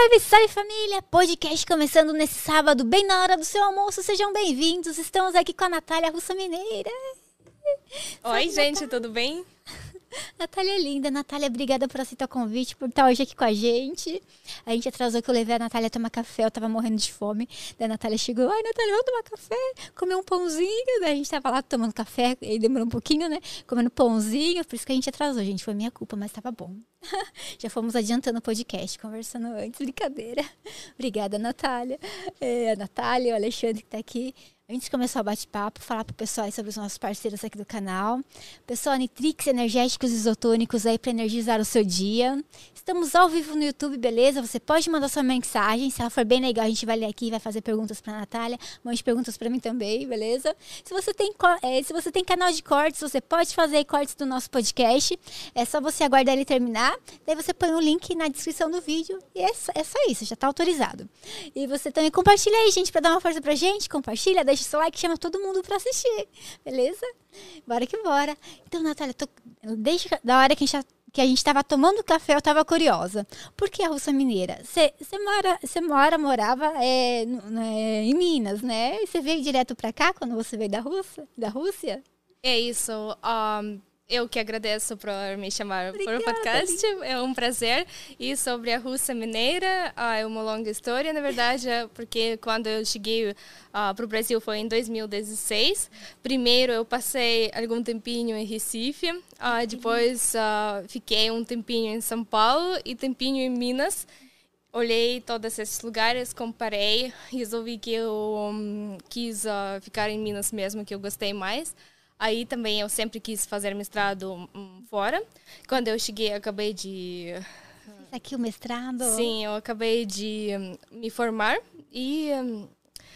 Salve, salve família! Podcast começando nesse sábado, bem na hora do seu almoço. Sejam bem-vindos. Estamos aqui com a Natália Russa Mineira. Oi, gente, tudo bem? Natália é linda. Natália, obrigada por aceitar o convite, por estar hoje aqui com a gente. A gente atrasou que eu levei a Natália a tomar café, eu tava morrendo de fome. Daí a Natália chegou, ai, Natália, vamos tomar café, comer um pãozinho. Daí a gente tava lá tomando café, e demorou um pouquinho, né? Comendo pãozinho, por isso que a gente atrasou, gente. Foi minha culpa, mas tava bom. Já fomos adiantando o podcast, conversando antes, brincadeira. Obrigada, Natália. É, a Natália, o Alexandre que tá aqui. Antes de começar o bate-papo, falar para o pessoal sobre os nossos parceiros aqui do canal. Pessoal, Nitrix Energéticos Isotônicos aí para energizar o seu dia. Estamos ao vivo no YouTube, beleza? Você pode mandar sua mensagem. Se ela for bem legal, a gente vai ler aqui vai fazer perguntas para a Natália. Mande perguntas para mim também, beleza? Se você, tem, é, se você tem canal de cortes, você pode fazer cortes do nosso podcast. É só você aguardar ele terminar. Daí você põe o um link na descrição do vídeo. E é, é só isso, já está autorizado. E você também compartilha aí, gente, para dar uma força para gente. Compartilha, deixa deixa seu like, chama todo mundo para assistir, beleza? Bora que bora. Então, Natália, tô, desde da hora que a gente que a gente estava tomando café, eu estava curiosa. Por que a Russa Mineira? Você mora, você mora, morava é, é, em Minas, né? Você veio direto para cá quando você veio da Rússia? Da Rússia? É isso. Um, eu que agradeço por me chamar para o podcast. É um prazer. E sobre a Rússia Mineira, ah, é uma longa história, na verdade, é porque quando eu cheguei uh, para o Brasil foi em 2016. Primeiro eu passei algum tempinho em Recife, uh, depois uh, fiquei um tempinho em São Paulo e tempinho em Minas. Olhei todos esses lugares, comparei, resolvi que eu um, quis ficar em Minas mesmo, que eu gostei mais. Aí também eu sempre quis fazer mestrado um, fora. Quando eu cheguei, acabei de. Fez aqui o mestrado? Sim, eu acabei de um, me formar e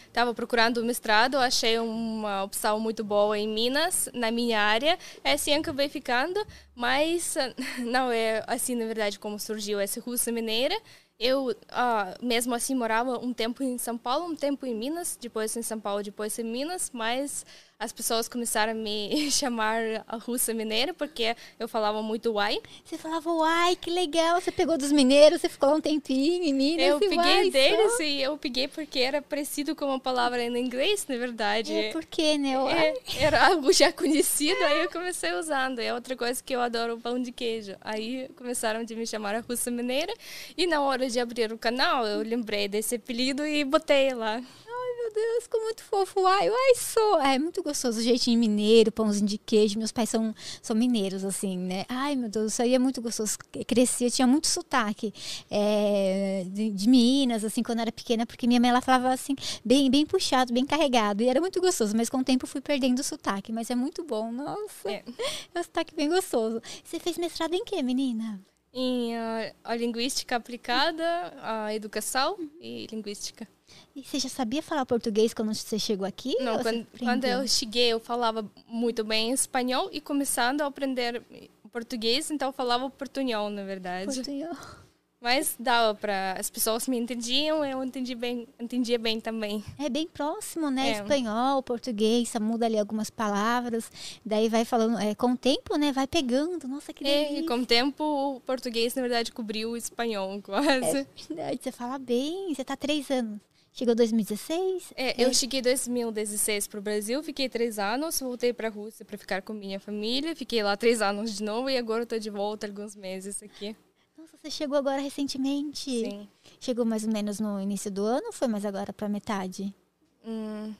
estava um, procurando o mestrado. Achei uma opção muito boa em Minas, na minha área. É assim acabei ficando, mas não é assim, na verdade, como surgiu essa Russa Mineira. Eu, uh, mesmo assim, morava um tempo em São Paulo, um tempo em Minas, depois em São Paulo, depois em Minas, mas as pessoas começaram a me chamar a russa mineira porque eu falava muito uai. Você falava uai, que legal. Você pegou dos mineiros, você ficou um tempinho em Minas. Eu peguei uai, deles só. e eu peguei porque era parecido com uma palavra em inglês, na verdade. É, porque, né? É, era algo já conhecido, aí eu comecei usando. É outra coisa que eu adoro, o pão de queijo. Aí começaram a me chamar a russa mineira e na hora de abrir o canal eu lembrei desse apelido e botei lá meu Deus, ficou muito fofo. Ai, ai, sou. É muito gostoso. O jeitinho mineiro, pãozinho de queijo. Meus pais são, são mineiros, assim, né? Ai, meu Deus, isso aí é muito gostoso. Crescia, tinha muito sotaque é, de, de, Minas, assim, quando eu era pequena, porque minha mãe ela falava assim, bem, bem puxado, bem carregado. E era muito gostoso, mas com o tempo fui perdendo o sotaque. Mas é muito bom, nossa. É, é um sotaque bem gostoso. Você fez mestrado em quê, menina? Em uh, a linguística aplicada, a educação e linguística. E você já sabia falar português quando você chegou aqui? Não, quando, quando, eu cheguei eu falava muito bem espanhol e começando a aprender português, então eu falava portunhol, na verdade. Portunhol. Mas dava para as pessoas me entendiam, eu entendi bem, entendia bem também. É bem próximo, né? É. Espanhol, português, muda ali algumas palavras, daí vai falando, é, com o tempo, né? Vai pegando. Nossa, que delícia. É, e com o tempo o português na verdade cobriu o espanhol quase. É verdade, você fala bem. Você tá três anos. Chegou 2016? É, eu cheguei em 2016 para o Brasil, fiquei três anos, voltei para a Rússia para ficar com minha família, fiquei lá três anos de novo e agora estou de volta alguns meses aqui. Nossa, você chegou agora recentemente? Sim. Chegou mais ou menos no início do ano ou foi mais agora para metade? Hum,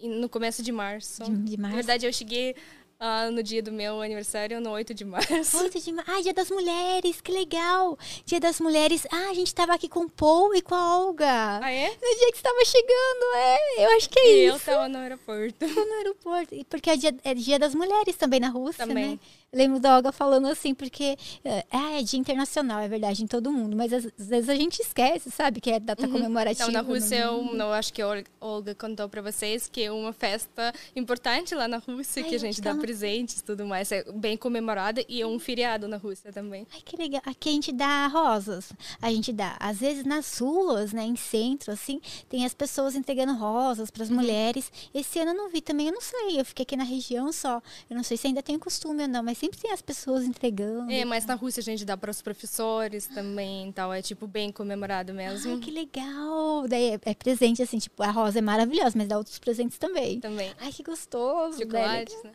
no começo de março. De, de março. Na verdade, eu cheguei ah, no dia do meu aniversário, no 8 de março. 8 de março. Ah, Dia das Mulheres, que legal! Dia das Mulheres. Ah, a gente estava aqui com o Paul e com a Olga. Ah, é? No dia que estava chegando, é. Eu acho que é e isso. eu estava no aeroporto. Eu no aeroporto. Porque é dia, é dia das Mulheres também na Rússia, também. né? lembro da Olga falando assim, porque é, é dia internacional, é verdade, em todo mundo. Mas às, às vezes a gente esquece, sabe, que é data uhum. comemorativa. Então, na Rússia, eu não acho que a Olga contou para vocês que é uma festa importante lá na Rússia, Ai, que a gente dá tá presentes tudo mais. É bem comemorada e é um feriado na Rússia também. Ai, que legal. Aqui a gente dá rosas. A gente dá, às vezes nas ruas, né, em centro, assim, tem as pessoas entregando rosas para as mulheres. Esse ano eu não vi também, eu não sei. Eu fiquei aqui na região só. Eu não sei se ainda tem costume ou não, mas sempre tem as pessoas entregando. É, mas na Rússia a gente dá para os professores também, então é tipo bem comemorado mesmo. Ai, que legal. Daí é, é presente, assim, tipo, a rosa é maravilhosa, mas dá outros presentes também. Também. Ai, que gostoso. Chocolate, né?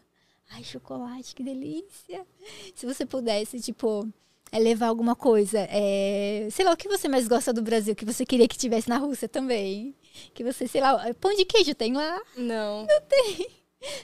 Ai, chocolate, que delícia. Se você pudesse, tipo, é levar alguma coisa, é... sei lá, o que você mais gosta do Brasil, que você queria que tivesse na Rússia também? Que você, sei lá, pão de queijo tem lá? Não. Não tem.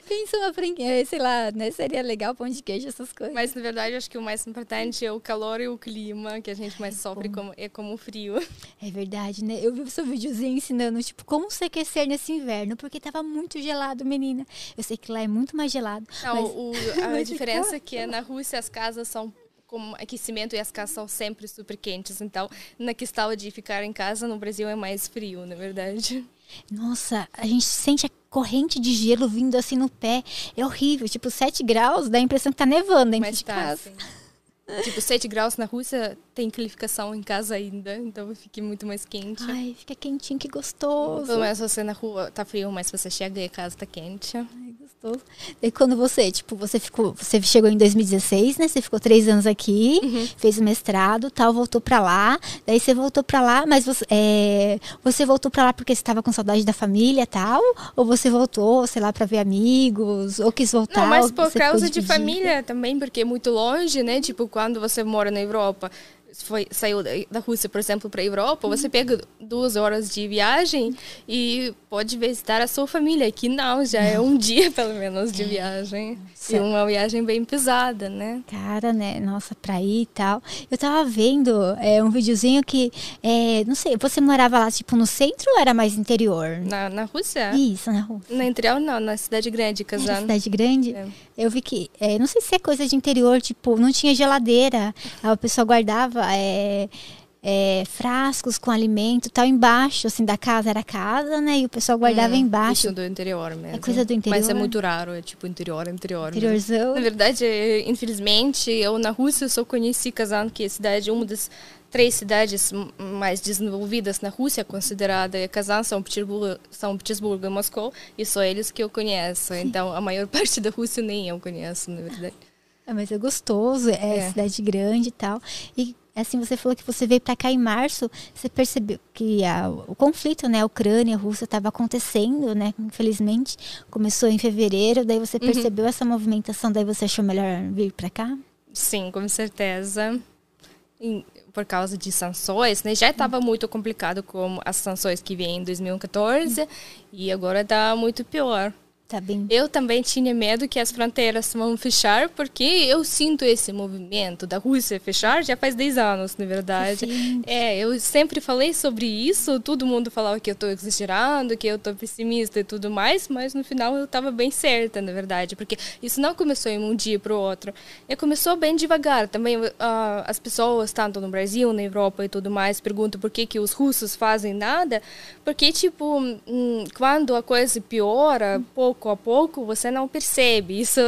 Pensa uma franquia, sei lá, né? Seria legal pão de queijo, essas coisas. Mas, na verdade, acho que o mais importante é o calor e o clima, que a gente mais Ai, sofre bom. como, é como o frio. É verdade, né? Eu vi o seu videozinho ensinando, tipo, como se aquecer nesse inverno, porque tava muito gelado, menina. Eu sei que lá é muito mais gelado. Não, mas... o, a diferença é que na Rússia as casas são com aquecimento e as casas são sempre super quentes. Então, na questão de ficar em casa, no Brasil é mais frio, na verdade. Nossa, a gente sente a corrente de gelo vindo assim no pé. É horrível. Tipo, 7 graus, dá a impressão que tá nevando dentro Mas de tá, casa. assim. Tipo, 7 graus na Rússia tem qualificação em casa ainda, então fica muito mais quente. Ai, fica quentinho, que gostoso. Pelo menos você na rua tá frio, mas você chega e a casa tá quente. Ai. E quando você, tipo, você ficou, você chegou em 2016, né? Você ficou três anos aqui, Uhum. fez o mestrado, tal, voltou pra lá. Daí você voltou pra lá, mas você, é, você voltou pra lá porque você tava com saudade da família, tal? Ou você voltou, sei lá, pra ver amigos? Ou quis voltar? Não, mas por causa de família também, porque é muito longe, né? Tipo, quando você mora na Europa, foi, saiu da, Rússia, por exemplo, para a Europa, você pega duas horas de viagem e pode visitar a sua família. Aqui não, já é um dia pelo menos de viagem. E uma viagem bem pesada, né? Cara, né? Nossa, pra ir e tal. Eu tava vendo é, um videozinho que, é, não sei, você morava lá, tipo, no centro ou era mais interior? Na, na Rússia? Isso, na rua. Na interior, não, na cidade grande, Kazan. cidade grande? É. Eu vi que, é, não sei se é coisa de interior, tipo, não tinha geladeira. Aí o pessoal guardava é, é, frascos com alimento tal embaixo, assim, da casa. Era casa, né? E o pessoal guardava embaixo. Isso do interior mesmo. É coisa do Mas é interior? muito raro, é tipo interior, interior. mesmo. Interiorzão. Na verdade, é, infelizmente, eu na Rússia só conheci Kazan, que é a cidade, uma das três cidades mais desenvolvidas na Rússia, considerada é Kazan, São Petersburgo, São Petersburgo e Moscou, e só eles que eu conheço. Então, a maior parte da Rússia nem eu conheço, na verdade. É, mas é gostoso, é, É. cidade grande e tal. E assim, você falou que você veio pra cá em março, você percebeu que a- o conflito, né, a Ucrânia, a Rússia estava acontecendo, né, infelizmente. Começou em fevereiro, daí você percebeu essa movimentação, daí você achou melhor vir pra cá? Sim, com certeza. Por causa de sanções, né? Já estava muito complicado com as sanções que vêm em 2014 e agora está muito pior. Tá bem. Eu também tinha medo que as fronteiras vão fechar, porque eu sinto esse movimento da Rússia fechar já faz 10 anos, na verdade. Sim. É, eu sempre falei sobre isso, todo mundo falava que eu estou exagerando, que eu estou pessimista e tudo mais, mas no final eu estava bem certa, na verdade, porque isso não começou em um dia para o outro. E começou bem devagar. Também ah, as pessoas, tanto no Brasil, na Europa e tudo mais, perguntam por que, que os russos fazem nada, porque, tipo, hum, quando a coisa piora, pouco a pouco, você não percebe. Isso,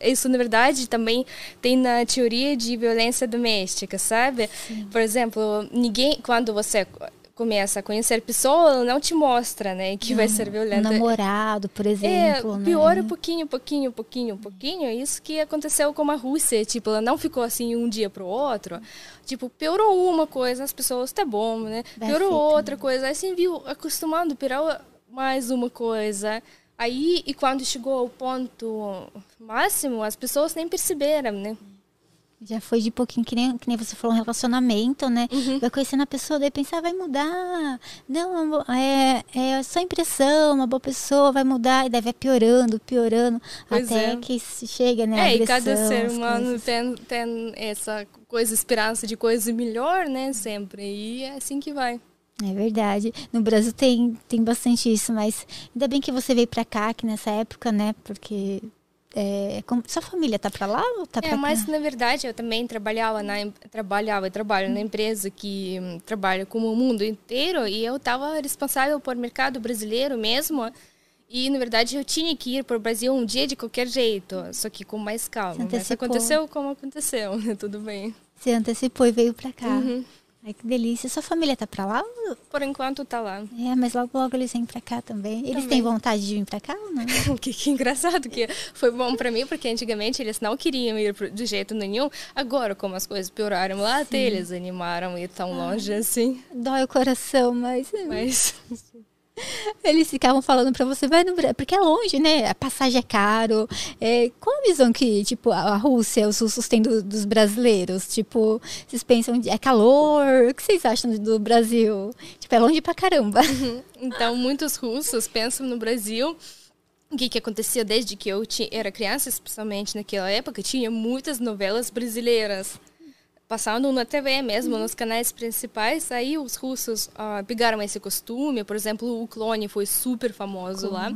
isso na verdade, também tem na teoria de violência doméstica, sabe? Por exemplo, ninguém, quando você começa a conhecer pessoa, não te mostra, né, que vai ser Um violenta. namorado, por É, exemplo, né? piora pouquinho, pouquinho, pouquinho, pouquinho. É Isso que aconteceu com a Rússia. Tipo, ela não ficou assim um dia pro outro. Tipo, piorou uma coisa, as pessoas, tá bom, né? Vai Piorou outra coisa. Aí assim, viu, acostumando, piorou mais uma coisa. Aí, e quando chegou ao ponto máximo, as pessoas nem perceberam, né? Já foi de pouquinho, que nem, que nem você falou, um relacionamento, né? Uhum. Vai conhecendo a pessoa, daí pensar, vai mudar. Não, é, é só impressão, uma boa pessoa vai mudar, e daí vai piorando, piorando, Pois até é. que chega, né? É, e cada agressão, ser humano tem, tem essa coisa, esperança de coisa melhor, né? Sempre. E é assim que vai. É verdade. No Brasil tem, tem bastante isso, mas ainda bem que você veio pra cá, que nessa época, né? Porque é, sua família tá pra lá ou tá É, pra mas cá? na verdade eu também trabalhava na trabalhava trabalho na empresa que hum, trabalha com o mundo inteiro e eu estava responsável por mercado brasileiro mesmo. E, na verdade, eu tinha que ir para o Brasil um dia de qualquer jeito, só que com mais calma. Mas aconteceu como aconteceu, né? tudo bem. Você antecipou e veio para cá. Uhum. Ai, que delícia. Sua família tá pra lá? Por enquanto tá lá. É, mas logo, logo eles vêm pra cá também. Eles também. têm vontade de vir pra cá ou não? que, que engraçado, que foi bom pra mim, porque antigamente eles não queriam ir de jeito nenhum. Agora, como as coisas pioraram lá, Sim. até eles animaram ir tão ah, longe assim. Dói o coração, mas... Mas... Eles ficavam falando para você, vai no Brasil, porque é longe, né? A passagem é caro. É, qual a visão que, tipo, a Rússia, os russos têm do, dos brasileiros? Tipo, vocês pensam, é calor? O que vocês acham do Brasil? Tipo, é longe pra caramba. Então, muitos russos pensam no Brasil o que, que acontecia desde que eu tinha, era criança, especialmente naquela época, tinha muitas novelas brasileiras passando na TV mesmo, nos canais principais, aí os russos uh, pegaram esse costume, por exemplo, o Clone foi super famoso lá.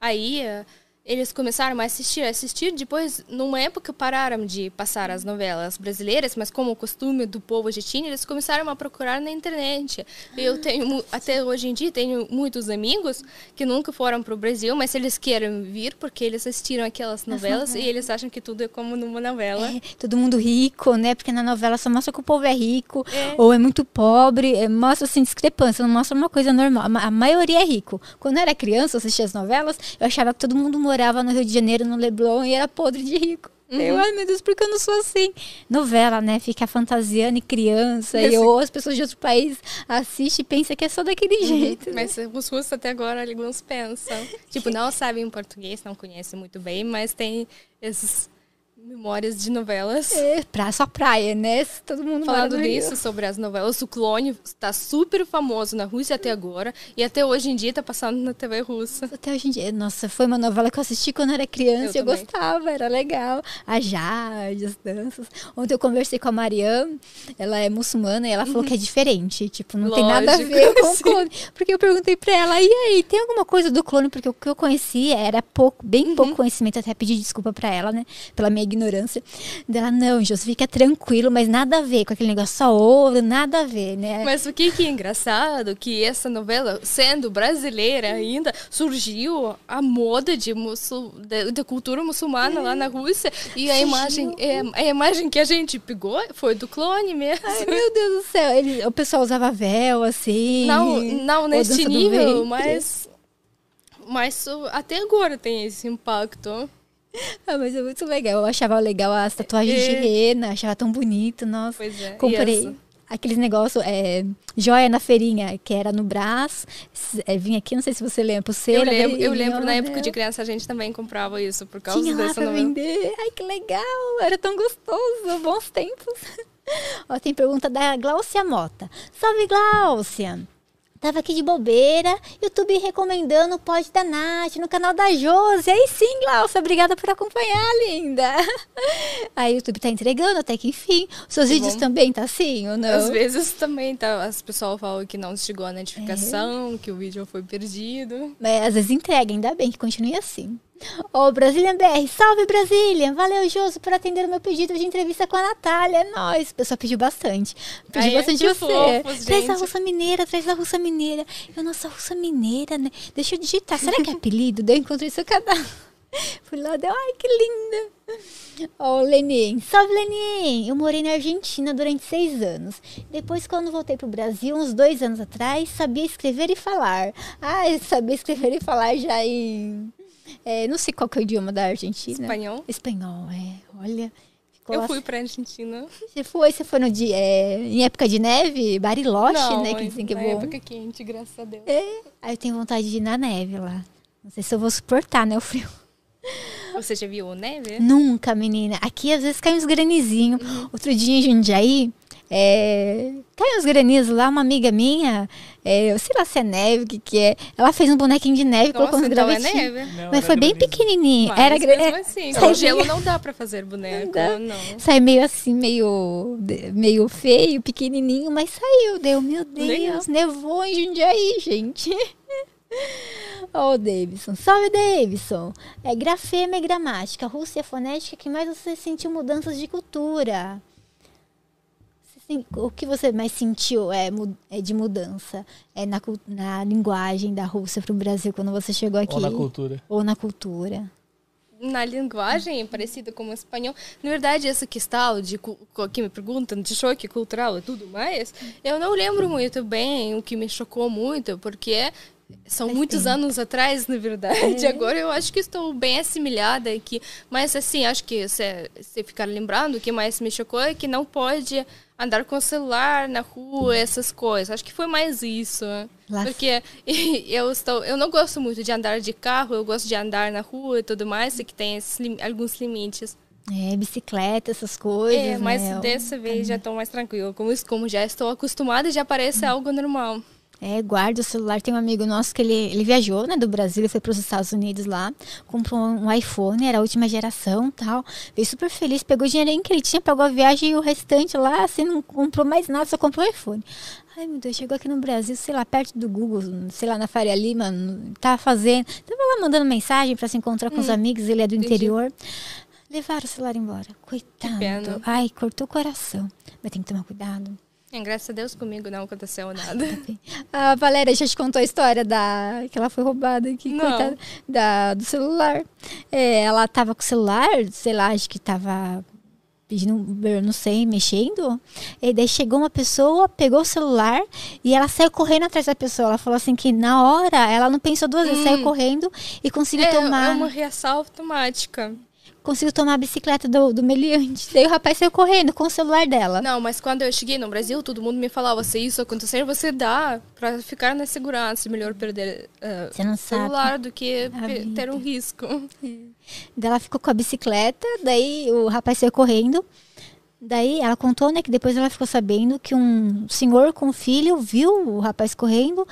Aí uh, eles começaram a assistir, a assistir. Depois, numa época, pararam de passar as novelas brasileiras, mas como o costume do povo argentino, eles começaram a procurar na internet. Eu tenho, até hoje em dia, tenho muitos amigos que nunca foram para o Brasil, mas eles querem vir porque eles assistiram aquelas novelas e eles acham que tudo é como numa novela. É, todo mundo rico, né? Porque na novela só mostra que o povo é rico é. ou é muito pobre, é, mostra assim discrepância, não mostra uma coisa normal. A maioria é rico. Quando eu era criança, eu assistia as novelas, eu achava que todo mundo morava morava no Rio de Janeiro, no Leblon, e era podre de rico. Uhum. Eu, ai meu Deus, por que eu não sou assim? Novela, né? Fica fantasiando e criança, e ou as pessoas de outro país assistem e pensam que é só daquele uhum. jeito. Né? Mas os russos até agora, alguns pensam. tipo, não sabem português, não conhecem muito bem, mas tem esses memórias de novelas. É, pra, só praia, né? Todo mundo Falando nisso, sobre as novelas, o Clone está super famoso na Rússia até agora. E até hoje em dia está passando na TV russa. Até hoje em dia. Nossa, foi uma novela que eu assisti quando era criança eu e eu gostava, era legal. A Jade, as danças. Ontem eu conversei com a Marianne, ela é muçulmana, e ela falou uhum. que é diferente. Tipo, não Lógico, tem nada a ver com o clone. Porque eu perguntei pra ela, e aí, tem alguma coisa do clone? Porque o que eu conheci era pouco, bem pouco uhum. conhecimento. Até pedi desculpa pra ela, né? Pela minha ignorância. Dela, não, Jus, fica tranquilo, mas nada a ver com aquele negócio só ouro, nada a ver, né? Mas o que, que é engraçado que essa novela, sendo brasileira ainda, surgiu a moda de, muçul, de, de cultura muçulmana é. lá na Rússia. E a imagem, é, a imagem que a gente pegou foi do clone mesmo. Ai, meu Deus do céu. Ele, o pessoal usava véu, assim. Não, não nesse nível, mas mas até agora tem esse impacto. Ah, mas é muito legal. Eu achava legal as tatuagens é. de rena, achava tão bonito, nossa. Pois é. Comprei aqueles negócios, é, joia na feirinha, que era no braço, é, vinha aqui, não sei se você lembra, pulseira. Eu lembro, eu lembro na época de criança a gente também comprava isso por causa Tinha dessa lá pra vender. Ai, que legal, era tão gostoso, bons tempos. Ó, tem pergunta da Glaucia Mota. Salve, Glaucia! Tava aqui de bobeira, YouTube recomendando o pod da Nath no canal da Josi. Aí sim, Glaucia, obrigada por acompanhar, linda. Aí o YouTube tá entregando até que enfim. Os seus que vídeos bom. também tá assim ou não? Às vezes também tá. As pessoas falam que não chegou a notificação, é. que o vídeo foi perdido. Mas às vezes entrega, ainda bem que continue assim. Ô, oh, Brasília BR, salve Brasília! Valeu, Joso, por atender o meu pedido de entrevista com a Natália. É nóis. O pessoal pediu bastante. Pediu Ai, bastante é você. Fofos, traz a russa mineira, traz a russa mineira. Eu, nossa, russa mineira, né? Deixa eu digitar. Será que é apelido? Daí eu encontrei seu canal. Fui lá, deu, ai, que linda. Ó, oh, Lenin. Salve, Lenin! Eu morei na Argentina durante seis anos. Depois, quando voltei pro Brasil, uns dois anos atrás, sabia escrever e falar. Ah, eu sabia escrever e falar já em é, não sei qual que é o idioma da Argentina. Espanhol? Espanhol, é. Olha. Eu fui pra Argentina. Você foi? Você foi no dia, é, em época de neve? Bariloche, não, né? Que dizem que é bom. época quente, graças a Deus. É. Aí eu tenho vontade de ir na neve lá. Não sei se eu vou suportar, né, o frio. Você já viu neve? Nunca, menina. Aqui às vezes cai uns granizinhos. Uhum. Outro dia em Jundiaí, é, caiu uns granizo lá, uma amiga minha, é, eu sei lá se é neve, o que, que é. Ela fez um bonequinho de neve, Nossa, colocou uns então é neve. Não, Mas foi bem pequenininho. Mas era mesmo é, assim, com gelo não dá pra fazer boneco, não. não. Sai meio assim, meio, meio feio, pequenininho, mas saiu. Deu, meu Deus, Legal. nevou em Jundiaí, gente. Ó, oh, Davidson. Salve, Davidson. É grafema e gramática, Rússia fonética que mais você sentiu mudanças de cultura o que você mais sentiu é, é de mudança é na, na linguagem da Rússia para o Brasil quando você chegou aqui? Ou na cultura. Ou na cultura na linguagem parecida com o espanhol. Na verdade, essa questão de que me perguntam de choque cultural e tudo mais, eu não lembro muito bem o que me chocou muito, porque são Faz muitos tempo. anos atrás, na verdade. É. Agora eu acho que estou bem assimilada aqui. Mas assim, acho que se, se ficar lembrando, o que mais me chocou é que não pode andar com o celular na rua, essas coisas. Acho que foi mais isso. Lá Porque eu estou, eu não gosto muito de andar de carro, eu gosto de andar na rua e tudo mais, e que tem esses, alguns limites. É, bicicleta, essas coisas. É, mas né? dessa vez já estou mais tranquila. Como, como já estou acostumada, já parece hum. algo normal. É, guarda o celular. Tem um amigo nosso que ele, ele viajou, né, do Brasil, ele foi para os Estados Unidos lá, comprou um iPhone, era a última geração tal. Veio super feliz, pegou o dinheirinho que ele tinha, pagou a viagem e o restante lá, assim, não comprou mais nada, só comprou o iPhone. Ai, meu Deus, chegou aqui no Brasil, sei lá, perto do Google, sei lá, na Faria Lima, tava fazendo, tava lá mandando mensagem para se encontrar com hum, os amigos, ele é do entendi. interior. Levaram o celular embora. Coitado. Ai, cortou o coração. Mas tem que tomar cuidado. É, graças a Deus comigo não aconteceu nada. a Valéria já te contou a história da que ela foi roubada aqui, não. coitada, da, do celular. É, ela tava com o celular, sei lá, acho que tava pedindo Uber, não sei, mexendo. E daí chegou uma pessoa, pegou o celular e ela saiu correndo atrás da pessoa. Ela falou assim que na hora ela não pensou duas vezes, hum. saiu correndo e conseguiu é, tomar. É uma reação automática conseguiu tomar a bicicleta do, do meliante. Daí o rapaz saiu correndo com o celular dela. Não, mas quando eu cheguei no Brasil, todo mundo me falava, se isso acontecer, você dá para ficar na segurança. Melhor perder uh, você não celular do que ter um risco. É. Daí ela ficou com a bicicleta, daí o rapaz saiu correndo. Daí ela contou, né, que depois ela ficou sabendo que um senhor com filho viu o rapaz correndo,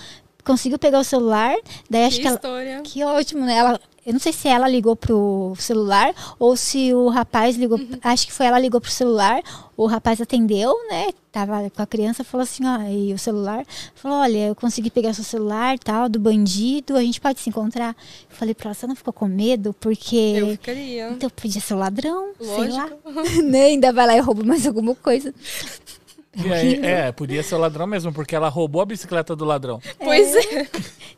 conseguiu pegar o celular. Daí acho que, que história. Ela, que ótimo, né? Ela eu não sei se ela ligou pro celular ou se o rapaz ligou. Uhum. Acho que foi ela ligou pro celular. O rapaz atendeu, né? Tava com a criança, falou assim, ó, e o celular. Falou, olha, eu consegui pegar seu celular, tal, do bandido, a gente pode se encontrar. Eu falei pra ela, você não ficou com medo? Porque. Eu ficaria. Então podia ser o ladrão, Lógico. sei lá. né? Ainda vai lá e rouba mais alguma coisa. Aí, é, podia ser o ladrão mesmo, porque ela roubou a bicicleta do ladrão. Pois é. é.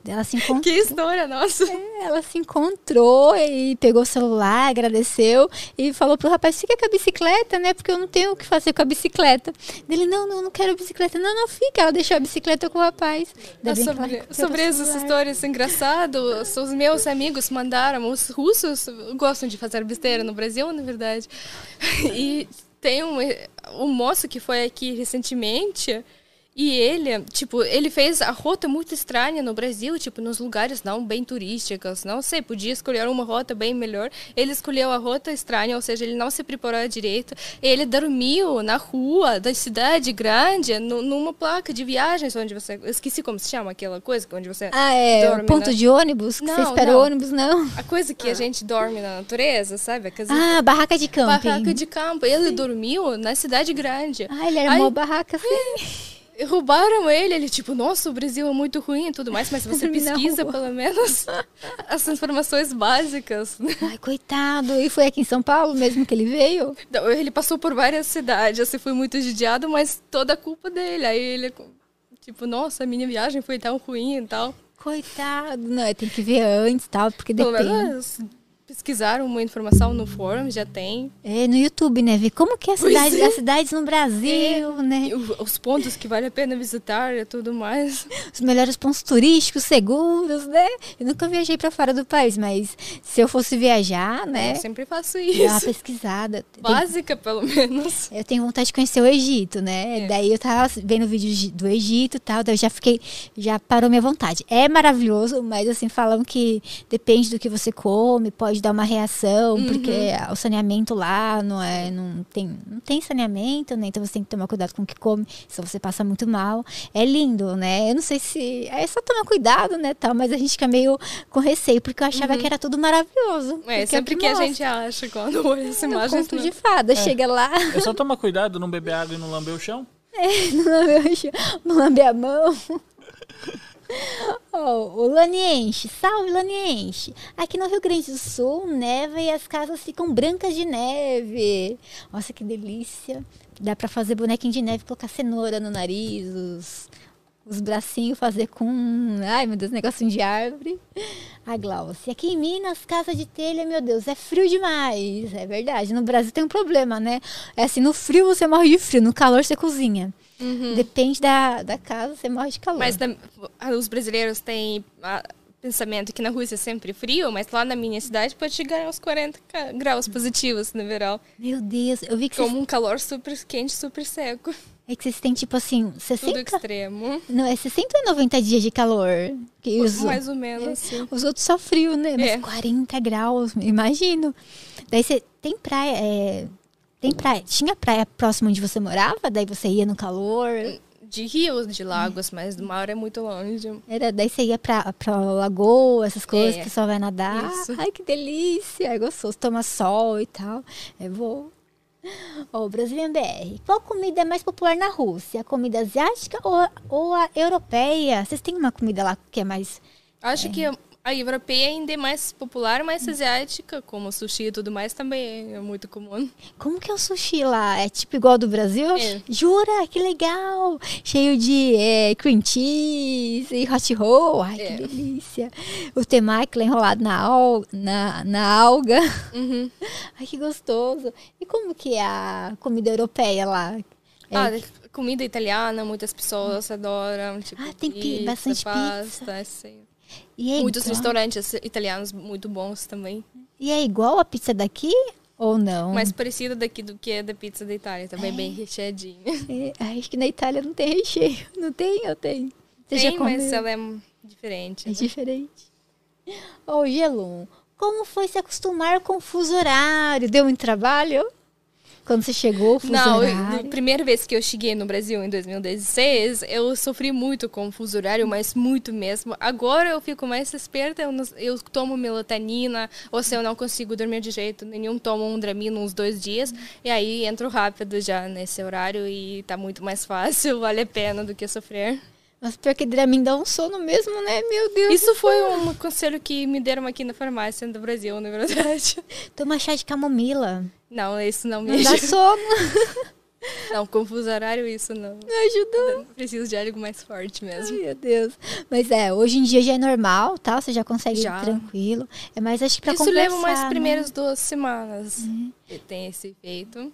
Ela se encontrou. Que história, nossa. É, ela se encontrou e pegou o celular, agradeceu e falou pro rapaz: fica com a bicicleta, né? Porque eu não tenho o que fazer com a bicicleta. Ele: não, não, não quero a bicicleta. Não, não, fica. Ela deixou a bicicleta com o rapaz. Ah, sobre sobre essas histórias engraçadas, os meus amigos mandaram. Os russos gostam de fazer besteira no Brasil, na verdade. E tem um, um moço que foi aqui recentemente e ele, tipo, ele fez a rota muito estranha no Brasil, tipo, nos lugares não bem turísticos, não sei, podia escolher uma rota bem melhor. Ele escolheu a rota estranha, ou seja, ele não se preparou direito. Ele dormiu na rua da cidade grande, no, numa placa de viagens, onde você, esqueci como se chama aquela coisa, onde você Ah, é, dorme ponto na... de ônibus, que não, você espera não. ônibus, não. A coisa que ah. a gente dorme na natureza, sabe? Ah, barraca de campo. Barraca de campo. Ele Sim. dormiu na cidade grande. Ah, ele armou Aí... barraca, sim. Roubaram ele. Ele, tipo, nossa, o Brasil é muito ruim e tudo mais, mas você pesquisa pelo menos as informações básicas. Ai, coitado. E foi aqui em São Paulo mesmo que ele veio? Ele passou por várias cidades, assim, foi muito judiado, mas toda a culpa dele. Aí ele, tipo, nossa, a minha viagem foi tão ruim e tal. Coitado. Não, tem que ver antes e tal, porque depende. Pelo menos pesquisar uma informação no fórum, já tem. É, no YouTube, né? Ver como que é a cidade, é. as cidades no Brasil, é. né? Os pontos que vale a pena visitar e tudo mais. Os melhores pontos turísticos, seguros, né? Eu nunca viajei para fora do país, mas se eu fosse viajar, né? Eu sempre faço isso. Dar uma pesquisada. Básica, pelo menos. Eu tenho vontade de conhecer o Egito, né? É. Daí eu tava vendo vídeos do Egito e tal, daí eu já fiquei, já parou minha vontade. É maravilhoso, mas assim, falam que depende do que você come, pode pode dar uma reação, uhum. porque o saneamento lá não é, não tem, não tem saneamento, né? Então você tem que tomar cuidado com o que come, se você passa muito mal. É lindo, né? Eu não sei se é só tomar cuidado, né, tal, mas a gente fica meio com receio porque eu achava uhum. que era tudo maravilhoso. É, é sempre que, que a gente acha quando olha essa imagem. Conto de fada, é. chega lá. É só tomar cuidado, não beber água e não lamber o chão. É, não lamber o chão, não lamber a mão. Oh, o Laniense, salve Laniense. Aqui no Rio Grande do Sul, neva e as casas ficam brancas de neve. Nossa, que delícia. Dá pra fazer bonequinho de neve, colocar cenoura no nariz, os, os bracinhos fazer com. Ai, meu Deus, negocinho de árvore. A Glaucia. Aqui em Minas, casa de telha, meu Deus, é frio demais. É verdade. No Brasil tem um problema, né? É assim, no frio você morre de frio, no calor você cozinha. Uhum. Depende da, da casa, você morre de calor. Mas da- os brasileiros têm ah, pensamento que na Rússia é sempre frio, mas lá na minha cidade pode chegar aos 40 ca- graus positivos no verão. Meu Deus, eu vi que vocês, Como um calor super quente, super seco. É que vocês têm, tipo assim, Tudo 60. extremo. Não, é 60 ou 90 dias de calor. Que os, Mais ou menos, assim. os outros só frio, né? Mas É. 40 graus, imagino. Daí você tem praia. é, Tem praia. Tinha praia próximo onde você morava? Daí você ia no calor. De rios, de lagos, mas do mar é muito longe. Era, daí você ia pra, pra lagoa, essas coisas, É, que só vai nadar. isso. Ai, que delícia. É gostoso. Toma sol e tal. É bom. Ó, Brazilian BR. Qual comida é mais popular na Rússia? A comida asiática ou, ou a europeia? Vocês têm uma comida lá que é mais. Acho que a europeia ainda é mais popular, mas asiática, como sushi e tudo mais, também é muito comum. Como que é o sushi lá? É tipo igual do Brasil? É. Jura? Que legal! Cheio de é, cream cheese e hot roll. Ai, É. que delícia. O temaki lá enrolado na, al na, na alga. Uhum. Ai, que gostoso. E como que é a comida europeia lá? É, Ah, comida italiana, muitas pessoas adoram. Tipo, Ah, tem pi- pizza, bastante pasta, assim. E é Muitos igual, restaurantes italianos muito bons também. E é igual a pizza daqui ou não? Mais parecida daqui do que a da pizza da Itália. Também bem recheadinha. É, acho que na Itália não tem recheio. Não tem? Eu tenho. Você já Tem, mas ela é diferente. É né? diferente. Ô, Gelum, como foi se acostumar com o fuso horário? Deu muito trabalho? Quando você chegou, o fuso Não, eu- horário? a primeira vez que eu cheguei no Brasil, em 2016, eu sofri muito com o fuso horário, mas muito mesmo. Agora eu fico mais esperta, eu, eu tomo melatonina, ou se eu não consigo dormir de jeito nenhum, tomo um Dramina uns dois dias, e aí entro rápido já nesse horário e tá muito mais fácil, vale a pena do que sofrer. Mas pior que Dramin dá um sono mesmo, né? Meu Deus. Isso foi um conselho que me deram aqui na farmácia do Brasil, na verdade. Toma chá de camomila. Não, isso não me Não dá sono. Não, com fuso horário, isso não. Não ajudou. Preciso de algo mais forte mesmo. Ai, meu Deus. Mas é, hoje em dia já é normal, tá? Você já consegue Já. ir tranquilo. É mais acho que pra Isso conversar, leva mais né? primeiras duas semanas. que Tem esse efeito.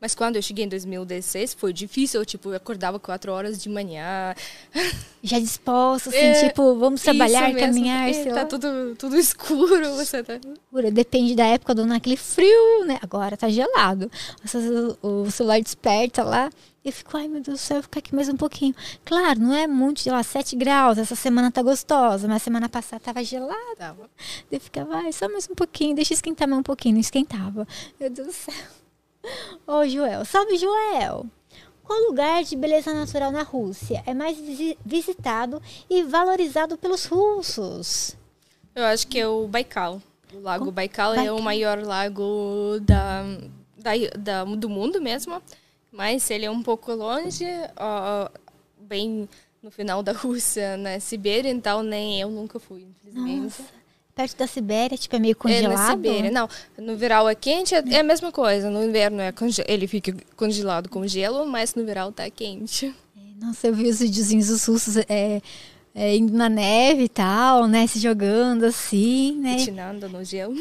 Mas quando eu cheguei em 2016, foi difícil. Eu, tipo, eu acordava quatro horas de manhã. Já disposto, assim, É, tipo, vamos trabalhar, mesmo. caminhar, É, sei Tá lá. tudo, tudo escuro. Você tá... Depende da época do ano, aquele frio, né? Agora tá gelado. O celular desperta lá. Eu fico, ai meu Deus do céu, eu vou ficar aqui mais um pouquinho. Claro, não é muito, sei lá, 7 graus. Essa semana tá gostosa, mas semana passada tava gelado. Tava. Eu ficava, ai, só mais um pouquinho, deixa esquentar mais um pouquinho. Não esquentava. Meu Deus do céu. Ô, Joel, salve, Joel. Qual lugar de beleza natural na Rússia é mais visi- visitado e valorizado pelos russos? Eu acho que é o Baikal. O lago Baikal, é Baikal. o maior lago da, da, da- do mundo mesmo. Mas ele é um pouco longe, ó, bem no final da Rússia, na Sibéria, então nem eu nunca fui, infelizmente. Nossa. Perto da Sibéria, tipo, é meio É congelado. na Sibéria. Não, no verão é quente, é é a mesma coisa. No inverno é conge- ele fica congelado com gelo, mas no verão tá quente. Nossa, eu vi os videozinhos dos russos é, é, indo na neve e tal, né? Se jogando assim, né? Patinando no gelo.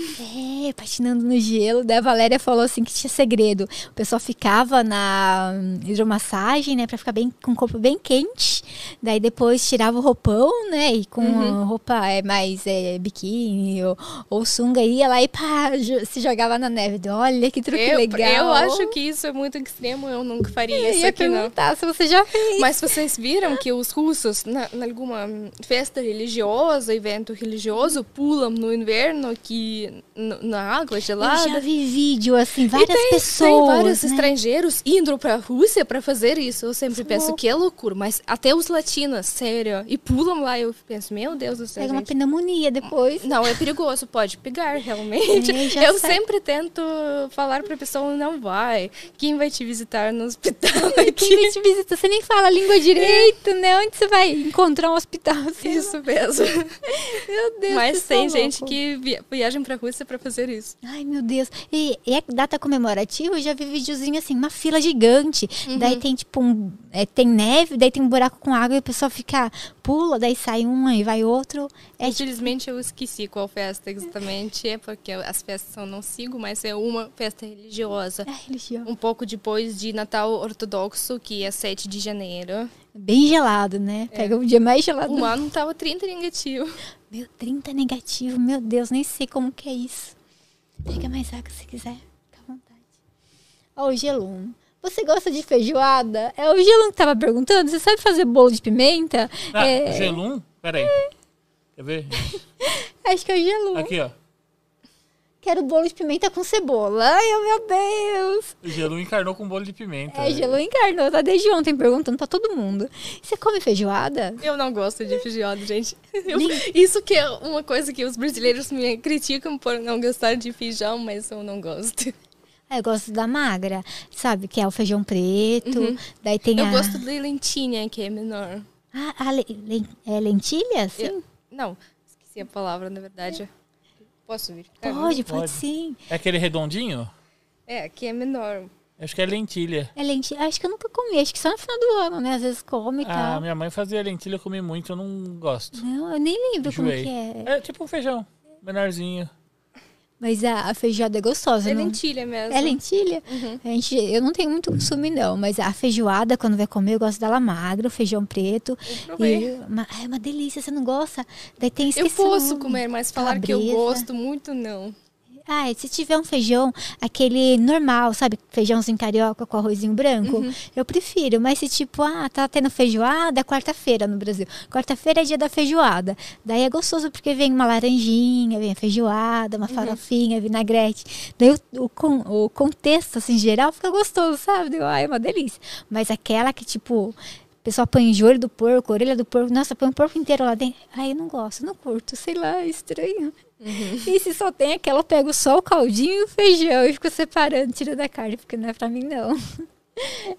É, patinando no gelo. Daí a Valéria falou assim que tinha segredo. O pessoal ficava na hidromassagem, né? Pra ficar bem, com o corpo bem quente. Daí depois tirava o roupão, né? E com Uhum. roupa é, mais é, biquíni ou, ou sunga, ia lá e pá, se jogava na neve. Olha que truque Eu, legal. eu acho que isso é muito extremo, eu nunca faria Eu isso ia aqui, não. perguntar se você já fez. Mas vocês viram que os russos, na, em alguma festa religiosa, evento religioso, pulam no inverno aqui na água Eu gelada? já vi vídeo, assim, várias tem, pessoas. Tem vários né? estrangeiros indo pra Rússia pra fazer isso. Eu sempre penso louco. que é loucura, mas até os latinos, sério, e pulam lá. Eu penso, meu Deus do céu. Pega uma gente. pneumonia depois. Não, é perigoso, pode pegar, realmente. É, eu sempre tento falar pra pessoa, não vai. Quem vai te visitar no hospital Quem aqui? vai te visita? Você nem fala a língua direito, né? Onde você vai encontrar um hospital? Hospital. sei lá. Isso mesmo. Meu Deus, Mas tem são gente que via- viaja pra Rússia pra fazer isso. Ai, meu Deus. E, e é data comemorativa, eu já vi videozinho assim, uma fila gigante. Uhum. Daí tem tipo um. é, tem neve, daí tem um buraco com água e o pessoal fica. pula, daí sai um e vai outro. É tipo, Infelizmente eu esqueci qual festa exatamente é, porque as festas eu não sigo, mas é uma festa religiosa. é religião. Um pouco depois de Natal Ortodoxo, que é 7 de janeiro. Bem gelado, né? É. Pega um dia mais gelado. O ano tava 30 negativo. Meu, 30 negativo, meu Deus, nem sei como que é isso. Pega mais água se quiser, fica à vontade. Ó, o Gelum. Você gosta de feijoada? É o Gelum que tava perguntando. Você sabe fazer bolo de pimenta? Ah, é, Gelum? Peraí. Quer ver? acho que é o Gelum. Aqui, ó. Quero bolo de pimenta com cebola. Ai, oh, meu Deus. O Gelum encarnou com bolo de pimenta. É, Gelum encarnou. Tá desde ontem perguntando pra todo mundo. Você come feijoada? Eu não gosto de feijoada, gente. Eu- isso que é uma coisa que os brasileiros me criticam por não gostar de feijão, mas eu não gosto. Ah, eu gosto da magra, sabe? Que é o feijão preto. Daí tem Eu a... gosto de lentinha, que é menor. Ah, a le- é lentilha? Sim. Eu- não, esqueci a palavra, na verdade. Posso verificar? Pode, pode, Pode. sim. É aquele redondinho? É, aqui é menor. Acho que é lentilha. É lentilha. Acho que eu nunca comi. Acho que só no final do ano, né? Às vezes come e Ah, tal. minha mãe fazia lentilha, eu comi muito, eu não gosto. Não, eu nem lembro como Enjoei. que é. É tipo um feijão, menorzinho. Mas a, a feijoada é gostosa, É não? lentilha mesmo. É lentilha? Uhum. A gente, eu não tenho muito costume, não. Mas a feijoada, quando vai comer, eu gosto dela magra, o feijão preto. Eu. E uma, é uma delícia, você não gosta? Daí tem Eu esqueci o posso comer, mas falar que eu gosto muito, não. Ah, se tiver um feijão, aquele normal, sabe? Feijãozinho carioca com arrozinho branco, Uhum. eu prefiro. Mas se tipo, ah, tá tendo feijoada, é quarta-feira no Brasil. Quarta-feira é dia da feijoada. Daí é gostoso porque vem uma laranjinha, vem a feijoada, uma farofinha, vinagrete. Daí o, o, o contexto, assim, geral, fica gostoso, sabe? Daí, ah, é uma delícia. Mas aquela que, tipo, o pessoal põe joelho do porco, orelha do porco, nossa, põe o porco inteiro lá dentro. Ai, eu não gosto, não curto, sei lá, é estranho. E se só tem aquela, eu pego só o caldinho e o feijão e fico separando, tiro da carne, porque não é pra mim, não.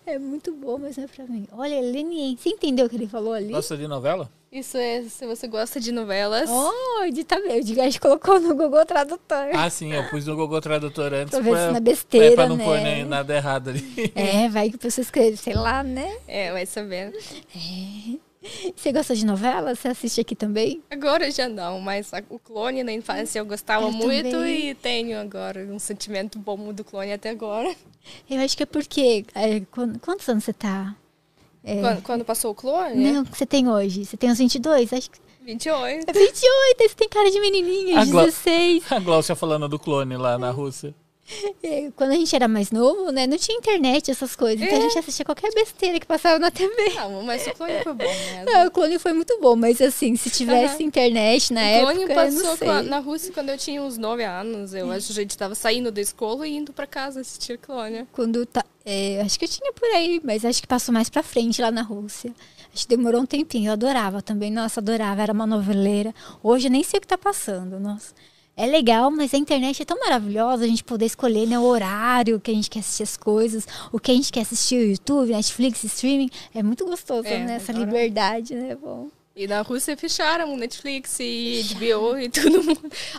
É muito bom, mas não é pra mim. Olha, Lenien, você entendeu o que ele falou ali? Gosta de novela? Isso é se você gosta de novelas. Oh, ele tá bem. O Digast colocou no Google Tradutor. Ah, sim, eu pus no Google Tradutor antes Pra ver se pra, é besteira, é, pra não né? pôr nem nada errado ali. É, vai que a pessoa escreve, sei lá, né? É, vai saber. Você gosta de novela? Você assiste aqui também? Agora já não, mas o clone na infância eu gostava Eu muito também. e tenho agora um sentimento bom do clone até agora. Eu acho que é porque. é, quan- quantos anos você tá? É, Quando, quando passou o clone, Não, que você tem hoje? Você tem uns 22? Acho que. 28. É 28, aí você tem cara de menininha, A Glau- 16. A Glaucia falando do clone lá na Rússia. É, Quando a gente era mais novo, né? Não tinha internet, essas coisas. Então a É. gente assistia qualquer besteira que passava na TV. Não, mas o clone foi bom mesmo. Ah, o clone foi muito bom, mas assim, se tivesse Aham. internet na o clone época, passou não a- na Rússia quando eu tinha uns 9 anos. Eu acho que a gente estava saindo da escola e indo pra casa assistir clone. Quando tá, é, acho que eu tinha por aí, mas acho que passou mais pra frente lá na Rússia. Acho que demorou um tempinho. Eu adorava também. Nossa, adorava. Era uma noveleira. Hoje eu nem sei o que tá passando. Nossa. É legal, mas a internet é tão maravilhosa a gente poder escolher né, o horário que a gente quer assistir as coisas, o que a gente quer assistir, o YouTube, Netflix, streaming. É muito gostoso, É, né? Essa liberdade, né? Bom. E na Rússia fecharam o Netflix e HBO e tudo.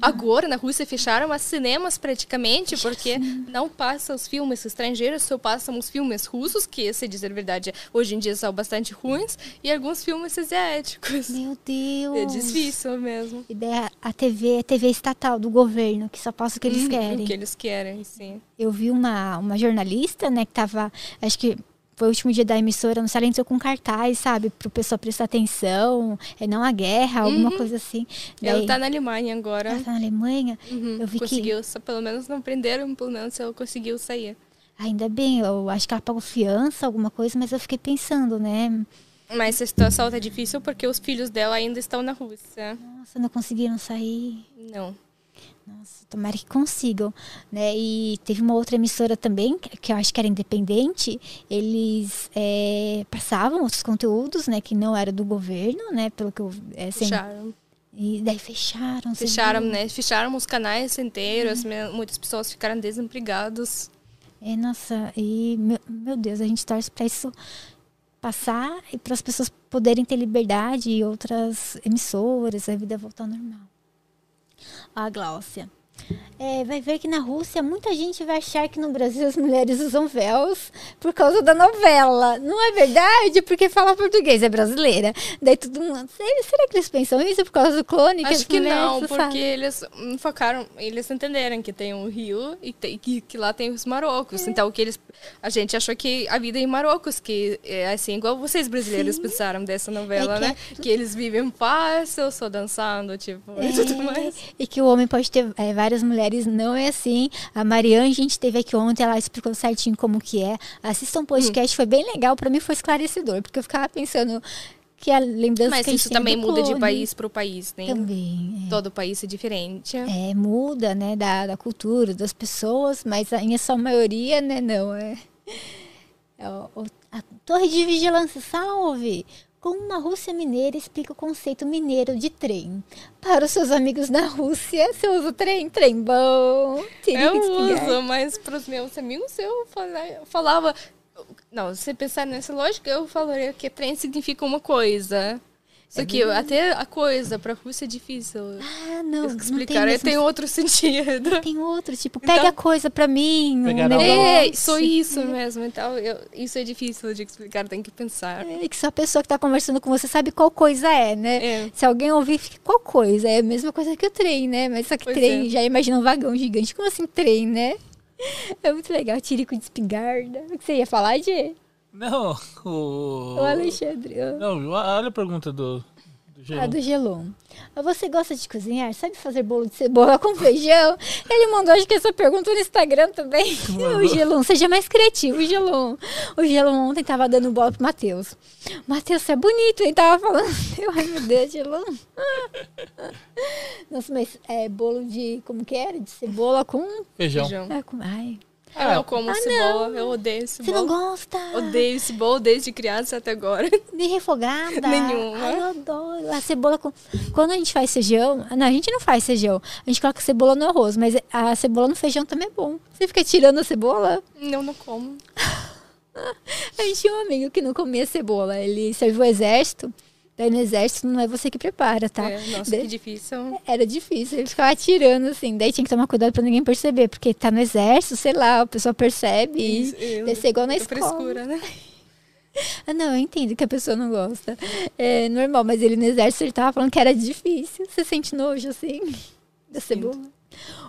Agora na Rússia fecharam os cinemas praticamente porque não passam os filmes estrangeiros, só passam os filmes russos, que, se dizer a verdade, hoje em dia são bastante ruins, e alguns filmes asiáticos. Meu Deus. É difícil mesmo. E daí a- a TV é TV estatal do governo, que só passa o que eles Uhum, querem. O que eles querem, sim. Eu vi uma, uma jornalista, né, que tava. Acho que foi o último dia da emissora, não sei, ela entrou com cartaz, sabe? Pro pessoal prestar atenção, é não a guerra, alguma coisa assim. Ela Daí, tá na Alemanha agora. ela tá na Alemanha. Uhum, Eu vi que. conseguiu, só pelo menos não prenderam, pelo menos ela conseguiu sair. Ainda bem, eu acho que ela pagou fiança, alguma coisa, mas eu fiquei pensando, né? Mas a situação tá difícil porque os filhos dela ainda estão na Rússia. Nossa, não conseguiram sair. Não. Nossa, tomara que consigam, né? E teve uma outra emissora também, que eu acho que era independente, eles é, passavam outros conteúdos, né? Que não era do governo, né? Pelo que eu... É, sem- Fecharam. E daí fecharam. Fecharam, né? Fecharam os canais inteiros, me- muitas pessoas ficaram desempregadas. É, nossa, e meu, meu Deus, a gente torce pra isso passar e para as pessoas poderem ter liberdade e outras emissoras, a vida voltar ao normal. A Gláucia. É, vai ver que na Rússia muita gente vai achar que no Brasil as mulheres usam véus por causa da novela. Não é verdade? Porque fala português, é brasileira. Daí todo mundo. Será que eles pensam isso por causa do clone? Acho que, que não, porque falam? eles focaram, eles entenderam que tem um rio e que, que lá tem os marocos. É. Então que eles. A gente achou que a vida é em Marrocos, que é assim, igual vocês brasileiros Sim. pensaram dessa novela, é que né? É... Que eles vivem fácil, só dançando, tipo, e tudo é. mais. E que o homem pode ter é, várias mulheres, não é assim. A Mariane, a gente teve aqui ontem, ela explicou certinho como que é. Assista um podcast, hum. foi bem legal, para mim foi esclarecedor, porque eu ficava pensando que a lembrança Mas que a isso também muda de país para o país, né? Também. É. Todo país é diferente. É, muda, né, da, da cultura, das pessoas, mas em sua maioria, né, não. É, é a Torre de Vigilância, salve! Como uma Rússia mineira explica o conceito mineiro de trem. Para os seus amigos na Rússia, você usa o trem? Trem bom. Eu uso, mas para os meus amigos eu falava. Não, se pensar nessa lógica, eu falaria que trem significa uma coisa. Só é que até a coisa para a Rússia é difícil. Ah, não. Explicar não tem, tem outro sentido. Tem outro, tipo, pega então, a coisa para mim. Um é, só isso mesmo. Então, eu, isso é difícil de explicar, tem que pensar. É que só a pessoa que está conversando com você sabe qual coisa é, né? É. Se alguém ouvir, fica qual coisa? É a mesma coisa que o trem, né? Mas só que pois trem, é. já imagina um vagão gigante. Como assim trem, né? É muito legal, tirico de espingarda. O que você ia falar, Gê? Não, o. O Alexandre. Não, olha a pergunta do, do Gelon. Ah, do Gelon. Você gosta de cozinhar? Sabe fazer bolo de cebola com feijão? Ele mandou, acho que essa pergunta no Instagram também. o Gelon, seja mais criativo, Gelon. O Gelon ontem tava dando bola pro Matheus. Matheus, você é bonito, ele tava falando. Eu, ai, meu Deus, Gelon. Nossa, mas é bolo de. Como que era? De cebola com. Feijão. feijão. É, com, ai, eu não como ah, cebola, não. eu odeio cebola. Você não gosta? Odeio cebola desde criança até agora. Nem refogada? Nenhuma. Ai, eu adoro. A cebola com... Quando a gente faz feijão... Não, a gente não faz feijão. A gente coloca cebola no arroz, mas a cebola no feijão também é bom. Você fica tirando a cebola? Não, não como. a gente tinha um amigo que não comia cebola. Ele serviu o exército... Daí no exército não é você que prepara, tá? É, nossa, daí, que difícil. Era difícil, ele ficava atirando, assim. Daí tinha que tomar cuidado pra ninguém perceber, porque tá no exército, sei lá, a pessoa percebe Isso, e deve ser igual na escola. frescura, né? Ah, não, eu entendo que a pessoa não gosta. É normal, mas ele no exército ele tava falando que era difícil. Você sente nojo, assim, da cebola?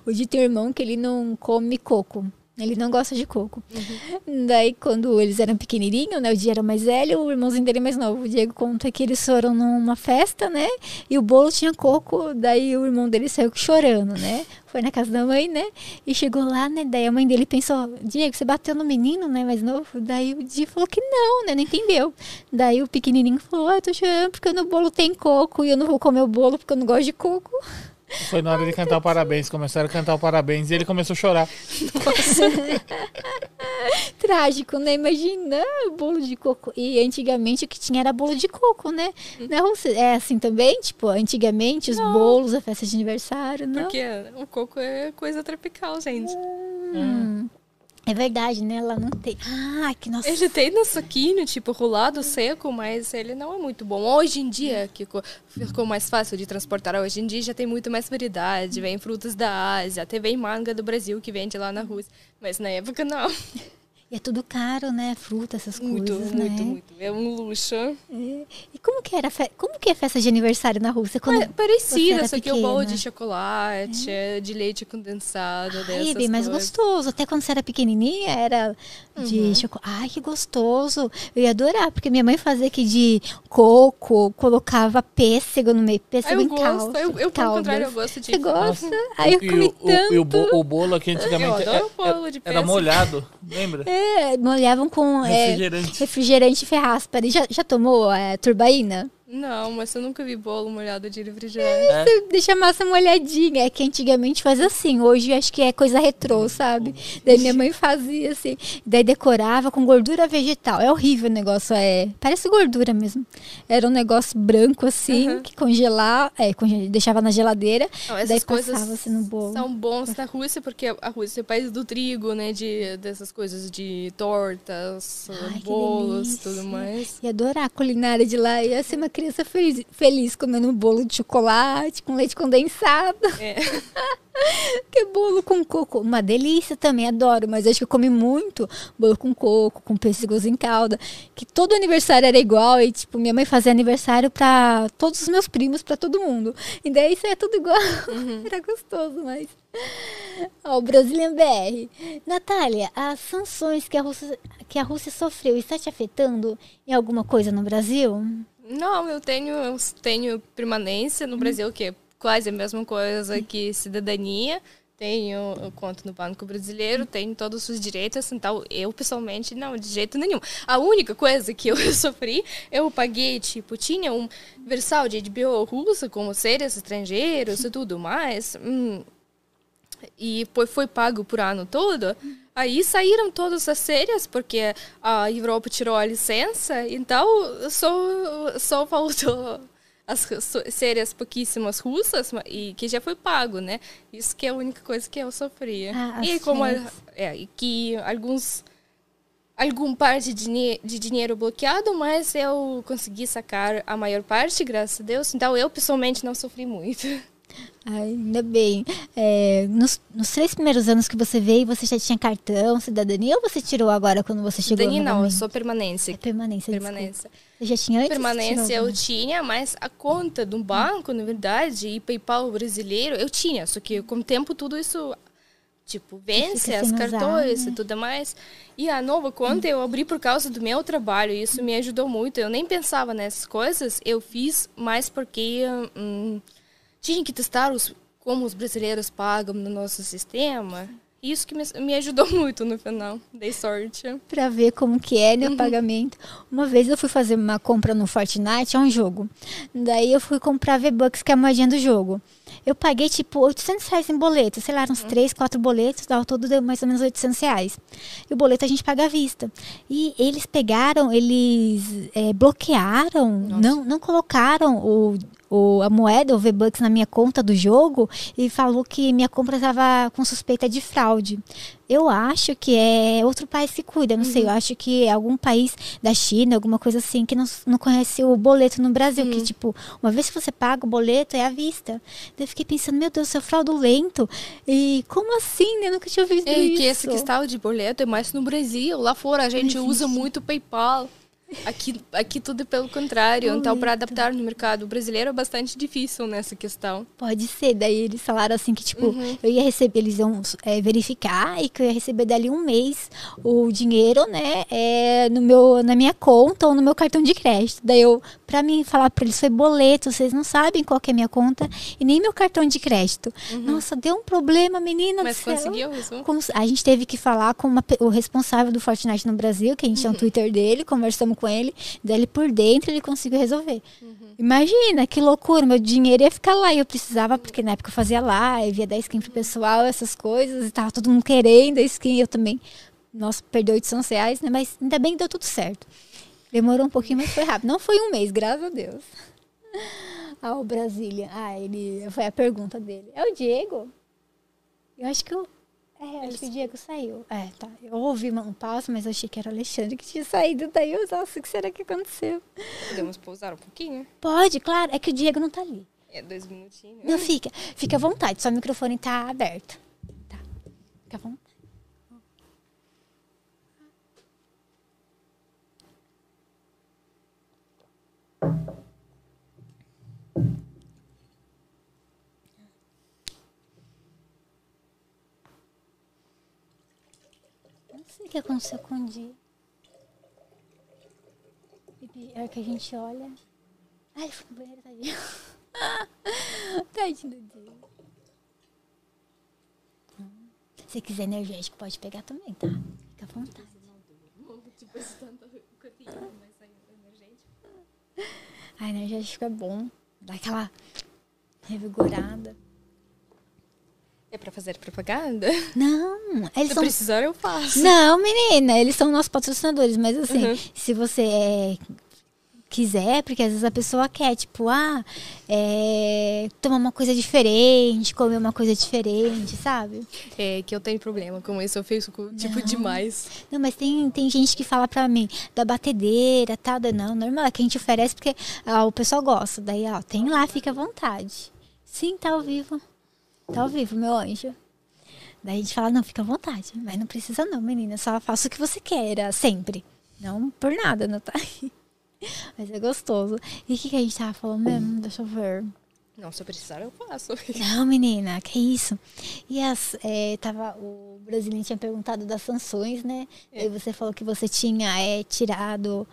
O de tem um irmão que ele não come coco. Ele não gosta de coco. Uhum. Daí, quando eles eram pequenininhos, né? O Diego era mais velho, o irmãozinho dele mais novo. O Diego conta que eles foram numa festa, né? E o bolo tinha coco. Daí, o irmão dele saiu chorando, né? Foi na casa da mãe, né? E chegou lá, né? Daí, a mãe dele pensou: Diego, você bateu no menino, né? Mais novo. Daí, o Diego falou que não, né? Não entendeu. Daí, o pequenininho falou: Ah, eu tô chorando porque no bolo tem coco e eu não vou comer o bolo porque eu não gosto de coco. Foi na hora de cantar o parabéns. Começaram a cantar o parabéns e ele começou a chorar. Trágico, né? Imagina bolo de coco. E antigamente o que tinha era bolo de coco, né? Não, é assim também? Tipo, antigamente os não. bolos, a festa de aniversário, não? Porque o coco é coisa tropical, gente. Hum. É verdade, né? Ela não tem. Ah, que nossa. Ele tem no suquinho, tipo, rolado seco, mas ele não é muito bom. Hoje em dia, que ficou mais fácil de transportar, hoje em dia já tem muito mais variedade. Vem frutas da Ásia, até vem manga do Brasil que vende lá na Rússia. Mas na época não. E é tudo caro, né? Fruta, essas muito, coisas, muito, né? Muito, muito, É um luxo. É. E como que era fe... como que é festa de aniversário na Rússia? Quando é parecida, só que o bolo de chocolate, é. de leite condensado, Ai, dessas é bem mais gostoso. Até quando você era pequenininha, era de uhum. chocolate. Ai, que gostoso. Eu ia adorar, porque minha mãe fazia aqui de coco, colocava pêssego no meio, pêssego eu em gosto. Eu, eu, pelo contrário, eu gosto de... Você gosta? Ai, eu comi e tanto. O, e o, o bolo aqui antigamente eu adoro era, bolo de era molhado, lembra? É, molhavam com refrigerante, é, refrigerante ferraspa. Já, já tomou é, turbaína? Não, mas eu nunca vi bolo molhado de refrigerante. É. Você deixa a massa molhadinha. É que antigamente fazia assim. Hoje acho que é coisa retrô, sabe? Daí minha mãe fazia assim. Daí decorava com gordura vegetal. É horrível o negócio. É, parece gordura mesmo. Era um negócio branco assim, uhum. que congelar, é, deixava na geladeira. Não, daí passava assim no bolo. São bons na Rússia, porque a Rússia é o país do trigo, né? De, dessas coisas de tortas, Ai, bolos, tudo mais. E adorar a culinária de lá. Ia ser uma criança feliz, feliz comendo um bolo de chocolate com leite condensado. É. que bolo com coco. Uma delícia também, adoro. Mas acho que eu comi muito bolo com coco, com pêssegos em calda. Que todo aniversário era igual. E, tipo, minha mãe fazia aniversário para todos os meus primos, para todo mundo. E daí isso é tudo igual. Uhum. era gostoso, mas. Ó, o Brazilian BR. Natália, as sanções que a, Rússia, que a Rússia sofreu está te afetando em alguma coisa no Brasil? Não, eu tenho, eu tenho permanência no Brasil, que é quase a mesma coisa que cidadania. Tenho conta no Banco Brasileiro, tenho todos os direitos, então eu pessoalmente não, de jeito nenhum. A única coisa que eu sofri, eu paguei, tipo, tinha um versal de HBO russa com séries estrangeiros e tudo mais, hum, e foi, foi pago por ano todo. Aí saíram todas as séries, porque a Europa tirou a licença, então só, só faltou as séries pouquíssimas russas e que já foi pago, né? Isso que é a única coisa que eu sofria. Ah, e como é, é, que alguns algum parte de, de dinheiro bloqueado, mas eu consegui sacar a maior parte, graças a Deus. Então eu pessoalmente não sofri muito. Ai, ainda bem. É, nos, nos, três primeiros anos que você veio, você já tinha cartão, cidadania, ou você tirou agora quando você chegou? Cidadania não, eu sou permanência. É permanência, Permanência. Você já tinha antes? Permanência eu tinha, mas a conta do banco, na verdade, e PayPal brasileiro, eu tinha. Só que com o tempo tudo isso, tipo, vence as cartões né? e tudo mais. E a nova conta eu abri por causa do meu trabalho, e isso me ajudou muito. Eu nem pensava nessas coisas, eu fiz mais porque... Hum, tinha que testar os, como os brasileiros pagam no nosso sistema. Isso que me, me ajudou muito no final. Dei sorte. Pra ver como que é, né, o uhum. pagamento. Uma vez eu fui fazer uma compra no Fortnite, é um jogo. Daí eu fui comprar V-Bucks, que é a moedinha do jogo. Eu paguei, tipo, 800 reais em boleto. Sei lá, uns uhum. 3, 4 boletos, dava todo deu mais ou menos 800 reais. E o boleto a gente paga à vista. E eles pegaram, eles é, bloquearam, não, não colocaram o, o, a moeda, o V-Bucks, na minha conta do jogo e falou que minha compra estava com suspeita de fraude. Eu acho que é outro país que cuida, não uhum. sei. Eu uhum. acho que é algum país da China, alguma coisa assim, que não, não conhece o boleto no Brasil. Uhum. Que, tipo, uma vez que você paga o boleto, é à vista. Eu fiquei pensando, meu Deus, seu fraudulento. E como assim? Eu nunca tinha ouvido é, isso. que esse questão de boleto é mais no Brasil. Lá fora a gente usa muito PayPal. Aqui, aqui tudo é pelo contrário. Então, para adaptar no mercado brasileiro é bastante difícil nessa questão. Pode ser. Daí eles falaram assim que, tipo, uhum. eu ia receber, eles iam é, verificar e que eu ia receber dali um mês o dinheiro, né, é, no meu, na minha conta ou no meu cartão de crédito. Daí eu, para mim, falar para eles, foi boleto, vocês não sabem qual é a minha conta e nem meu cartão de crédito. Uhum. Nossa, deu um problema, menina Mas conseguiu isso? A gente teve que falar com uma, o responsável do Fortnite no Brasil, que a gente uhum. tem um Twitter dele, conversamos com ele, dele por dentro ele conseguiu resolver. Uhum. Imagina, que loucura, meu dinheiro ia ficar lá e eu precisava, porque na época eu fazia live, ia dar skin pro pessoal, essas coisas, e tava todo mundo querendo a skin, eu também. Nossa, perdeu 800 reais, né? Mas ainda bem que deu tudo certo. Demorou um pouquinho, mas foi rápido. Não foi um mês, graças a Deus. Ah, o Brasília. Ah, ele. Foi a pergunta dele. É o Diego? Eu acho que eu. É, acho que o Diego saiu. É, tá. Eu ouvi um passo, mas eu achei que era o Alexandre que tinha saído. Daí eu, nossa, o que será que aconteceu? Podemos pousar um pouquinho? Pode, claro. É que o Diego não tá ali. É, dois minutinhos. Não, fica. Fica à vontade. Só o microfone tá aberto. Tá. Fica à vontade. O que aconteceu com o dia. E a que a gente olha. Ai, fui no banheiro, tadinho. tadinho do dia. Se quiser energético, pode pegar também, tá? Fica à vontade. A energético é bom. Dá aquela revigorada. É pra fazer propaganda? Não, eles Se são. precisar, eu faço. Não, menina, eles são nossos patrocinadores, mas assim, Uhum. se você é, quiser, porque às vezes a pessoa quer, tipo, ah, é, tomar uma coisa diferente, comer uma coisa diferente, sabe? É que eu tenho problema com isso, eu fico tipo demais. Não, mas tem, tem gente que fala pra mim da batedeira, tal, da não, normal, é que a gente oferece porque ah, o pessoal gosta. Daí, ó, tem lá, fica à vontade. Sim, tá ao vivo. Tá ao vivo, meu anjo. Daí a gente fala, não, fica à vontade. Mas não precisa não, menina. Só faça o que você queira, sempre. Não por nada, não tá? Mas é gostoso. E o que, que a gente tava falando mesmo? Deixa eu ver. Não, se eu precisar, eu faço. Não, menina, que isso? E as, é, tava, o brasileiro tinha perguntado das sanções, né? É. Aí você falou que você tinha é, tirado,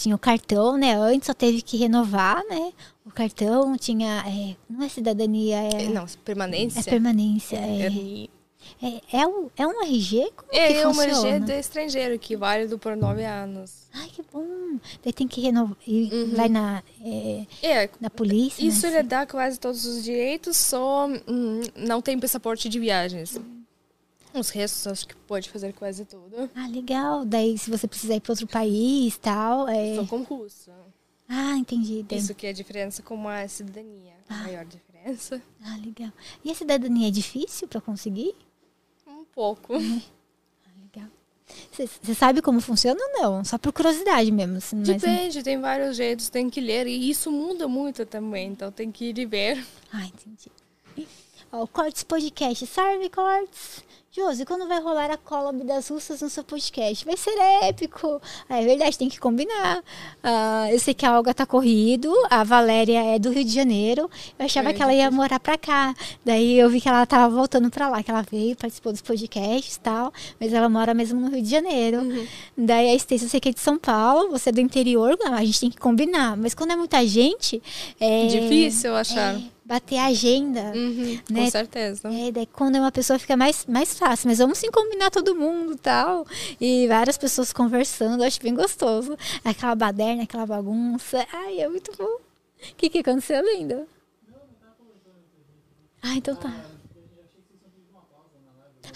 tinha o cartão, né? Antes só teve que renovar, né? O cartão tinha, é, não é cidadania, é, Não, permanência. é permanência. É, É, é, é, um, é um RG? Como que é um? RG do estrangeiro, que válido por nove anos. Ai, que bom. Daí tem que renovar, e Uhum. vai na, é, É, na polícia, isso né? ele dá quase todos os direitos, só hum, não tem passaporte de viagens. Os restos acho que pode fazer quase tudo. Ah, legal. Daí se você precisar ir para outro país tal, é... Só concurso. Ah, entendi. Daí- Isso que é a diferença com a cidadania. A maior diferença. Ah, legal. E a cidadania é difícil para conseguir? Um pouco. Ah, legal. Você sabe como funciona ou não? Só por curiosidade mesmo. assim, Depende, tem vários jeitos, tem que ler. E isso muda muito também, então tem que ir e ver. Ah, entendi. Ó, o Cortes Podcast. Salve, Cortes! Josi, quando vai rolar a collab das russas no seu podcast? Vai ser épico! Ah, é verdade, tem que combinar. Ah, eu sei que a Olga tá corrido, a Valéria é do Rio de Janeiro. Eu achava É, que ela ia morar pra cá. Daí eu vi que ela tava voltando pra lá, que ela veio, participou dos podcasts e tal. Mas ela mora mesmo no Rio de Janeiro. Daí a Stacy, eu sei que é de São Paulo, você é do interior, a gente tem que combinar. Mas quando é muita gente. É, Difícil achar. é, bater a agenda. Uhum, Né? Com certeza. É, daí quando é uma pessoa fica mais, mais fácil, mas vamos sim combinar todo mundo tal. E várias pessoas conversando, acho bem gostoso. Aquela baderna, aquela bagunça. Ai, é muito bom. O que, que aconteceu, linda? Ah, então tá.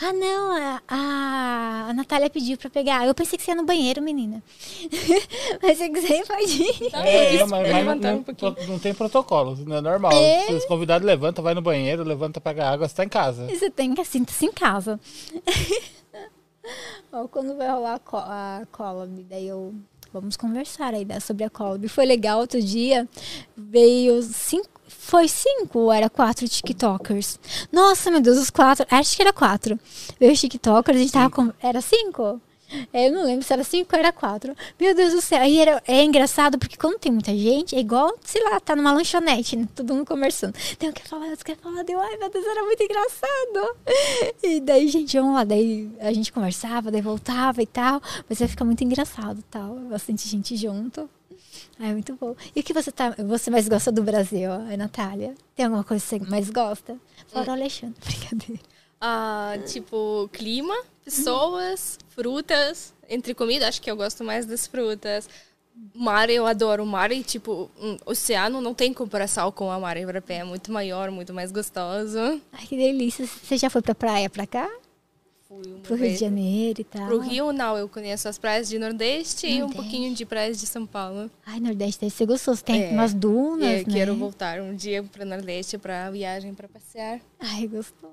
Ah, não, a, a, a Natália pediu pra pegar. Eu pensei que você ia no banheiro, menina. mas se quiser, pode ir. Tá, É, mas, quis mas levantar não, um não tem protocolo, não é normal. É. Se os convidados levantam, vai no banheiro, levanta, pega água, você tá em casa. Você tem que sinta-se em casa. Ó, quando vai rolar a, co a collab, daí eu. Vamos conversar aí né, sobre a collab. Foi legal outro dia. Veio cinco. Foi cinco ou era quatro TikTokers? Nossa, meu Deus, os quatro. Acho que era quatro. Veio os TikTokers, a gente tava com. Era cinco? Eu não lembro se era cinco ou era quatro. Meu Deus do céu. Aí era, é engraçado porque quando tem muita gente, é igual, sei lá, tá numa lanchonete, né? Todo mundo conversando. Tem um que falar, outro quer falar. Deu, ai meu Deus, era muito engraçado. E daí, gente, vamos lá. Daí a gente conversava, daí voltava e tal. Mas vai ficar muito engraçado tal. Bastante gente junto. Ah, é muito bom. E o que você, tá, você mais gosta do Brasil, ó, Natália? Tem alguma coisa que você mais gosta? Fora o Alexandre, brincadeira. Ah, tipo, clima, pessoas, frutas. Entre comida, acho que eu gosto mais das frutas. Mar, eu adoro o mar e, tipo, um oceano não tem comparação com a mar europeia. É muito maior, muito mais gostoso. Ai, que delícia. Você já foi pra praia pra cá? Fui uma Pro Rio vez. de Janeiro e tal? Pro Rio, não. Eu conheço as praias de Nordeste, e um Nordeste. pouquinho de praias de São Paulo. Ai, Nordeste deve ser gostoso. Tem É. umas dunas, eu né? quero voltar um dia para Nordeste para viagem, para passear. Ai, gostoso.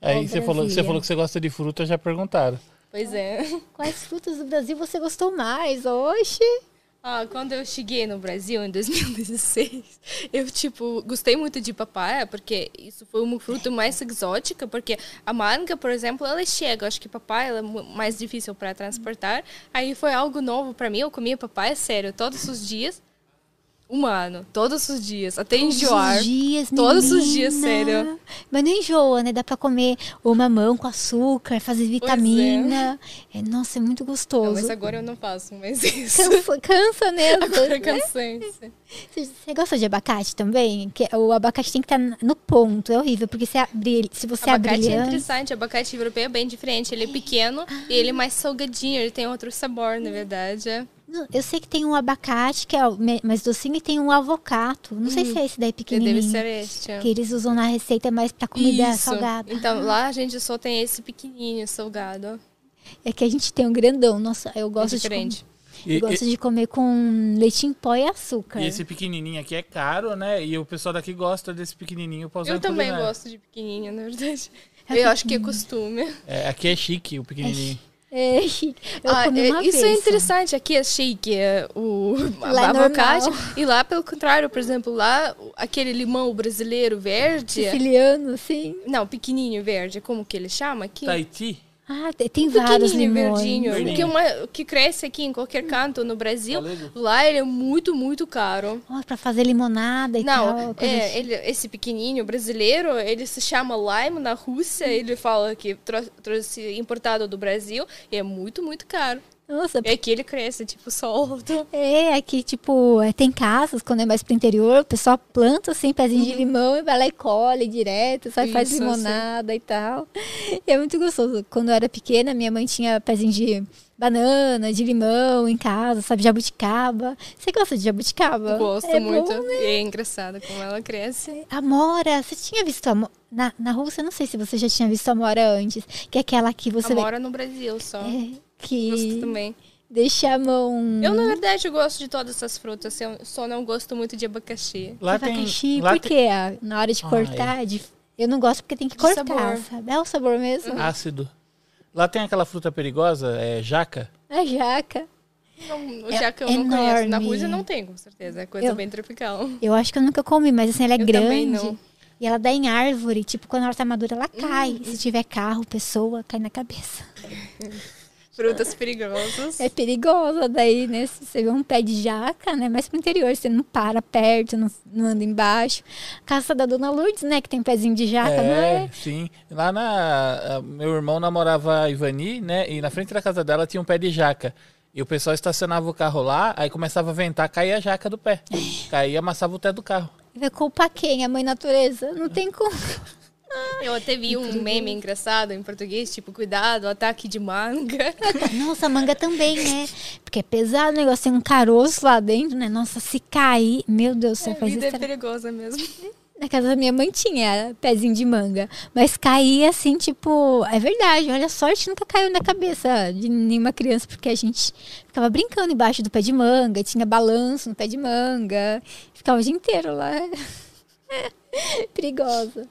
Aí você falou, você falou que você gosta de fruta, já perguntaram. Pois é. Quais frutas do Brasil você gostou mais? Oxi! Ah, quando eu cheguei no Brasil em 2016, eu, tipo, gostei muito de papaya, porque isso foi uma fruta mais exótica, porque a manga, por exemplo, ela chega, acho que papaya é mais difícil para transportar. Aí foi algo novo para mim, eu comia papaya, sério, todos os dias, um ano, todos os dias, até enjoar. Todos os dias, Todos os dias, menina. sério. Mas não enjoa, né? Dá pra comer o mamão com açúcar, fazer vitamina. É, nossa, é muito Não, gostoso. mas agora eu não faço mais isso. Cansa, cansa mesmo. Agora né? eu cansei. Você, gosta de abacate também? Que o abacate tem que estar no ponto. É horrível, porque se, abrir, se você abrir abacate ele é interessante, abacate europeu é bem diferente. Ele é pequeno e ele é mais salgadinho, ele tem outro sabor, na verdade. Eu sei que tem um abacate, que é mais docinho, e tem um avocato. Não sei se é esse daí Que pequenininho. deve ser este. Que eles usam na receita mais pra comida Isso. salgada. Então lá a gente só tem esse pequenininho salgado. É que a gente tem um grandão. Nossa, eu É gosto de diferente. comer. E, Eu gosto de comer com leite em pó e açúcar. e- e esse pequenininho aqui é caro, né? E o pessoal daqui gosta desse pequenininho pra usar Eu também culinária. gosto de pequenininho, na verdade. É Eu acho que é costume. É, aqui é chique o pequenininho. É chique. Eu Ah, comi é- isso vez. é interessante. Aqui é chique, é o Lá é abacate. normal. E lá, pelo contrário, por exemplo, lá aquele limão brasileiro verde. Siciliano, assim. Não, pequenininho verde. Como que ele chama aqui? Tahiti? Ah, tem, tem vários limões. verdinho. Verdinho. Que, uma, que cresce aqui em qualquer canto no Brasil. Galego. Lá ele é muito, muito caro. Ó, pra fazer limonada e tal. Não, coisa é, assim. ele, esse pequenininho brasileiro, ele se chama Lime na Rússia. Ele fala que trou- trouxe importado do Brasil e é muito, muito caro. Nossa, E aqui ele cresce, tipo, solto. é, aqui, tipo, é, tem casas, quando é mais pro interior, o pessoal planta, assim, pezinho de limão e vai lá e colhe direto, sai, faz Uhum. Limonada e tal. E é muito gostoso. Quando eu era pequena, minha mãe tinha pezinho de banana, de limão em casa, sabe, jabuticaba. Você gosta de jabuticaba? Gosto é muito. Bom, né? E é engraçado como ela cresce. Amora, você tinha visto a Amora? Na, na Rússia, não sei se você já tinha visto Amora antes, que é aquela que você Ela vê- no Brasil só. é, Gosto que também. deixa a mão... Eu, na verdade, gosto de todas essas frutas. Eu só não gosto muito de abacaxi. Lá de tem. abacaxi, Lá por quê? Ah, Na hora de cortar, é dif- eu não gosto porque tem que De cortar, sabor. sabe? É o sabor mesmo. tem ácido. Lá tem aquela fruta perigosa, é jaca. A jaca. Não, É já que eu não conheço. Na enorme. Rússia não tem, com certeza. É coisa Eu- bem tropical. Eu acho que eu nunca comi, mas assim, ela é Eu grande. também não. E ela dá em árvore. Tipo, quando ela tá madura, ela Hum, cai. Se tiver carro, pessoa, cai na cabeça. Frutas perigosas. É perigosa daí, né? Se você vê um pé de jaca, né? Mais pro interior, você não para perto, não, não anda embaixo. Casa da Dona Lourdes, né? Que tem pezinho de jaca, não é? sim. Lá na. Meu irmão namorava a Ivani, né? E na frente da casa dela tinha um pé de jaca. E o pessoal estacionava o carro lá, aí começava a ventar, caía a jaca do pé. Caía e amassava o teto do carro. Vai culpar quem? A mãe natureza? Não tem como. Eu até vi um meme engraçado em português, tipo, cuidado, ataque de manga. Nossa, manga também, né? Porque é pesado o negócio, tem um caroço lá dentro, né? Nossa, se cair, meu Deus, você A faz vida é isso. perigosa mesmo. Na casa da minha mãe tinha pezinho de manga. Mas caía assim, tipo. É verdade, olha, a sorte nunca caiu na cabeça de nenhuma criança, porque a gente ficava brincando embaixo do pé de manga, tinha balanço no pé de manga. Ficava o dia inteiro lá. Perigosa.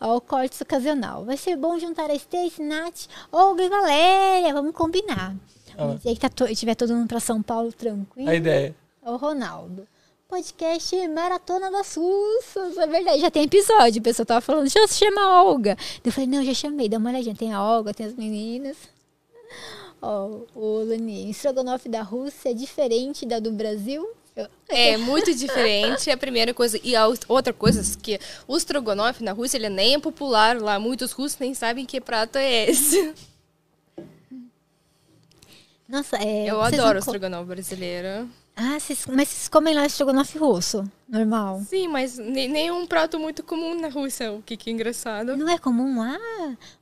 Ó, o corte ocasional. Vai ser bom juntar a Stacy, Nath, Olga e Valéria. Vamos combinar. Ah. E aí que tá to tiver todo mundo pra São Paulo tranquilo. A ideia. O Ronaldo. Podcast Maratona das Russas. É verdade, já tem episódio. O pessoal tava falando, deixa eu chamar a Olga. Eu falei, não, já chamei, dá uma olhadinha. Tem a Olga, tem as meninas. Ó, o Lani, estrogonofe da Rússia é diferente da do Brasil? Eu- É muito diferente, é a primeira coisa. E a outra coisa é que o estrogonofe na Rússia, ele nem é popular lá. Muitos russos nem sabem que prato é esse. Nossa, é. Eu adoro o estrogonofe brasileiro. Ah, vocês, mas vocês comem lá estrogonofe russo? Normal. Sim, mas ne- nem é um prato muito comum na Rússia, o que, que é engraçado. Não é comum lá?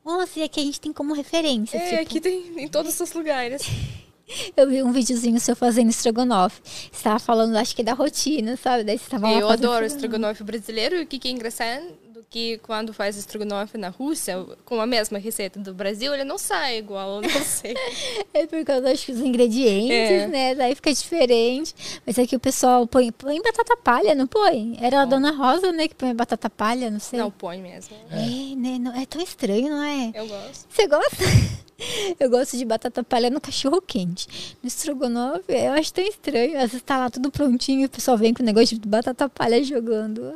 Nossa, e aqui a gente tem como referência. É, tipo, aqui tem em todos os lugares. Eu vi um videozinho seu fazendo estrogonofe. Você tava falando, acho que da rotina, sabe? Daí você tava Eu adoro estrogonofe brasileiro e o que, que é engraçado que quando faz estrogonofe na Rússia, com a mesma receita do Brasil, ele não sai igual, não sei. É por causa acho que os ingredientes, É. né? Daí fica diferente. Mas aqui o pessoal põe, põe batata palha, não põe? Era a Dona Rosa, né, que põe batata palha, não sei. não põe mesmo. É, né? É tão estranho, não é? Eu gosto. Você gosta? Eu gosto de batata palha no cachorro quente. No estrogonofe, eu acho tão estranho. Às vezes tá lá tudo prontinho e o pessoal vem com o negócio de batata palha jogando.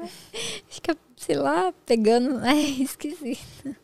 Fica, sei lá, pegando. Ai, esquisito.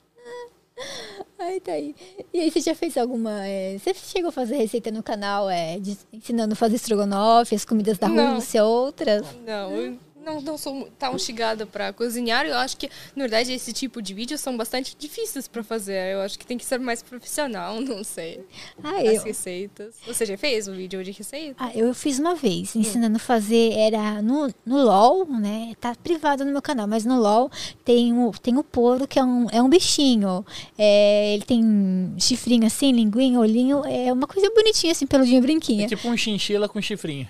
Ai, tá aí. E aí, você já fez alguma. é, você chegou a fazer receita no canal é, de- ensinando a fazer estrogonofe, as comidas da Não. Rússia, outras? Não, eu não, não sou tão chegada para cozinhar. Eu acho que, na verdade, esse tipo de vídeos são bastante difíceis para fazer. Eu acho que tem que ser mais profissional, não sei. Ah, As eu... receitas. Você já fez um vídeo de receita? Ah, eu fiz uma vez, ensinando a fazer, era no, no LOL, né? Tá privado no meu canal, mas no LOL tem o, tem o poro, que é um, é um bichinho. É, ele tem chifrinho assim, linguinha, olhinho. É uma coisa bonitinha, assim, peludinho, brinquinha. É tipo um chinchila com chifrinho.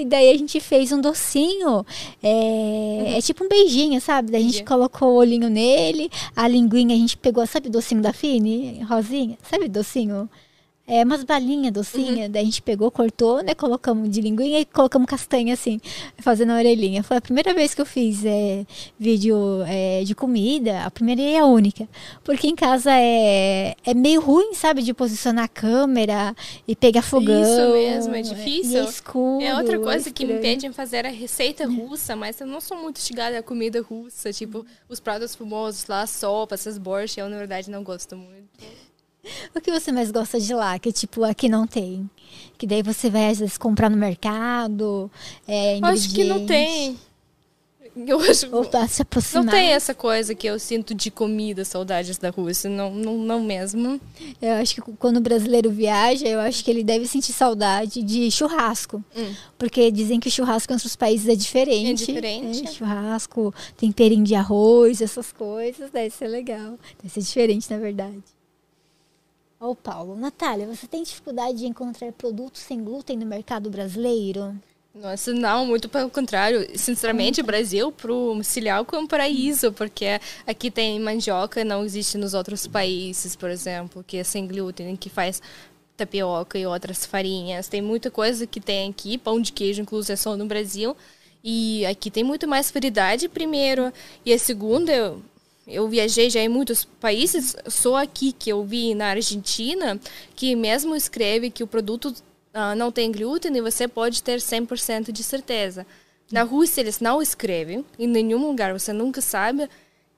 E daí a gente fez um docinho. É, uhum. é tipo um beijinho, sabe? Daí a gente colocou o olhinho nele, a linguinha a gente pegou, sabe, docinho da Fini? Rosinha? Sabe docinho? É, umas balinhas docinha, uhum. daí a gente pegou, cortou, né? Colocamos de linguinha e colocamos castanha assim, fazendo a orelhinha. Foi a primeira vez que eu fiz é, vídeo é, de comida, a primeira e a única. Porque em casa é, é meio ruim, sabe, de posicionar a câmera e pegar fogão. Isso mesmo, é difícil. É, escuro, é outra coisa que me impede em fazer a receita russa, mas eu não sou muito chegada à comida russa, tipo os pratos famosos lá, sopa, essas borscht, eu na verdade não gosto muito. O que você mais gosta de lá, que tipo aqui não tem? Que daí você vai às vezes comprar no mercado, é, Acho que não tem. Eu acho Ou se aproximar. Não tem essa coisa que eu sinto de comida, saudades da Rússia, não, não, não mesmo. Eu acho que quando o brasileiro viaja, eu acho que ele deve sentir saudade de churrasco. Hum. Porque dizem que churrasco em outros países é diferente. É diferente. É, churrasco, temperinho de arroz, essas coisas, deve ser legal. Deve ser diferente, na verdade. Ô, Paulo, Natália, você tem dificuldade de encontrar produtos sem glúten no mercado brasileiro? Nossa, não, muito pelo contrário. Sinceramente, o Brasil pro cereal é um paraíso, porque aqui tem mandioca, não existe nos outros países, por exemplo, que é sem glúten, que faz tapioca e outras farinhas. Tem muita coisa que tem aqui, pão de queijo, inclusive, é só no Brasil. E aqui tem muito mais variedade, primeiro. E a segunda, eu viajei já em muitos países, só aqui que eu vi na Argentina, que mesmo escreve que o produto uh, não tem glúten e você pode ter 100% de certeza. Na Rússia eles não escrevem, em nenhum lugar você nunca sabe.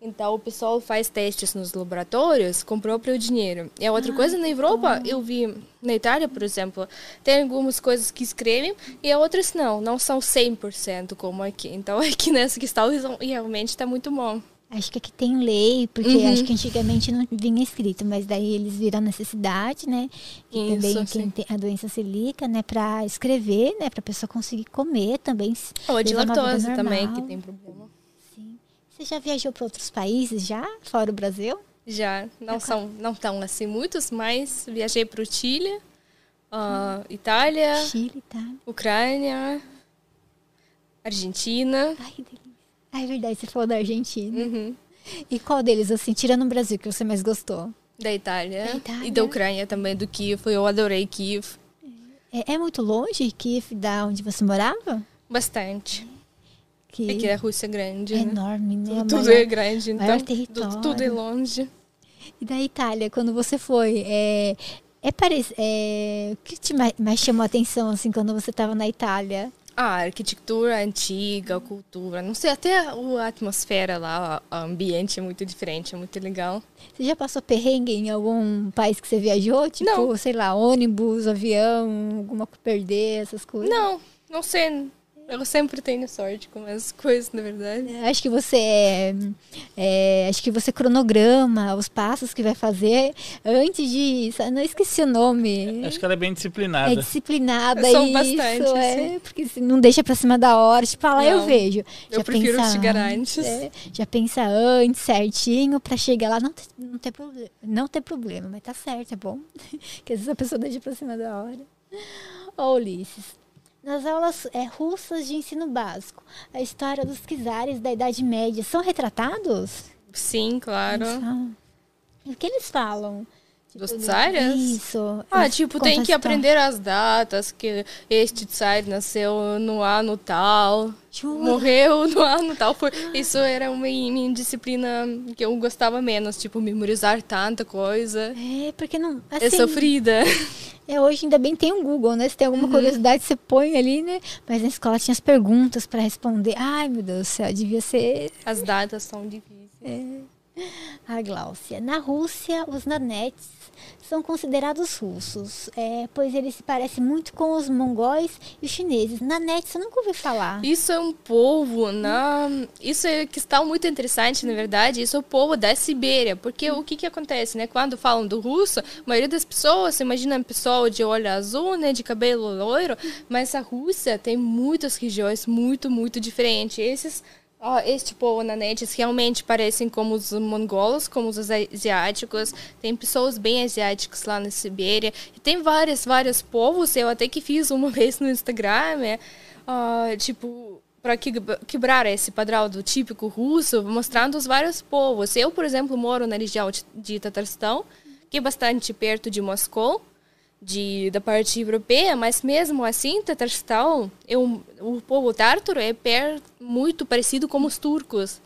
Então o pessoal faz testes nos laboratórios com o próprio dinheiro. E a outra ah, coisa na Europa, eu vi na Itália, por exemplo, tem algumas coisas que escrevem e outras não, não são 100% como aqui. Então aqui nessa questão realmente está muito bom. Acho que aqui tem lei, porque uhum. acho que antigamente não vinha escrito, mas daí eles viram necessidade, né? E Isso, também quem tem a doença celíaca, né, para escrever, né, para a pessoa conseguir comer também. Ou de lactose também, que tem problema. Sim. Você já viajou para outros países já, fora o Brasil? Já, não são não tão assim muitos, mas viajei para o Chile, uh, Itália, Chile, Itália, Ucrânia, Argentina. Ai, que delícia. Ah, é verdade, você falou da Argentina. Uhum. E qual deles, assim, tirando o Brasil, que você mais gostou? Da Itália. Da Itália. E da Ucrânia também, do Kiev. Eu adorei Kiev. É, é muito longe Kiev da onde você morava? Bastante. Que... É que a Rússia é grande. É né? enorme, né? Tudo, tudo é grande, então. Tudo, tudo é longe. E da Itália, quando você foi, é, é, é o que te mais, mais chamou a atenção assim quando você estava na Itália? A arquitetura antiga, a cultura, não sei, até a atmosfera lá, o ambiente é muito diferente, é muito legal. Você já passou perrengue em algum país que você viajou? Tipo, não. sei lá, ônibus, avião, alguma perder, essas coisas? Não, não sei. Eu sempre tenho sorte com as coisas, na verdade. É, acho que você é, é, acho que você cronograma os passos que vai fazer antes de. Não esqueci o nome. Acho que ela é bem disciplinada. É disciplinada São isso, bastante, é, porque não deixa pra cima da hora. Tipo, ah, lá eu vejo. Eu já prefiro pensa chegar antes. É, já pensa antes, certinho, pra chegar lá não ter, não ter, problema, não ter problema, mas tá certo, é bom. que às vezes a pessoa deixa pra cima da hora. Ô, oh, Ulisses. Nas aulas é, russas de ensino básico, a história dos czares da Idade Média são retratados? Sim, claro. O que eles falam? Dos tipo, tsares? Isso. Ah, tipo, tem que aprender as datas, que este tsar nasceu no ano tal, Jura? morreu no ano tal. Foi, isso era uma minha disciplina que eu gostava menos, tipo, memorizar tanta coisa. É, porque não... Assim, é sofrida. É, hoje ainda bem tem o Google, né? Se tem alguma uhum. curiosidade, você põe ali, né? Mas na escola tinha as perguntas para responder. Ai, meu Deus do céu, devia ser. As datas são difíceis. É. A Gláucia. Na Rússia, os nanetes são considerados russos, é, pois eles se parecem muito com os mongóis e os chineses. Nanetes, eu nunca ouvi falar. Isso é um povo, na... isso é questão muito interessante, na verdade. Isso é o povo da Sibéria, porque o que que acontece, né? Quando falam do russo, a maioria das pessoas imagina pessoa de olho azul, né, de cabelo loiro, mas a Rússia tem muitas regiões muito, muito diferentes. Esses Oh, este povo nanetes realmente parecem como os mongolos, como os asiáticos. Tem pessoas bem asiáticas lá na Sibéria. E tem vários, vários povos. Eu até que fiz uma vez no Instagram, é, uh, tipo, para quebrar esse padrão do típico russo, mostrando os vários povos. Eu, por exemplo, moro na região de Tatarstão, que é bastante perto de Moscou de, da parte europeia, mas mesmo assim, Tatarstão, é um, o povo tártaro é per, muito parecido com os turcos.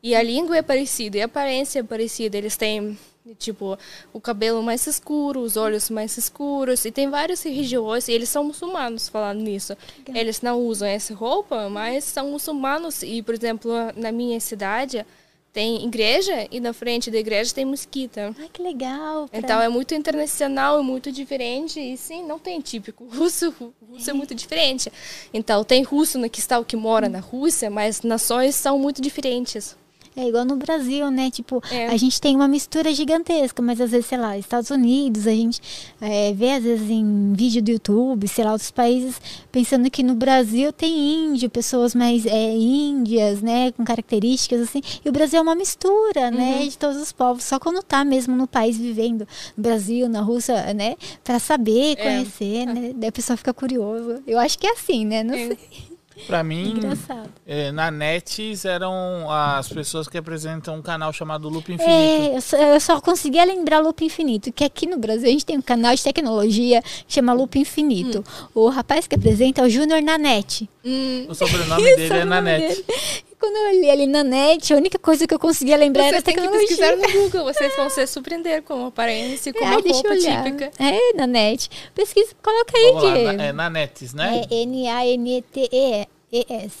E a língua é parecida, e a aparência é parecida. Eles têm, tipo, o cabelo mais escuro, os olhos mais escuros, e tem várias regiões, e eles são muçulmanos falando nisso. Eles não usam essa roupa, mas são muçulmanos. E, por exemplo, na minha cidade, tem igreja e na frente da igreja tem mesquita. Ai, que legal. Pra... Então é muito internacional, é muito diferente. E sim, não tem típico. Russo, russo é. muito diferente. Então tem russo que está o que mora na Rússia, mas nações são muito diferentes. É igual no Brasil, né? Tipo, é. a gente tem uma mistura gigantesca, mas às vezes, sei lá, Estados Unidos, a gente é, vê às vezes em vídeo do YouTube, sei lá, outros países, pensando que no Brasil tem índio, pessoas mais é, índias, né? Com características assim. E o Brasil é uma mistura, né? uhum. De todos os povos. Só quando tá mesmo no país vivendo, no Brasil, na Rússia, né? Pra saber, é. conhecer, né? Daí a pessoa fica curiosa. Eu acho que é assim, né? Não é. sei. Pra mim, é, na Nets eram as pessoas que apresentam um canal chamado Loop Infinito. É, eu só, eu só conseguia lembrar Loop Infinito, que aqui no Brasil a gente tem um canal de tecnologia que chama Loop Infinito. Hum. O rapaz que apresenta é o Júnior Nanete. Hum. O sobrenome dele é Nanete. Quando eu olhei ali na net, a única coisa que eu conseguia lembrar Vocês era tecnologia. Vocês têm que pesquisar no Google, vocês vão se surpreender com a aparência, com é, uma roupa típica. É, na net. Pesquisa, coloca aí, Vamos Diego. Lá, na, é na Netes, né? É N-A-N-E-T-E-S,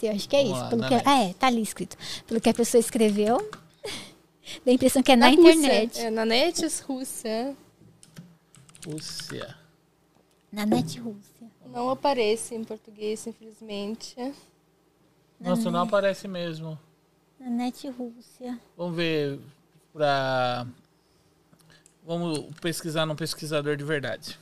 eu acho que é Vamos isso. Lá, pelo que, ah, é, tá ali escrito. Pelo que a pessoa escreveu. Dá a impressão que é na, na internet. É, na net Rússia. Rússia. Na net Rússia. Não aparece em português, infelizmente. Nossa, não aparece mesmo. Na net Rússia. Vamos ver pra. Vamos pesquisar num pesquisador de verdade.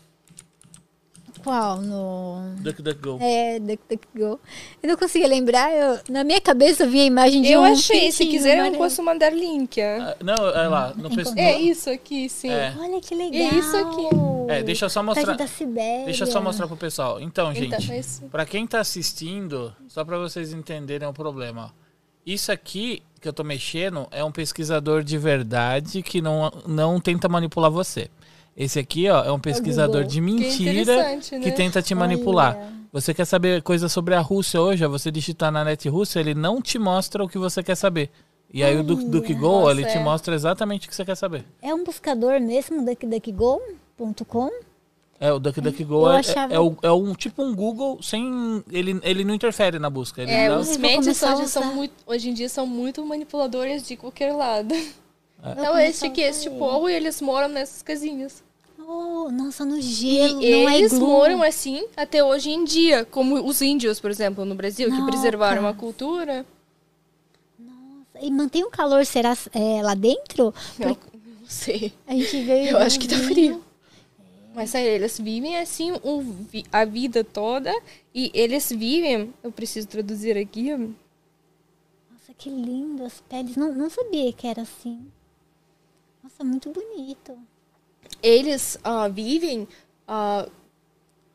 Qual? No. DuckDuckGo. É, DuckDuckGo. Eu não conseguia lembrar. Eu, na minha cabeça vinha a imagem de eu um. Eu achei. Se quiser, eu posso mandar link. Ah, não, é lá. No pesquisador. É isso aqui, sim. É. Olha que legal. É isso aqui. É, deixa eu só mostrar. Da Deixa eu só mostrar pro pessoal. Então, então gente, então, para quem tá assistindo, só para vocês entenderem o problema. Isso aqui que eu tô mexendo é um pesquisador de verdade que não, não tenta manipular você. Esse aqui, ó, é um pesquisador de mentira que, que, tenta te manipular. Olha. Você quer saber coisas sobre a Rússia hoje? Você digitar na net Rússia, ele não te mostra o que você quer saber. E aí o DuckDuckGo, ele é. te mostra exatamente o que você quer saber. É um buscador mesmo, DuckDuckGo.com? É, o DuckDuckGo é, achava... é, é, é, um tipo um Google sem. Ele, ele não interfere na busca. Ele é, dá... os médios hoje, são muito, hoje em dia são muito manipuladores de qualquer lado. É. Então, este aqui, este povo, eles moram nessas casinhas. Oh, nossa, no gelo. E não é eles é moram assim até hoje em dia, como os índios, por exemplo, no Brasil, que preservaram a cultura. Nossa, e mantém o calor, será é, lá dentro? Não, não sei. A gente veio. Eu acho que tá frio. Mas aí, eles vivem assim a vida toda e eles vivem. Eu preciso traduzir aqui. Nossa, que lindo as peles. Não, não sabia que era assim. Nossa, muito bonito eles uh, vivem, uh,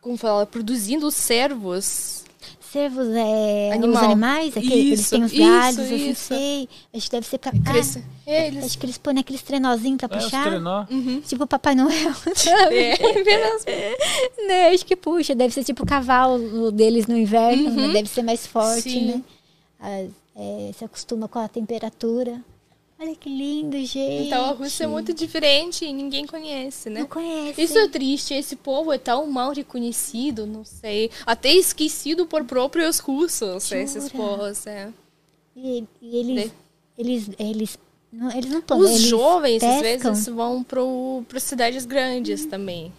como fala, produzindo servos. Servos é Animal. os animais? Isso, eles têm os galhos, isso, eu isso. sei. Acho que deve ser pra. Ah, eles. Acho que eles põem aqueles trenozinhos pra é, puxar. Trenó. Uhum. Tipo o Papai Noel. Sabe? É, né, acho que puxa. Deve ser tipo o cavalo deles no inverno, né? uhum. né? Deve ser mais forte, Sim. né? As, é, se acostuma com a temperatura. Olha que lindo, gente. Então a Rússia é muito diferente e ninguém conhece, né? Não conhece. Isso é triste. Esse povo é tão mal reconhecido, não sei. Até esquecido por próprios russos, Jura? esses povos. É. E, e eles, eles, eles Não, eles não plantam. Os eles jovens, às pescam. vezes, vão para cidades grandes também.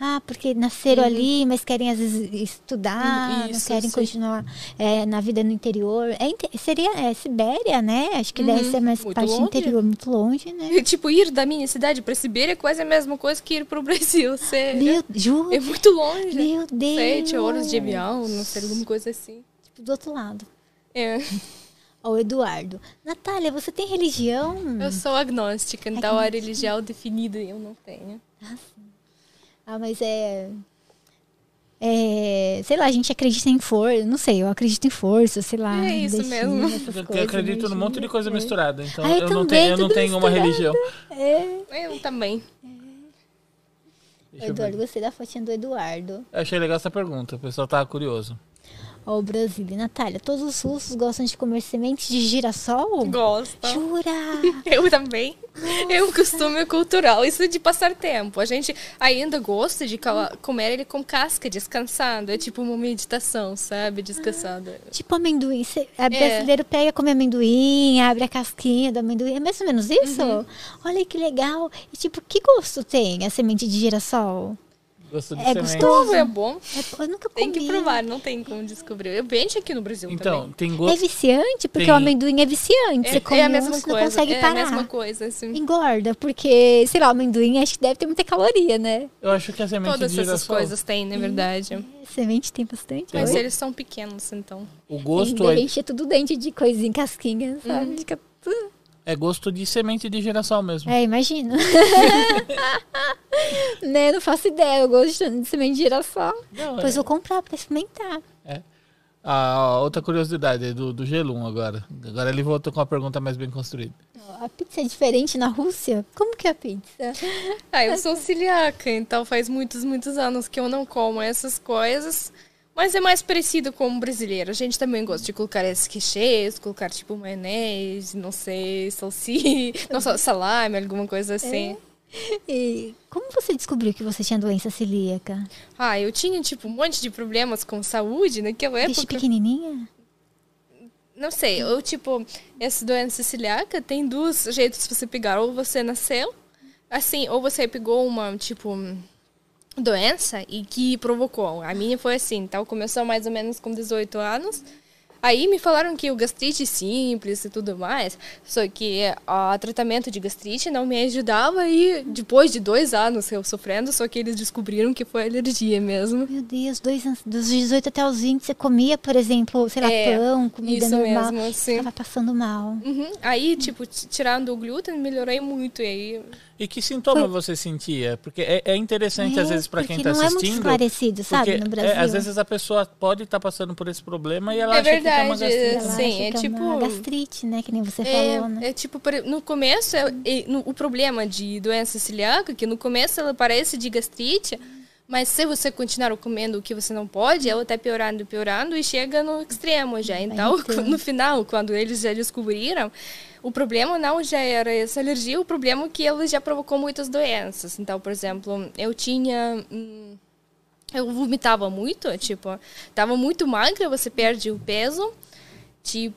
Ah, porque nasceram ali, mas querem às vezes estudar, não Isso, querem sim. continuar é, na vida no interior. É, seria é, Sibéria, né? Acho que deve Uhum, ser mais muito parte longe. interior, muito longe, né? E, tipo, ir da minha cidade para Sibéria é quase a mesma coisa que ir para o Brasil, sério. Meu, juro? É muito longe. Meu Deus! Sete horas de avião, não sei, alguma coisa assim. Tipo, do outro lado. É. Ó, o Eduardo. Natália, você tem religião? Eu sou agnóstica, então a religião definida eu não tenho. Ah, mas é. É, sei lá, a gente acredita em força, não sei, eu acredito em força, sei lá. É isso destino, mesmo. Eu coisas, acredito num monte de coisa misturada, então Ah, eu eu, não também, tenho, eu não tenho uma religião. É. Eu também. Eu ver. Eduardo, gostei da fotinha do Eduardo. Eu achei legal essa pergunta, o pessoal tava curioso. Ó, o Brasil e Natália, todos os russos gostam de comer sementes de girassol? Gosto. Jura? Eu também. É um costume cultural. Isso é de passar tempo. A gente ainda gosta de comer ele com casca, descansando. É tipo uma meditação, sabe? Descansando. tipo amendoim. Cê, É. a brasileiro pega, come amendoim, abre a casquinha do amendoim. É mais ou menos isso? Uhum. Olha que legal. E tipo, que gosto tem a semente de girassol? Gosto de É semente. gostoso? É bom. É- eu nunca comi. Tem que provar, não tem como descobrir. Eu vende aqui no Brasil Então, também. tem É gosto. viciante? Porque Tem- o amendoim é viciante. Você É, come é a um, mesma você coisa. não consegue é parar. a mesma coisa, assim. Engorda, porque, sei lá, o amendoim acho que deve ter muita caloria, né? Eu acho que a semente Todas de essas girassol, coisas têm, na verdade. Semente tem bastante. Mas Oi? eles são pequenos, então. o Tem, gosto é, é tudo dente de coisinha, casquinha, sabe? Uhum. Fica tudo- é gosto de semente de girassol mesmo. É, imagina. né, não faço ideia, eu gosto de semente de girassol. Não, Depois é- vou comprar pra experimentar. Ah, ó, outra curiosidade do, do G1 agora. Agora ele voltou com uma pergunta mais bem construída. A pizza é diferente na Rússia? Como que é a pizza? Ah, eu sou celíaca, então faz muitos, muitos anos que eu não como essas coisas. Mas é mais parecido com o brasileiro. A gente também gosta de colocar esses recheios, colocar tipo maionese, não sei, salsi, não, sa- salame, alguma coisa assim. E como você descobriu que você tinha doença celíaca? Ah, eu tinha tipo um monte de problemas com saúde naquela Desde época. pequenininha? Não sei, eu tipo, essa doença celíaca tem dois jeitos de você pegar. Ou você nasceu, assim, ou você pegou uma, tipo, doença e que provocou. A minha foi assim, então começou mais ou menos com 18 anos. Aí me falaram que o gastrite simples e tudo mais, só que o tratamento de gastrite não me ajudava e depois de dois anos eu sofrendo, só que eles descobriram que foi alergia mesmo. Meu Deus, dois anos, dos 18 até os 20, você comia, por exemplo, sei lá, É, pão, comida Isso normal. mesmo, assim. Tava passando mal. Uhum. Aí, tipo, tirando o glúten, melhorei muito. E aí E que sintoma você sentia? Porque é, é interessante, às É, vezes, para quem está não é muito assistindo. esclarecido, sabe, no é, Brasil. às vezes a pessoa pode estar passando por esse problema e ela É acha que tem uma verdade, gastrite. Ela sim, acha é tipo- uma gastrite, né? Que nem você É, falou, né? é tipo, no começo, é- é- no- o problema de doença celíaca, que no começo ela parece de gastrite, mas se você continuar comendo o que você não pode, ela tá piorando, piorando e chega no extremo já. Então, então. no final, quando eles já descobriram, o problema não já era essa alergia, o problema é que ela já provocou muitas doenças. Então, por exemplo, eu tinha... hum, eu vomitava muito, tipo, tava muito magra, você perde o peso, tipo,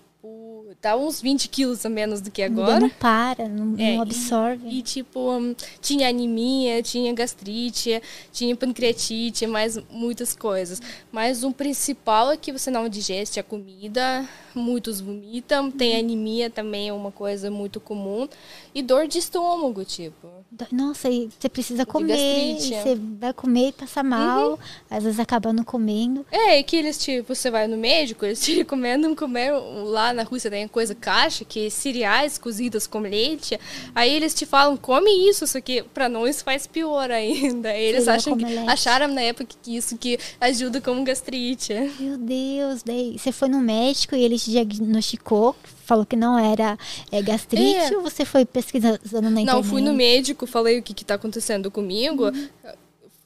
tava uns 20 quilos a menos do que agora. não para, não, É, não absorve. E, tipo, hum, tinha anemia, tinha gastrite, tinha pancreatite, mais muitas coisas. Mas o principal é que você não digeste a comida, muitos vomitam, tem Uhum. anemia também, é uma coisa muito comum. E dor de estômago, tipo. Nossa, e você precisa comer, e você vai comer e passa mal, Uhum. às vezes acaba não comendo. É, e que eles, tipo, você vai no médico, eles te recomendam comer, lá na Rússia tem coisa caixa, que cereais cozidos com leite. Aí eles te falam, come isso, só que pra nós faz pior ainda. Eles acham que, leite. acharam na época que isso que ajuda com gastrite. Meu Deus, daí você foi no médico e ele te diagnosticou, falou que não era é, gastrite, É. ou você foi pesquisando na internet? Não, fui no médico, falei o que que tá acontecendo comigo.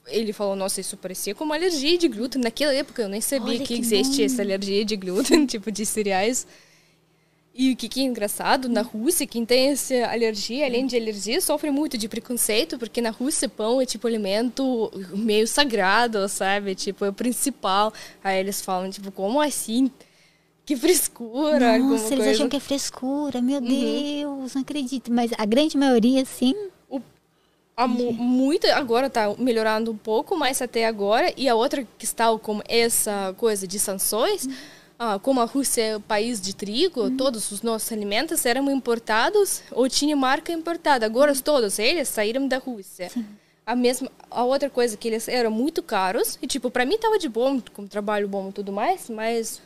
Ele falou, nossa, isso parecia com uma alergia de glúten. Naquela época eu nem sabia Olha que, que existe bom. essa alergia de glúten, tipo de cereais. E o que, que é engraçado, na Rússia, quem tem essa alergia, além de alergia, sofre muito de preconceito, porque na Rússia pão é tipo alimento meio sagrado, sabe? Tipo, é o principal. Aí eles falam, tipo, como assim? que frescura, Nossa, eles coisa. acham que é frescura, meu Deus, não acredito. Mas a grande maioria, sim. Há mu- muito agora está melhorando um pouco, mas até agora. E a outra questão com essa coisa de sanções, ah, como a Rússia é um país de trigo, todos os nossos alimentos eram importados ou tinha marca importada. Agora todos eles saíram da Rússia. A mesma, a outra coisa que eles eram muito caros e tipo para mim tava de bom, com trabalho bom e tudo mais, mas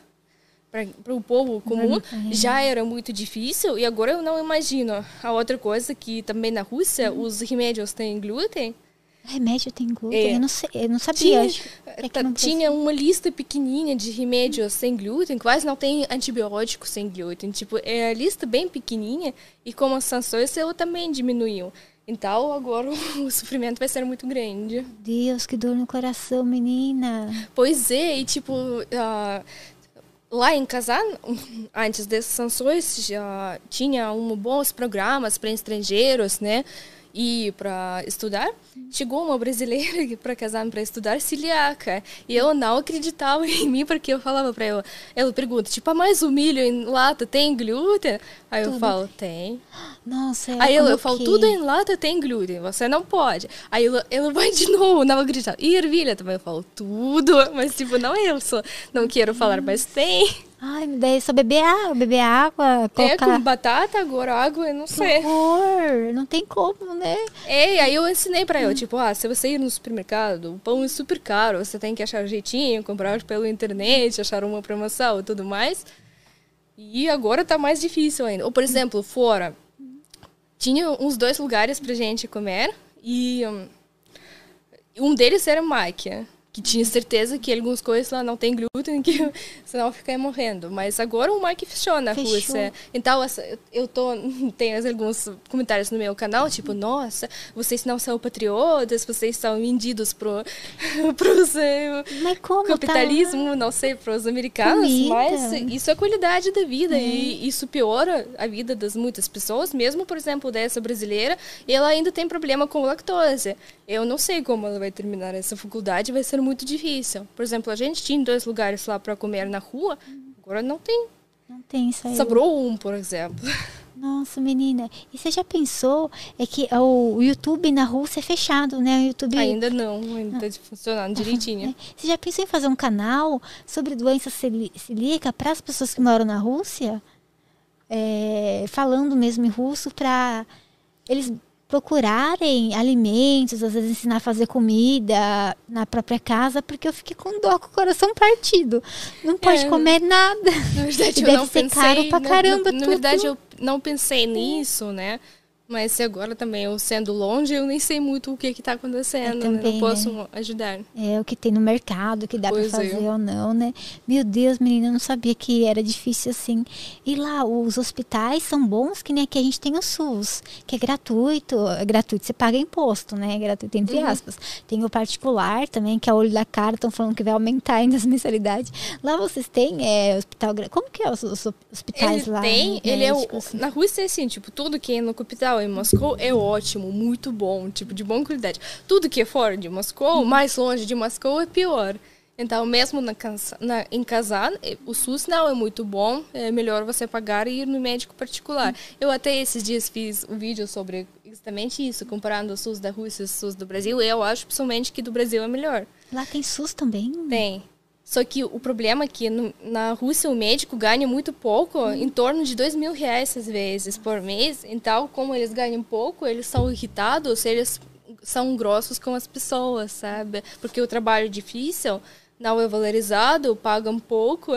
para o povo comum já era muito difícil e agora eu não imagino. A outra coisa que também na Rússia os remédios têm glúten. Remédio tem glúten? É. Eu não sei, eu não sabia. Tinha, tá- no tinha uma lista pequenininha de remédios sem glúten, quase não tem antibiótico sem glúten. Tipo, é a lista bem pequenininha e como as sanções eu também diminuiu. Então agora o sofrimento vai ser muito grande. Deus, que dor no coração, menina. Pois é, e tipo, ah, lá em Kazan, antes dessas sanções, já tinha um bons programas para estrangeiros, né? E para estudar. Chegou uma brasileira para Kazan para estudar celíaca. E eu não acreditava em mim, porque eu falava para ela. Ela pergunta, tipo, ah, mas o milho em lata tem glúten? Aí eu Tudo. falo, tem. Nossa, é Aí eu, eu falo, tudo em lata tem glúten, você não pode. Aí ela, ela vai de novo, não acredita. E ervilha também, eu falo, tudo. Mas, tipo, não eu só não quero falar, mas tem. Ai, daí é só beber água, beber água, É colocar... com batata, agora água, eu não sei. horror, não tem como, né? É, aí eu ensinei pra ela, tipo, ah, se você ir no supermercado, o pão é super caro, você tem que achar jeitinho, comprar pela internet, achar uma promoção e tudo mais. E agora tá mais difícil ainda. Ou, por exemplo, fora, tinha uns dois lugares pra gente comer e hum, um deles era máquina, que tinha certeza que algumas coisas lá não tem glúten, que senão fica morrendo. Mas agora o Mike fechou na Fechou. Rússia. Então, eu tô, tenho alguns comentários no meu canal, tipo, nossa, vocês não são patriotas, vocês são vendidos pro, pros eh, tá capitalismo, não sei, pros americanos, Comida. mas isso é qualidade da vida e isso piora a vida das muitas pessoas, mesmo, por exemplo, dessa brasileira, ela ainda tem problema com lactose. Eu não sei como ela vai terminar essa faculdade, vai ser muito difícil. Por exemplo, a gente tinha dois lugares lá para comer na rua, agora não tem. Não tem aí. Sobrou um, por exemplo. Nossa, menina. E você já pensou é que o YouTube na Rússia é fechado, né? O YouTube Ainda não, ainda está funcionando direitinho. Você já pensou em fazer um canal sobre doença celí- celíaca para as pessoas que moram na Rússia? É, falando mesmo em russo para eles procurarem alimentos, às vezes ensinar a fazer comida na própria casa, porque eu fiquei com dó, com o coração partido. Não pode É. comer nada. Na verdade, E eu deve não ser pensei. caro pra na- caramba na, na tudo. verdade, eu não pensei nisso, né? Mas agora também eu sendo longe, eu nem sei muito o que está acontecendo, Eu né? também, Não posso ajudar. É o que tem no mercado, que dá para é. fazer ou não, né? Meu Deus, menina, eu não sabia que era difícil assim. E lá, os hospitais são bons, que nem aqui a gente tem o SUS, que é gratuito. É gratuito, você paga imposto, né? É gratuito, entre Uhum. aspas. Tem o particular também, que é o olho da cara, estão falando que vai aumentar ainda as mensalidades. Lá vocês têm é, hospital Como que é os, os hospitais Ele lá? tem, né, ele é o, médicos? na Rússia é assim, tipo, tudo que é no capital, em Moscou, é ótimo, muito bom, tipo, de boa qualidade. Tudo que é fora de Moscou, mais longe de Moscou, é pior. Então, mesmo na, na- em Kazan, eh, o SUS não é muito bom, é melhor você pagar e ir no médico particular. Eu até esses dias fiz um vídeo sobre exatamente isso, comparando o SUS da Rússia e o SUS do Brasil, e eu acho pessoalmente que do Brasil é melhor. Lá tem SUS também? Tem. Só que o problema é que no- na Rússia o médico ganha muito pouco, em torno de dois mil reais às vezes por mês. Então, como eles ganham pouco, eles são irritados, eles são grossos com as pessoas, sabe? Porque o trabalho é difícil, não é valorizado, pagam pouco.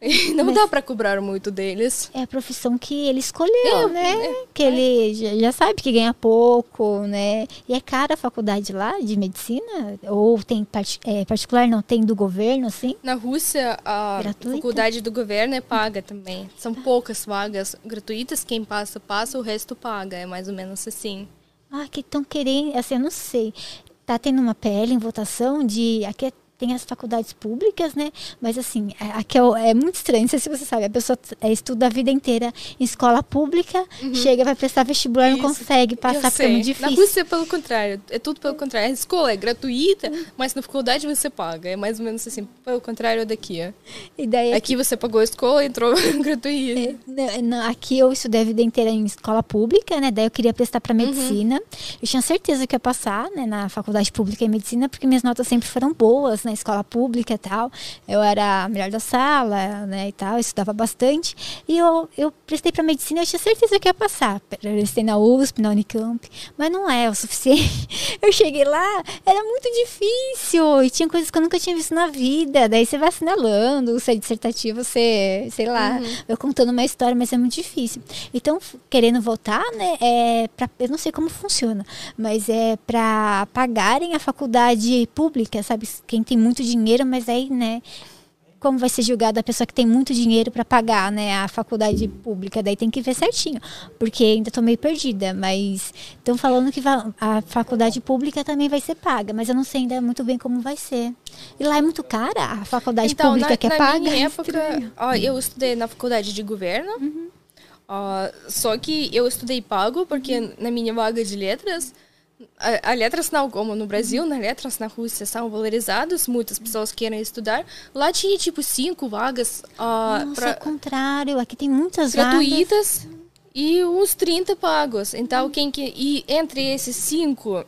Não Mas- dá para cobrar muito deles. É a profissão que ele escolheu, É, né? que ele já, sabe que ganha pouco, né? E é cara a faculdade lá de medicina? Ou tem parti- é, particular, não tem do governo, assim? Na Rússia, a Gratuita? faculdade do governo é paga também. São poucas vagas gratuitas, quem passa, passa, o resto paga. É mais ou menos assim. Ah, que estão querendo, assim, eu não sei. Tá tendo uma PL em votação de. Aqui é tem as faculdades públicas, né? Mas assim, é, aqui é, é, muito estranho, não sei se você sabe, a pessoa é, estuda a vida inteira em escola pública, uhum. chega, vai prestar vestibular, Isso. não consegue passar, porque é muito difícil. Na Rússia é pelo contrário, é tudo pelo contrário. A escola é gratuita, uhum. mas na faculdade você paga. É mais ou menos assim, pelo contrário daqui. E daí aqui, aqui você pagou a escola e entrou gratuita. É, não, não, aqui eu estudei a vida inteira em escola pública, né? Daí eu queria prestar para uhum. medicina. Uhum. Eu tinha certeza que ia passar, né, na faculdade pública em medicina, porque minhas notas sempre foram boas na escola pública e tal. Eu era a melhor da sala, né, e tal, eu estudava bastante. E eu, eu prestei para medicina, eu tinha certeza que ia passar. Eu prestei na USP, na Unicamp, mas não é o suficiente. Eu cheguei lá, era muito difícil, e tinha coisas que eu nunca tinha visto na vida. Daí você vai assinalando, se é dissertativo, você, sei lá, uhum. eu contando uma história, mas é muito difícil. Então, querendo voltar, né, é pra, eu não sei como funciona, mas é para pagarem a faculdade pública, sabe? Quem tem muito dinheiro, mas aí, né, como vai ser julgada a pessoa que tem muito dinheiro para pagar, né, a faculdade pública, daí tem que ver certinho, porque ainda tô meio perdida, mas estão falando que a faculdade pública também vai ser paga, mas eu não sei ainda muito bem como vai ser. E lá é muito cara a faculdade então, pública na, que é na paga. Minha época, ó, eu estudei na faculdade de governo. Uhum. Ó, só que eu estudei pago porque uhum. na minha vaga de letras a, a letras não, como no Brasil, né? Letras na Rússia são valorizadas, muitas pessoas querem estudar. Lá tinha tipo cinco vagas. Uh, Nossa, pra, ao contrário, aqui tem muitas gratuitas vagas. e uns 30 pagos. Então, quem que. E entre esses cinco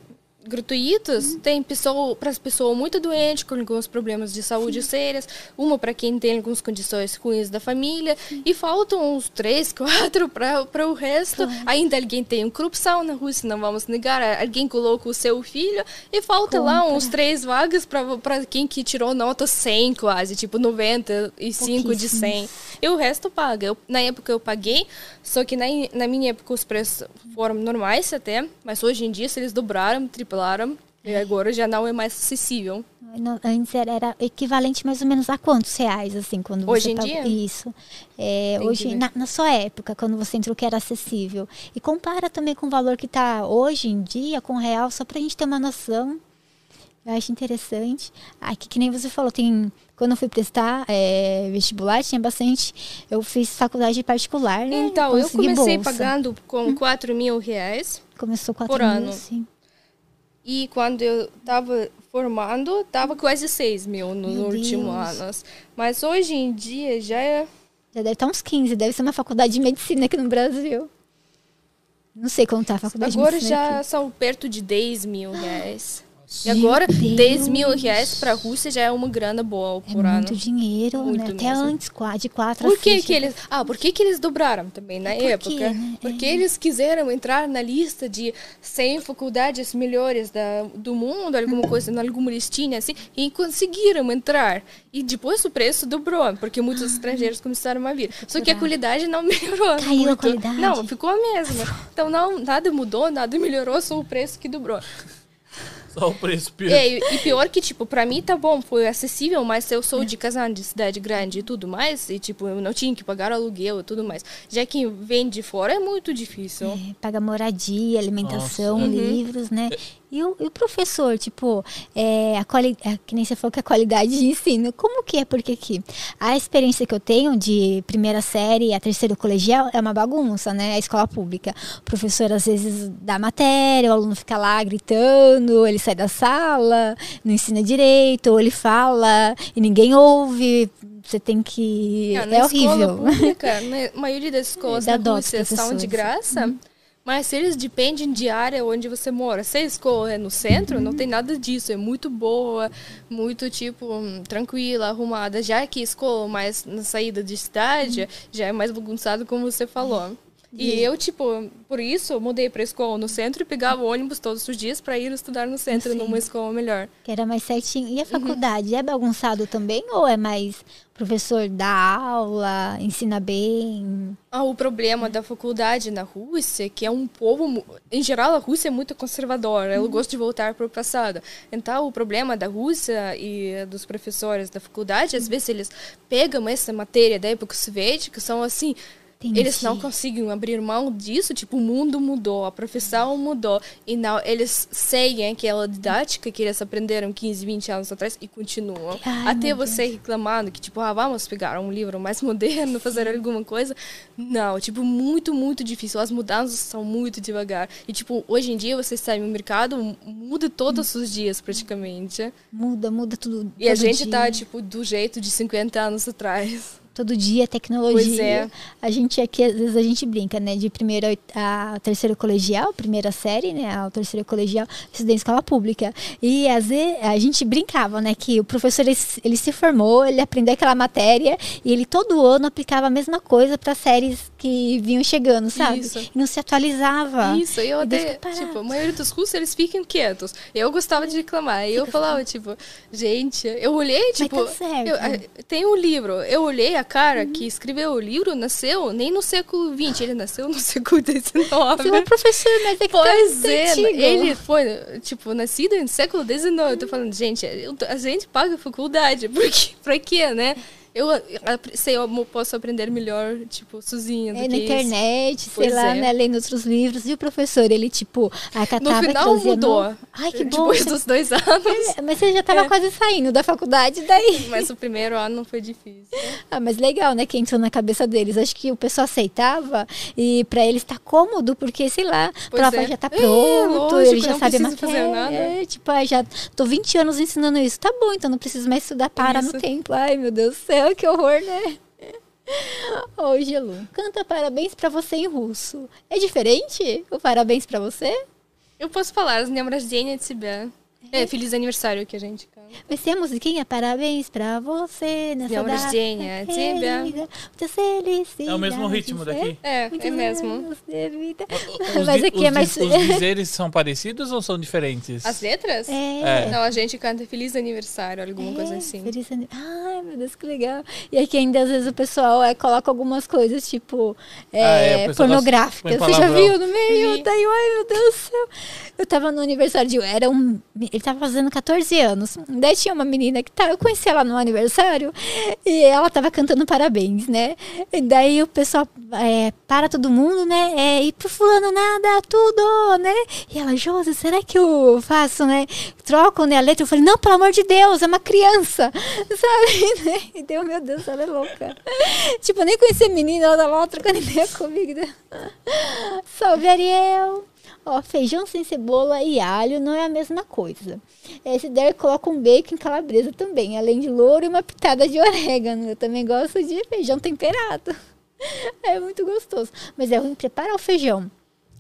gratuitos, uhum. tem pessoa para as pessoas muito doentes, com alguns problemas de saúde sérios, uma para quem tem algumas condições ruins da família, e faltam uns três, quatro para o resto. Ainda alguém tem corrupção na Rússia, não vamos negar, alguém coloca o seu filho, e falta Compra. lá uns três vagas para quem que tirou nota 100 quase, tipo 95 de 100. E o resto paga. Eu, na época eu paguei, só que na, na minha época os preços foram normais até, mas hoje em dia eles dobraram, triplaram, e agora já não é mais acessível. Antes era, equivalente mais ou menos a quantos reais, assim, quando hoje você em tá, dia? Isso. É, hoje, na, na, sua época, quando você entrou que era acessível. E compara também com o valor que está hoje em dia, com o real, só para a gente ter uma noção. Eu acho interessante. Aqui, que nem você falou, tem. Quando eu fui prestar é, vestibular, tinha bastante. Eu fiz faculdade particular, né? Então, eu comecei bolsa. pagando com 4 mil reais. Começou 4 por mil, ano. Sim. E quando eu estava formando, estava quase 6 mil nos Meu últimos Deus. anos. Mas hoje em dia já é. Já deve estar uns 15, deve ser uma faculdade de medicina aqui no Brasil. Não sei quanto está a faculdade Agora de medicina. Agora já aqui. são perto de 10 mil reais. E agora, 10 mil reais para a Rússia já é uma grana boa por é ano. Muito dinheiro, muito né? Até antes, de quatro por que, que eles Ah, por que, que eles dobraram também na por época? Quê, né? Porque é. eles quiseram entrar na lista de 100 faculdades melhores da, do mundo, alguma coisa, alguma listinha assim, e conseguiram entrar. E depois o preço dobrou, porque muitos ah, estrangeiros começaram a vir. Só que a qualidade não melhorou. Caiu muito. a qualidade? Não, ficou a mesma. Então não, nada mudou, nada melhorou, só o preço que dobrou. Só o preço pior. É, e pior que, tipo, pra mim tá bom, foi acessível, mas eu sou é. de Kazan, de cidade grande e tudo mais, e, tipo, eu não tinha que pagar aluguel e tudo mais. Já que vem de fora é muito difícil. É, paga moradia, alimentação, Nossa. livros, né? É. E o, e o, professor, tipo, é, a quali, é, que nem você falou que a qualidade de ensino, como que é? Porque aqui, a experiência que eu tenho de primeira série a terceiro colegial é uma bagunça, né? A escola pública. O professor às vezes dá matéria, o aluno fica lá gritando, ele sai da sala, não ensina direito, ou ele fala e ninguém ouve. Você tem que. Não, é horrível. Pública, na maioria das escolas da Rússia são de graça. Hum. Mas se eles dependem de área onde você mora, se escola é no centro, não tem nada disso. É muito boa, muito, tipo, tranquila, arrumada. Já que escola mais na saída de cidade, já é mais bagunçado, como você falou. E eu, tipo, por isso, mudei para escola no centro e pegava ônibus todos os dias para ir estudar no centro, Sim. numa escola melhor. Que era mais certinho. E a uhum. faculdade, uhum. é bagunçado também ou é mais professor dá aula, ensina bem? Ah, o problema da faculdade na Rússia, é que é um povo, em geral, a Rússia é muito conservadora, ela uhum. gosta de voltar para o passado. Então, o problema da Rússia e dos professores da faculdade, às vezes eles pegam essa matéria da época soviética, são assim, Entendi. Eles não conseguem abrir mão disso, tipo, o mundo mudou, a profissão mudou. E não, eles seguem aquela didática que eles aprenderam 15, 20 anos atrás e continuam. Ai, Até você reclamando que, tipo, ah, vamos pegar um livro mais moderno, fazer alguma coisa. Não, tipo, muito, muito difícil. As mudanças são muito devagar. E, tipo, hoje em dia você sai no mercado, muda todos os dias praticamente. Muda, muda tudo. E a gente dia. tá, tipo, do jeito de 50 anos atrás. Todo dia tecnologia. Pois é. A gente aqui, às vezes a gente brinca, né? De primeira a terceira colegial, primeira série, né? A terceira colegial, estudei em escola pública. E às vezes a gente brincava, né? Que o professor ele, se- ele se formou, ele aprendeu aquela matéria e ele todo ano aplicava a mesma coisa para séries que vinham chegando, sabe? Isso. E não se atualizava. Isso, eu E até, fica tipo, a maioria dos cursos eles ficam quietos. Eu gostava de reclamar. E eu falava, tipo, gente, eu olhei, tipo, tá certo. eu, tem um livro, eu olhei a cara que escreveu o livro, nasceu nem no século XX, ele nasceu no século XIX. Você é professor, mas é que Pois tá é, antigo. ele foi, tipo, nascido no século XIX. Eu tô falando, gente, a gente paga faculdade, porque, pra quê, né? Eu, sei, eu posso aprender melhor, tipo, sozinha É, na isso. internet, sei Pois lá, é. né, lendo outros livros. E o professor, ele, tipo, acatava No e final mudou. no- Ai, que bom. Depois dos dois anos. É, Mas você já tava É. quase saindo da faculdade, daí. Mas o primeiro ano foi difícil. Ah, mas legal, né? Que entrou na cabeça deles. Acho que o pessoal aceitava e pra eles tá cômodo, porque, sei lá, a prova é. já tá pronto, ele já não sabe a matéria. nada. É, tipo, ah, já tô 20 anos ensinando isso. Tá bom, então não preciso mais estudar, para no Isso. tempo. Ai, meu Deus do céu, que horror, né? Ô, Gelu, canta parabéns pra você em russo. É diferente o parabéns pra você? Eu posso falar, с днем рождения тебя. É, é, feliz aniversário que a gente canta. Vai ser a musiquinha, parabéns pra você nessa data. Muitas felicidades. É o mesmo ritmo é daqui? É, é mesmo. Os, Mas aqui é mais... Os dizeres são parecidos ou são diferentes? As letras? É. é. Não, a gente canta feliz aniversário, alguma é, coisa assim. Feliz aniversário. Ai, meu Deus, que legal. E aqui ainda às vezes o pessoal é, coloca algumas coisas, tipo, é, ah, é, pornográficas. Você já viu no meio? Daí, tá ai, meu Deus do céu. Eu tava no aniversário de... Era um ele tava fazendo 14 anos. Daí tinha uma menina que tá, eu conheci ela no aniversário e ela tava cantando parabéns, né? E daí o pessoal é, para todo mundo, né? É, e pro fulano nada, tudo, né? E ela, Josi, será que eu faço, né? Troco né, a letra. Eu falei, não, pelo amor de Deus, é uma criança, sabe? Né? E deu, meu Deus, ela é louca. tipo, eu nem conhecia a menina, ela tava lá trocando ideia comigo. né? Salve, Ariel. Ó, feijão sem cebola e alho não é a mesma coisa. É, se der, coloca um bacon calabresa também, além de louro e uma pitada de orégano. Eu também gosto de feijão temperado. É muito gostoso. Mas é ruim preparar o feijão.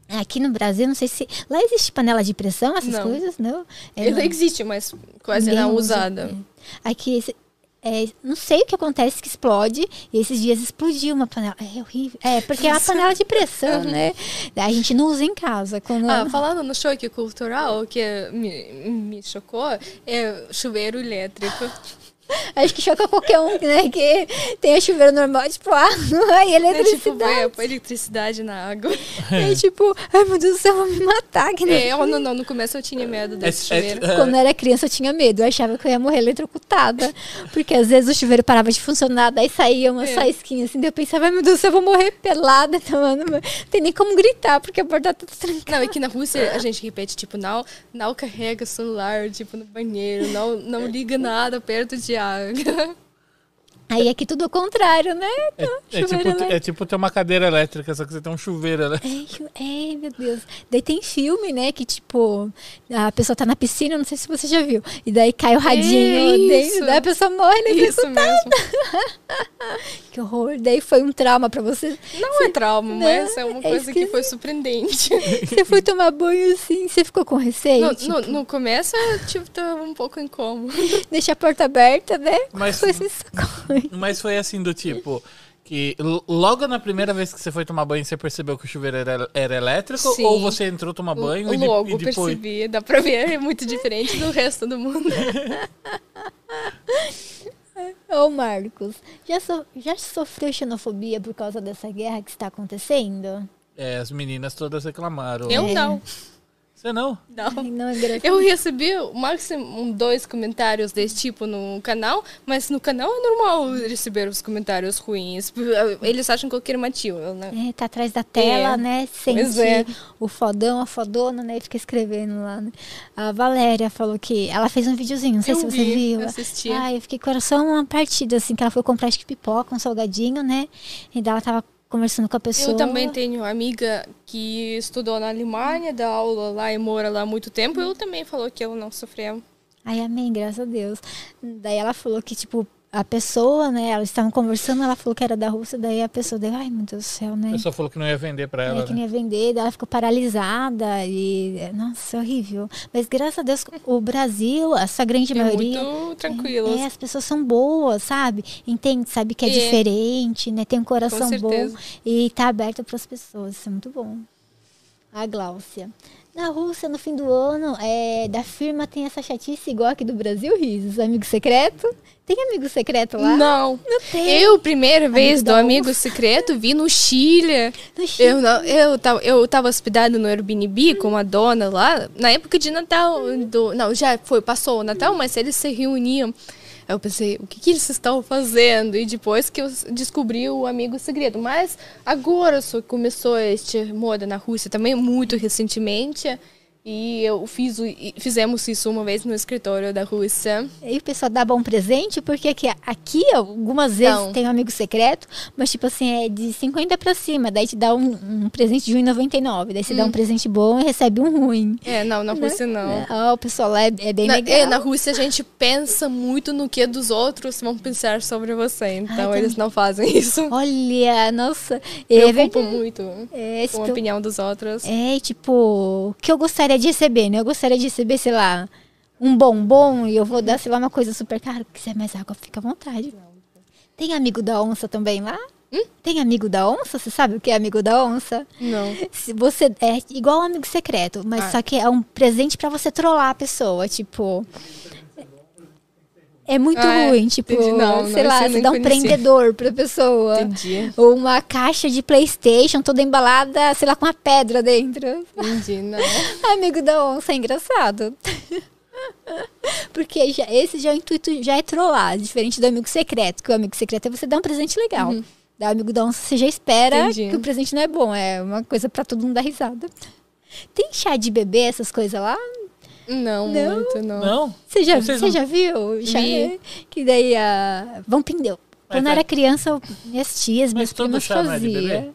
Aqui no Brasil, não sei se. Lá existe panela de pressão, essas Não. coisas, não? É, não. existe, mas quase não usa. usada. Aqui, esse- é, não sei o que acontece que explode. E esses dias explodiu uma panela. É horrível. É, porque é uma panela de pressão, né? A gente não usa em casa. Quando... Ah, falando no choque cultural, o que me, me chocou é chuveiro elétrico. Acho que choca qualquer um, né? Que tem chuveiro normal, tipo, ah, não é É tipo, eletricidade. é, eletricidade na água. É, tipo, ai meu Deus do céu, vou me matar. Que É, eu, não, não, no começo eu tinha medo desse É- é- chuveiro. é- Quando eu era criança, eu tinha medo. Eu achava que eu ia morrer eletrocutada. Porque às vezes o chuveiro parava de funcionar, daí saía uma É. faísquinha assim. Daí eu pensava, ai meu Deus, do céu, eu vou morrer pelada. Tomando... Não tem nem como gritar, porque a porta tá trancada. Não, aqui na Rússia a gente repete, tipo, não, não carrega celular, tipo, no banheiro, não, não liga nada perto de água. Aí aqui tudo ao contrário, né? É, Então, é tipo, elétrico. é tipo ter uma cadeira elétrica, só que você tem um chuveiro né? elétrico. É, é, meu Deus. Daí tem filme, né? Que tipo, a pessoa tá na piscina, não sei se você já viu. E daí cai o radinho isso. dentro, daí a pessoa morre, né? Isso mesmo. Que horror. Daí foi um trauma pra você. Não é trauma, mas é uma é coisa que foi esquisito. surpreendente. Você foi tomar banho assim, você ficou com receio? No, tipo, no, no começo, eu, tipo, tava um pouco incômodo. Deixa a porta aberta, né? Mas- Foi assim, socorro. Mas foi assim do tipo. Que logo na primeira vez que você foi tomar banho, você percebeu que o chuveiro era, era elétrico? Sim. Ou você entrou tomar banho e, de- Logo e depois. percebi, dá pra ver, é muito diferente do resto do mundo. Ô, Marcos, já, so- já sofreu xenofobia por causa dessa guerra que está acontecendo? É, as meninas todas reclamaram. Eu não. Você não? Não. Ai, não, é. Eu recebi o máximo dois comentários desse tipo no canal, mas no canal é normal receber os comentários ruins. Eles acham qualquer motivo, né? É, tá atrás da tela, É. né? Sente Pois é. o fodão, a fodona, né? E fica escrevendo lá. né? A Valéria falou que ela fez um videozinho, não sei Eu se você vi, viu. eu assisti. Ai, eu fiquei com coração uma partida, assim, que ela foi comprar acho que pipoca, um salgadinho, né? E daí ela tava conversando com a pessoa. Eu também tenho amiga que estudou na Alemanha, dá aula lá e mora lá há muito tempo. Eu também falou que eu não sofria. Ai, amém, graças a Deus. Daí ela falou que, tipo, a pessoa, né? Elas estavam conversando, ela falou que era da Rússia, daí a pessoa deu, ai, meu Deus do céu, A né? pessoa falou que não ia vender pra É, ela. que né? não ia vender, daí ela ficou paralisada e. Nossa, é horrível. Mas graças a Deus, o Brasil, a sua grande É maioria. muito tranquilo. É, as pessoas são boas, sabe? Entende, sabe que é, É. diferente, né? Tem um com coração bom e tá aberto para as pessoas. Isso é muito bom. A Gláucia. Na Rússia, no fim do ano, é, da firma tem essa chatice igual aqui do Brasil, Risos. Amigo secreto? Tem amigo secreto lá? Não. Não tem. Eu, primeira vez do Amigo Secreto, vi no Chile. No Chile. Eu, não, eu, tava, eu tava hospedado no Airbnb com uma dona lá, na época de Natal. Do, não, já foi, passou o Natal, mas eles se reuniam. Eu pensei, o que, que eles estão fazendo? E depois que eu descobri o Amigo Segredo. Mas agora só começou este moda na Rússia também, muito recentemente. E eu fiz, fizemos isso uma vez no escritório da Rússia. E o pessoal dá bom presente, porque aqui, aqui algumas vezes Não. tem um amigo secreto, mas tipo assim, é de 50 pra cima. Daí te dá um, um presente de 1,99. Daí você dá um presente bom e recebe um ruim. É, não, na Rússia não. Ah, o pessoal lá é, é bem Na, legal. é, na Rússia a gente pensa muito no que dos outros vão pensar sobre você. Então Ai, eles não fazem isso. Olha, nossa. É Preocupam verdade. muito É, com a opinião dos outros. é, tipo, o que eu gostaria de receber, né? Eu gostaria de receber, sei lá, um bombom e eu vou dar, sei lá, uma coisa super cara. Se quiser mais água, fica à vontade. Tem amigo da onça também lá? Hum? Tem amigo da onça? Você sabe o que é amigo da onça? Não. Se você é igual um amigo secreto, mas Ah. só que é um presente pra você trollar a pessoa, tipo. É muito Ah, é. ruim, tipo, Entendi. Não, sei não, lá, você dá um conheci. prendedor pra pessoa. Entendi. Ou uma caixa de Playstation toda embalada, sei lá, com uma pedra dentro. Entendi, não. Amigo da onça é engraçado. Porque já, esse já é o intuito, já é trollar, diferente do amigo secreto, que o amigo secreto é você dar um presente legal. Da amigo da onça você já espera Uhum. Entendi. que o presente não é bom, é uma coisa pra todo mundo dar risada. Tem chá de bebê, essas coisas lá? Não, Não? muito, não. Não? Você já, você não- já viu? Chá, Vi. Que daí a. Vão pindeu. Quando eu é- era criança, minhas tias, minhas primas é faziam.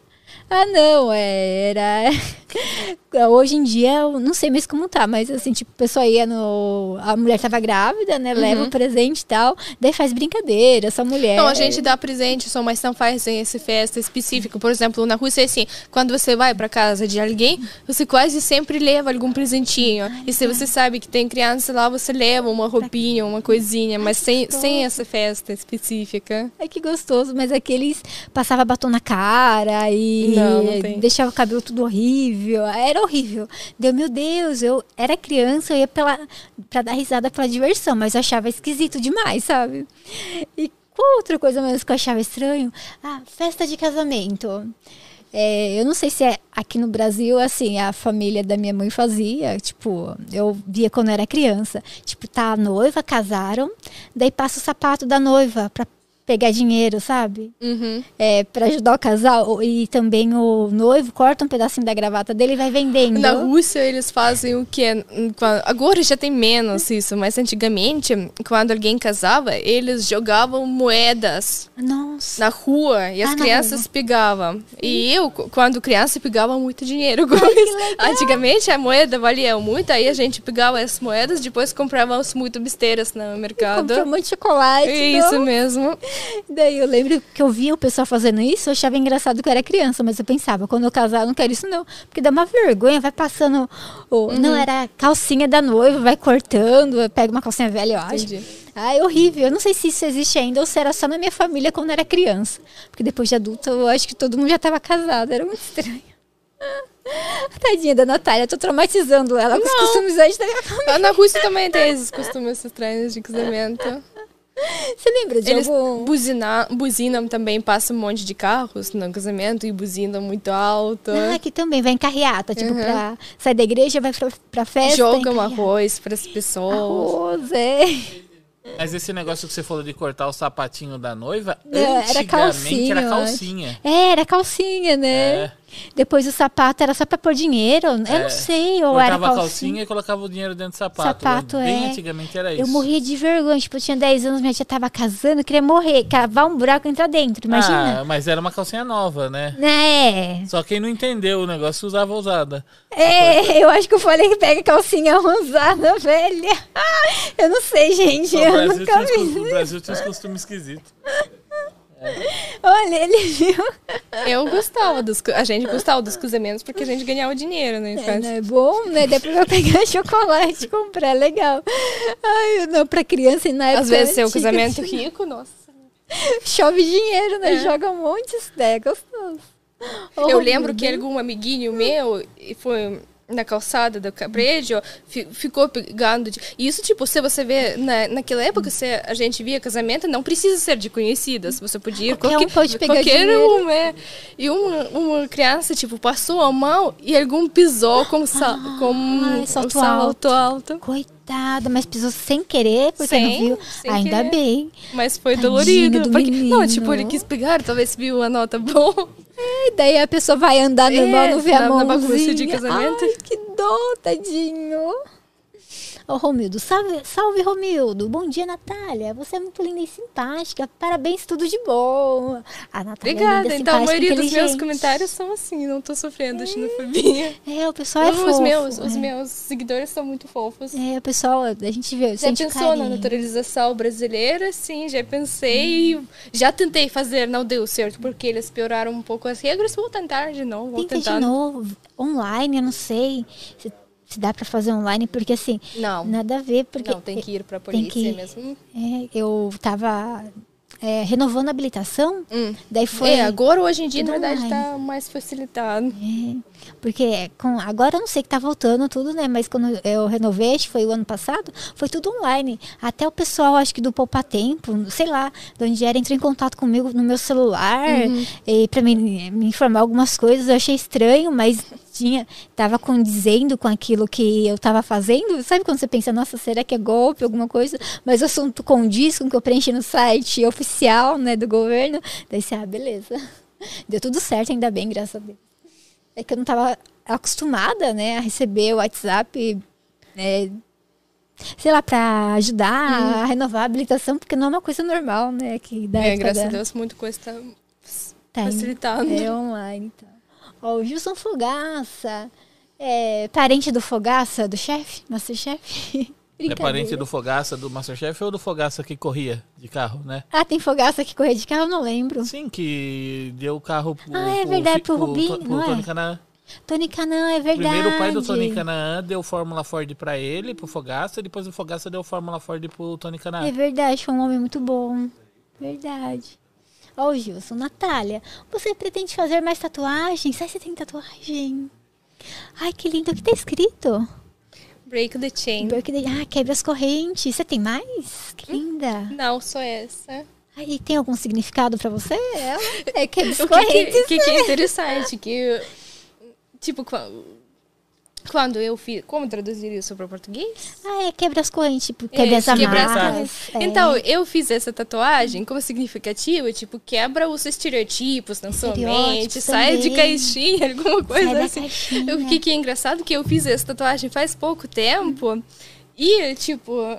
Ah, não, é, era. Hoje em dia, eu não sei mais como tá, mas assim, tipo, a pessoa ia no. A mulher tava grávida, né? Leva o presente e tal. Daí faz brincadeira, essa mulher. Não, a gente dá presente, só mas não fazem essa festa específica. Por exemplo, na Rússia é assim, quando você vai para casa de alguém, você quase sempre leva algum presentinho. E se você sabe que tem criança lá, você leva uma roupinha, uma coisinha, mas sem, sem essa festa específica. Ai, que gostoso, mas aqueles passava batom na cara e Não, não tem. deixava o cabelo tudo horrível. Era horrível. Deu, meu Deus, eu era criança, eu ia pela, pra dar risada pela diversão, mas eu achava esquisito demais, sabe? E qual outra coisa mesmo que eu achava estranho? Ah, festa de casamento. É, eu não sei se é aqui no Brasil, assim, a família da minha mãe fazia, tipo, eu via quando eu era criança. Tipo, tá a noiva, casaram, daí passa o sapato da noiva pra pegar dinheiro, sabe? Uhum. É, para ajudar o casal. E também o noivo corta um pedacinho da gravata dele e vai vendendo. Na Rússia, eles fazem o que? Agora já tem menos isso, mas antigamente, quando alguém casava, eles jogavam moedas Nossa. na rua e as Ah, crianças pegavam. E eu, qu- quando criança, pegava muito dinheiro isso. Antigamente a moeda valia muito, aí a gente pegava as moedas, depois comprávamos muito besteiras no mercado. Comprou monte de chocolate. Isso não? mesmo. Daí eu lembro que eu via o pessoal fazendo isso, eu achava engraçado que eu era criança, mas eu pensava, quando eu casar, eu não quero isso não. Porque dá uma vergonha, vai passando. O... Uhum. Não, era a calcinha da noiva, vai cortando, pega uma calcinha velha, eu acho. Entendi. Ai, horrível. Eu não sei se isso existe ainda ou se era só na minha família quando era criança. Porque depois de adulta, eu acho que todo mundo já estava casado. Era muito estranho. Tadinha da Natália, tô traumatizando ela com os costumes da minha família. Ah, Na Rússia também tem esses costumes estranhos de casamento. Você lembra de Eles algum... buzina, buzinam também, passa um monte de carros no casamento e buzinam muito alto. Ah, aqui também, vai em carreata, tipo, Uhum. pra sair da igreja, vai pra, pra festa. Jogam arroz para as pessoas. Arroz, é. Mas esse negócio que você falou de cortar o sapatinho da noiva, Não, era antigamente calcinha, era calcinha. É, era calcinha, né? É. Depois o sapato era só pra pôr dinheiro. Eu É. não sei, ou era calcinha. calcinha e colocava o dinheiro dentro do sapato. Sapato, Bem é. antigamente era isso. Eu morria de vergonha. Tipo, eu tinha 10 anos, minha tia tava casando, queria morrer, cavar um buraco e entrar dentro. Imagina. Ah, mas era uma calcinha nova, né? É. Só quem não entendeu o negócio usava usada. É, eu acho que eu falei que pega calcinha usada, velha. Eu não sei, gente. O Eu Brasil, nunca vi. o Brasil tinha uns costumes esquisitos. Olha, ele viu. Eu gostava dos. A gente gostava dos casamentos porque a gente ganhava dinheiro, né? É, não é bom, né? Depois eu pegar chocolate e comprar, legal. Ai, não, pra criança e na época. Às vezes seu casamento rico, nossa. Chove dinheiro, né? É. Joga um monte, isso daí é gostoso. Eu lembro que algum amiguinho meu e foi na calçada do prédio, fi- ficou pegando. De... Isso, tipo, se você vê, na, naquela época, se a gente via casamento, não precisa ser de conhecidas. Você podia ir Qualquer um pode pegar qualquer dinheiro. um, é. E uma, uma criança, tipo, passou a mão e algum pisou com, sa... com ai, salto salto alto. Coitada, mas pisou sem querer, porque Sem- não viu. Ainda querer. bem. Mas foi Tadinho dolorido. do Porque, não, tipo, ele quis pegar, talvez viu a nota boa. E daí a pessoa vai andar normal, É, não vê a na- na mãozinha. bagunça de casamento. Ai, que dó, tadinho. Ô, Romildo, salve, salve, Romildo. Bom dia, Natália. Você é muito linda e simpática. Parabéns, tudo de bom. A Natália é Obrigada. linda, Então, a maioria dos meus comentários são assim, não tô sofrendo xenofobia. É, o pessoal é os fofo. meus, os é. meus seguidores são muito fofos. É, o pessoal, a gente vê, Já pensou na carinho. naturalização brasileira? Sim, já pensei. Já tentei fazer, não deu certo, porque eles pioraram um pouco as regras. Vou tentar de novo, vou Tenta tentar. de novo, online, eu não sei se, se dá pra fazer online, porque assim, Não, nada a ver, porque não, tem que ir pra tem polícia que- mesmo. é, eu tava é, renovando a habilitação, Hum. daí foi... É, agora hoje em dia, na verdade, online. tá mais facilitado. É, porque com, agora eu não sei que tá voltando tudo, né? Mas quando eu renovei, acho que foi o ano passado, foi tudo online. Até o pessoal, acho que do Poupa Tempo, sei lá, de onde era, entrou em contato comigo no meu celular e para me, me informar algumas coisas. Eu achei estranho, mas tinha, tava condizendo com aquilo que eu tava fazendo. Sabe quando você pensa, nossa, será que é golpe, alguma coisa? Mas o assunto condiz com o que eu preenchi no site oficial, né, do governo. Daí você, ah, beleza. Deu tudo certo, ainda bem, graças a Deus. É que eu não estava acostumada, né, a receber o WhatsApp, é, sei lá, para ajudar a renovar a habilitação, porque não é uma coisa normal, né, que da É, graças da- a Deus, muita coisa tá tá facilitando. É online, então. Ó, o Gilson Fogaça, é parente do Fogaça, do chefe, Masterchef? É parente do Fogaça do Masterchef ou do Fogaça que corria de carro, né? Ah, tem Fogaça que corre de carro, não lembro. Sim, que deu o carro pro, Ah, é verdade, pro pro, Rubinho, pro é? Tony Canaan. Tony Canã, é verdade. Primeiro o pai do Tony Canaan deu Fórmula Ford pra ele, pro Fogaça, depois o Fogaça deu Fórmula Ford pro Tony Canaan. É verdade, foi um homem muito bom. Verdade. Ó, o Gilson, Natália, você pretende fazer mais tatuagens? Sai, você tem tatuagem. Ai, que lindo. O que tá escrito? Break the chain. Birthday- Ah, quebra as correntes. Você tem mais? Que linda. Não, só essa. Aí, tem algum significado pra você? Ela? É quebra as O que, que, correntes. que, que é interessante, que, tipo, quando eu fiz... Como traduzir isso para português? Ah, é quebra as correntes, tipo, quebra as É, quebra as amarras. É. Então, eu fiz essa tatuagem como significativa, tipo, quebra os estereotipos na sua mente, sai de caixinha, alguma coisa assim. O que, que é engraçado que eu fiz essa tatuagem faz pouco tempo e, tipo,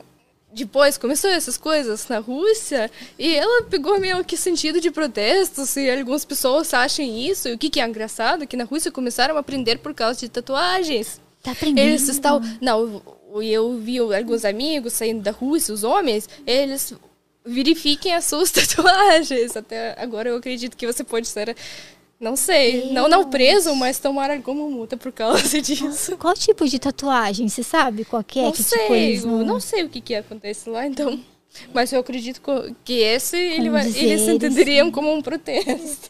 depois começou essas coisas na Rússia e ela pegou meio que sentido de protestos e algumas pessoas acham isso. E o que, que é engraçado que na Rússia começaram a aprender por causa de tatuagens. Tá aprendendo. Eles estão. Não, eu- eu vi alguns amigos saindo da Rússia, os homens, eles verifiquem as suas tatuagens. Até agora eu acredito que você pode ser. Não sei, não, não preso, mas tomar alguma multa por causa disso. Qual tipo de tatuagem? Você sabe qual que é? não que sei, tipo, não sei o que, que acontece lá, então. Mas eu acredito que esse ele vai, eles entenderiam como um protesto.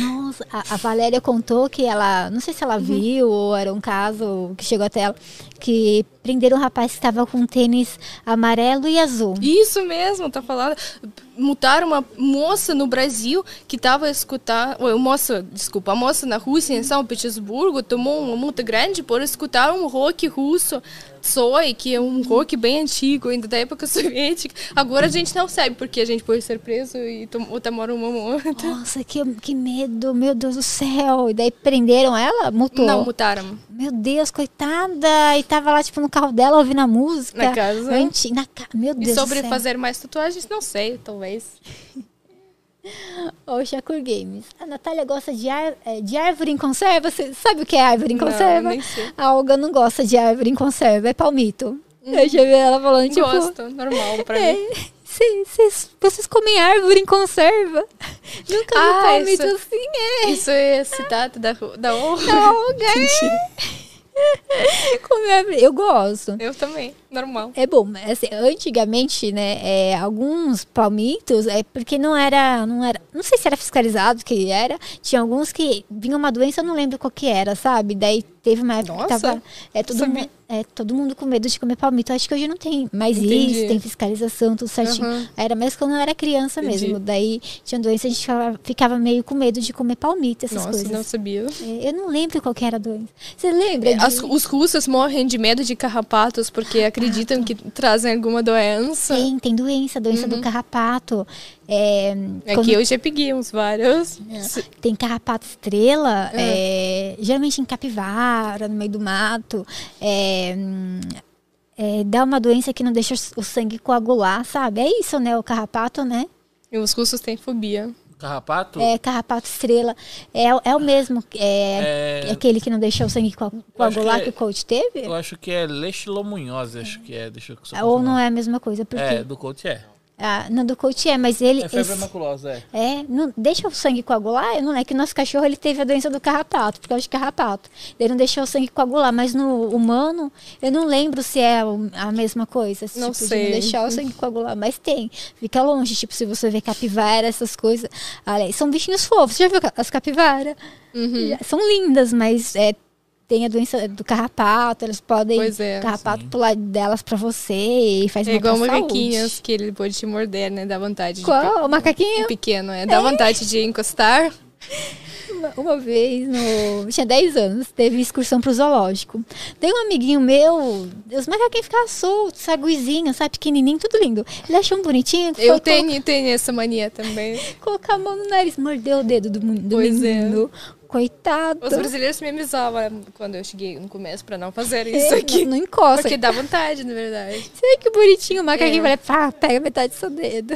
Nossa, a, a Valéria contou que ela, não sei se Uhum. ela viu ou era um caso que chegou até ela, que prenderam um rapaz que estava com tênis amarelo e azul. Isso mesmo, tá falando. Multaram uma moça no Brasil que estava escutar. Moça, desculpa, a moça na Rússia, em São Petersburgo, tomou uma multa grande por escutar um rock russo, Tsoi, que é um rock bem antigo, ainda da época soviética. Agora a gente não sabe porque a gente pode ser preso e tom- tomaram uma multa. Nossa, que, que medo, meu Deus do céu. E daí prenderam ela? Multou. Não, multaram. Meu Deus, coitada. E tava lá, tipo, no carro dela ouvindo a música. Na casa. Anti, na ca... Meu E Deus sobre do céu. fazer mais tatuagens, não sei, talvez. Ó, o Shakur Games. A Natália gosta de, ar- é, de árvore em conserva. Você sabe o que é árvore em Não, conserva? sei. A Olga não gosta de árvore em conserva. É palmito. Eu já vi ela falando, tipo... Gosto, normal pra é, mim. cê- cês- vocês comem árvore em conserva? Nunca vi Ah, palmito isso- assim, é. Isso é citado da, da honra. Da Olga, é. Comer árvore. Eu gosto. Eu também, normal. É bom, mas assim, antigamente, né, é, alguns palmitos, é porque não era, não era, não sei se era fiscalizado que era, tinha alguns que vinha uma doença, eu não lembro qual que era, sabe? Daí teve uma época que Nossa, tava, é, todo, sabia. mu- é, todo mundo com medo de comer palmito. Acho que hoje não tem mais Entendi. isso, tem fiscalização, tudo certinho. Aham. Era mais quando eu era criança Entendi. mesmo. Daí tinha doença, a gente ficava, ficava meio com medo de comer palmito, essas Nossa, coisas. não sabia. É, eu não lembro qual que era a doença. Você lembra? de- As- os russos morrem de medo de carrapatos porque acreditam que trazem alguma doença. Tem, tem doença, doença do carrapato. É, Aqui quando- eu já peguei uns vários. Tem carrapato estrela, é, geralmente em capivara, no meio do mato. É, é, dá uma doença que não deixa o sangue coagular, sabe? É isso, né? O carrapato, né? E os russos têm fobia. Carrapato? É carrapato estrela. É, é o mesmo, é, É, aquele que não deixa o sangue coa- coagular que que, é- o coach teve? Eu acho que é leishmaniose, acho que é. Deixa eu só Ou não é a mesma coisa? Porque, É, do coach é. Ah, não, do coach é, mas ele... É febre esse- maculosa, é. É, não deixa o sangue coagular, não é que nosso cachorro ele teve a doença do carrapato, por causa de carrapato. Ele não deixou o sangue coagular, mas no humano, eu não lembro se é a mesma coisa, Não tipo, de sei. não deixar o sangue coagular, mas tem. Fica longe, tipo, se você vê capivara, essas coisas. Olha, são bichinhos fofos. Já viu as capivaras? Uhum. São lindas, mas é, tem a doença do carrapato, elas podem Pois é. o carrapato pular delas pra você e faz É mal igual macaquinhos que ele pode te morder, né? Dá vontade de. Qual? O macaquinho? pe- Pequeno, é. Dá vontade de encostar. Uma, uma vez, no, tinha 10 anos, teve excursão pro zoológico. Tem um amiguinho meu, os macaquinhos ficavam soltos, saguizinho, sabe, pequenininho, tudo lindo. Ele achou um bonitinho, Eu foi tenho, tenho essa mania também. colo- colocar a mão no nariz, mordeu o dedo do, do Pois é. Coitado. Os brasileiros me avisavam quando eu cheguei no começo pra não fazer É, isso aqui. Não, não encosta. Porque dá vontade, na verdade. Sei que bonitinho, o macaquinho É. vai pá, pega metade do seu dedo.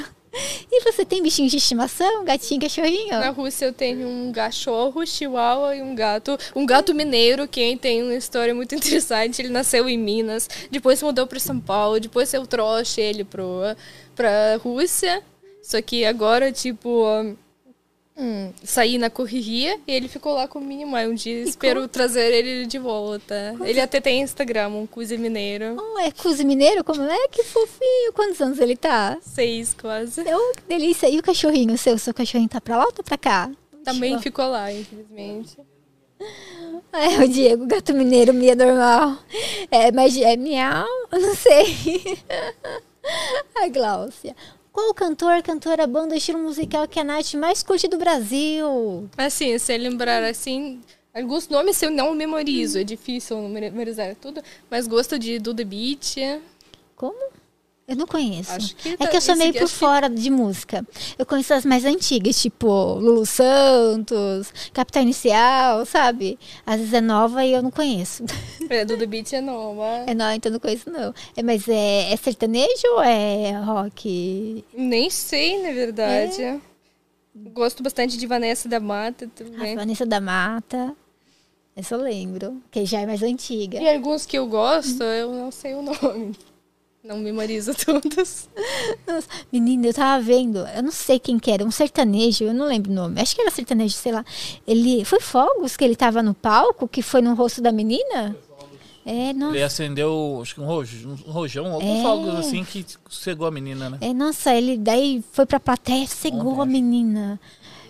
E você tem bichinhos de estimação? Gatinho, cachorrinho? Na Rússia eu tenho um cachorro, chihuahua e um gato. Um gato mineiro que tem uma história muito interessante. Ele nasceu em Minas, depois mudou para São Paulo, depois eu trouxe ele pro, pra Rússia. Só que agora, tipo, hum, saí na correria e ele ficou lá com o Minimai. Um dia espero trazer ele de volta. Ele até tem Instagram, um Cusi Mineiro. Oh, é Mineiro? Como é? Que fofinho. Quantos anos ele tá? Seis quase. Oh, que delícia. E o cachorrinho seu? Seu cachorrinho tá pra lá ou tá pra cá? Também Tipo, ficou lá, infelizmente. É, o Diego, gato mineiro, Mia normal. É, mas é miau, eu não sei. A Gláucia. Qual cantor, cantora, banda, estilo musical que a Nath mais curte do Brasil? Assim, se lembrar assim, alguns nomes eu não memorizo, é difícil memorizar tudo, mas gosto de Do The Beat. Como? Eu não conheço. Que é tá- que eu sou esse meio por acho que- fora de música. Eu conheço as mais antigas, tipo Lulu Santos, Capital Inicial, sabe? Às vezes é nova e eu não conheço. É, Do The Beat é nova. É nova, então eu não conheço, não. É, mas é, é sertanejo ou é rock? Nem sei, na verdade. É. Gosto bastante de Vanessa da Mata também. Vanessa da Mata. Essa eu lembro, que já é mais antiga. E alguns que eu gosto, eu não sei o nome. Não memorizo todos. Nossa, menina, eu tava vendo, eu não sei quem que era, um sertanejo, eu não lembro o nome. Acho que era sertanejo, sei lá. Ele foi Fogos que ele tava no palco, que foi no rosto da menina? É, nossa. Ele acendeu, acho que um rojão, um rojão alguns É. fogos assim que cegou a menina, né? É, nossa, ele daí foi pra plateia, cegou Bom, a menina.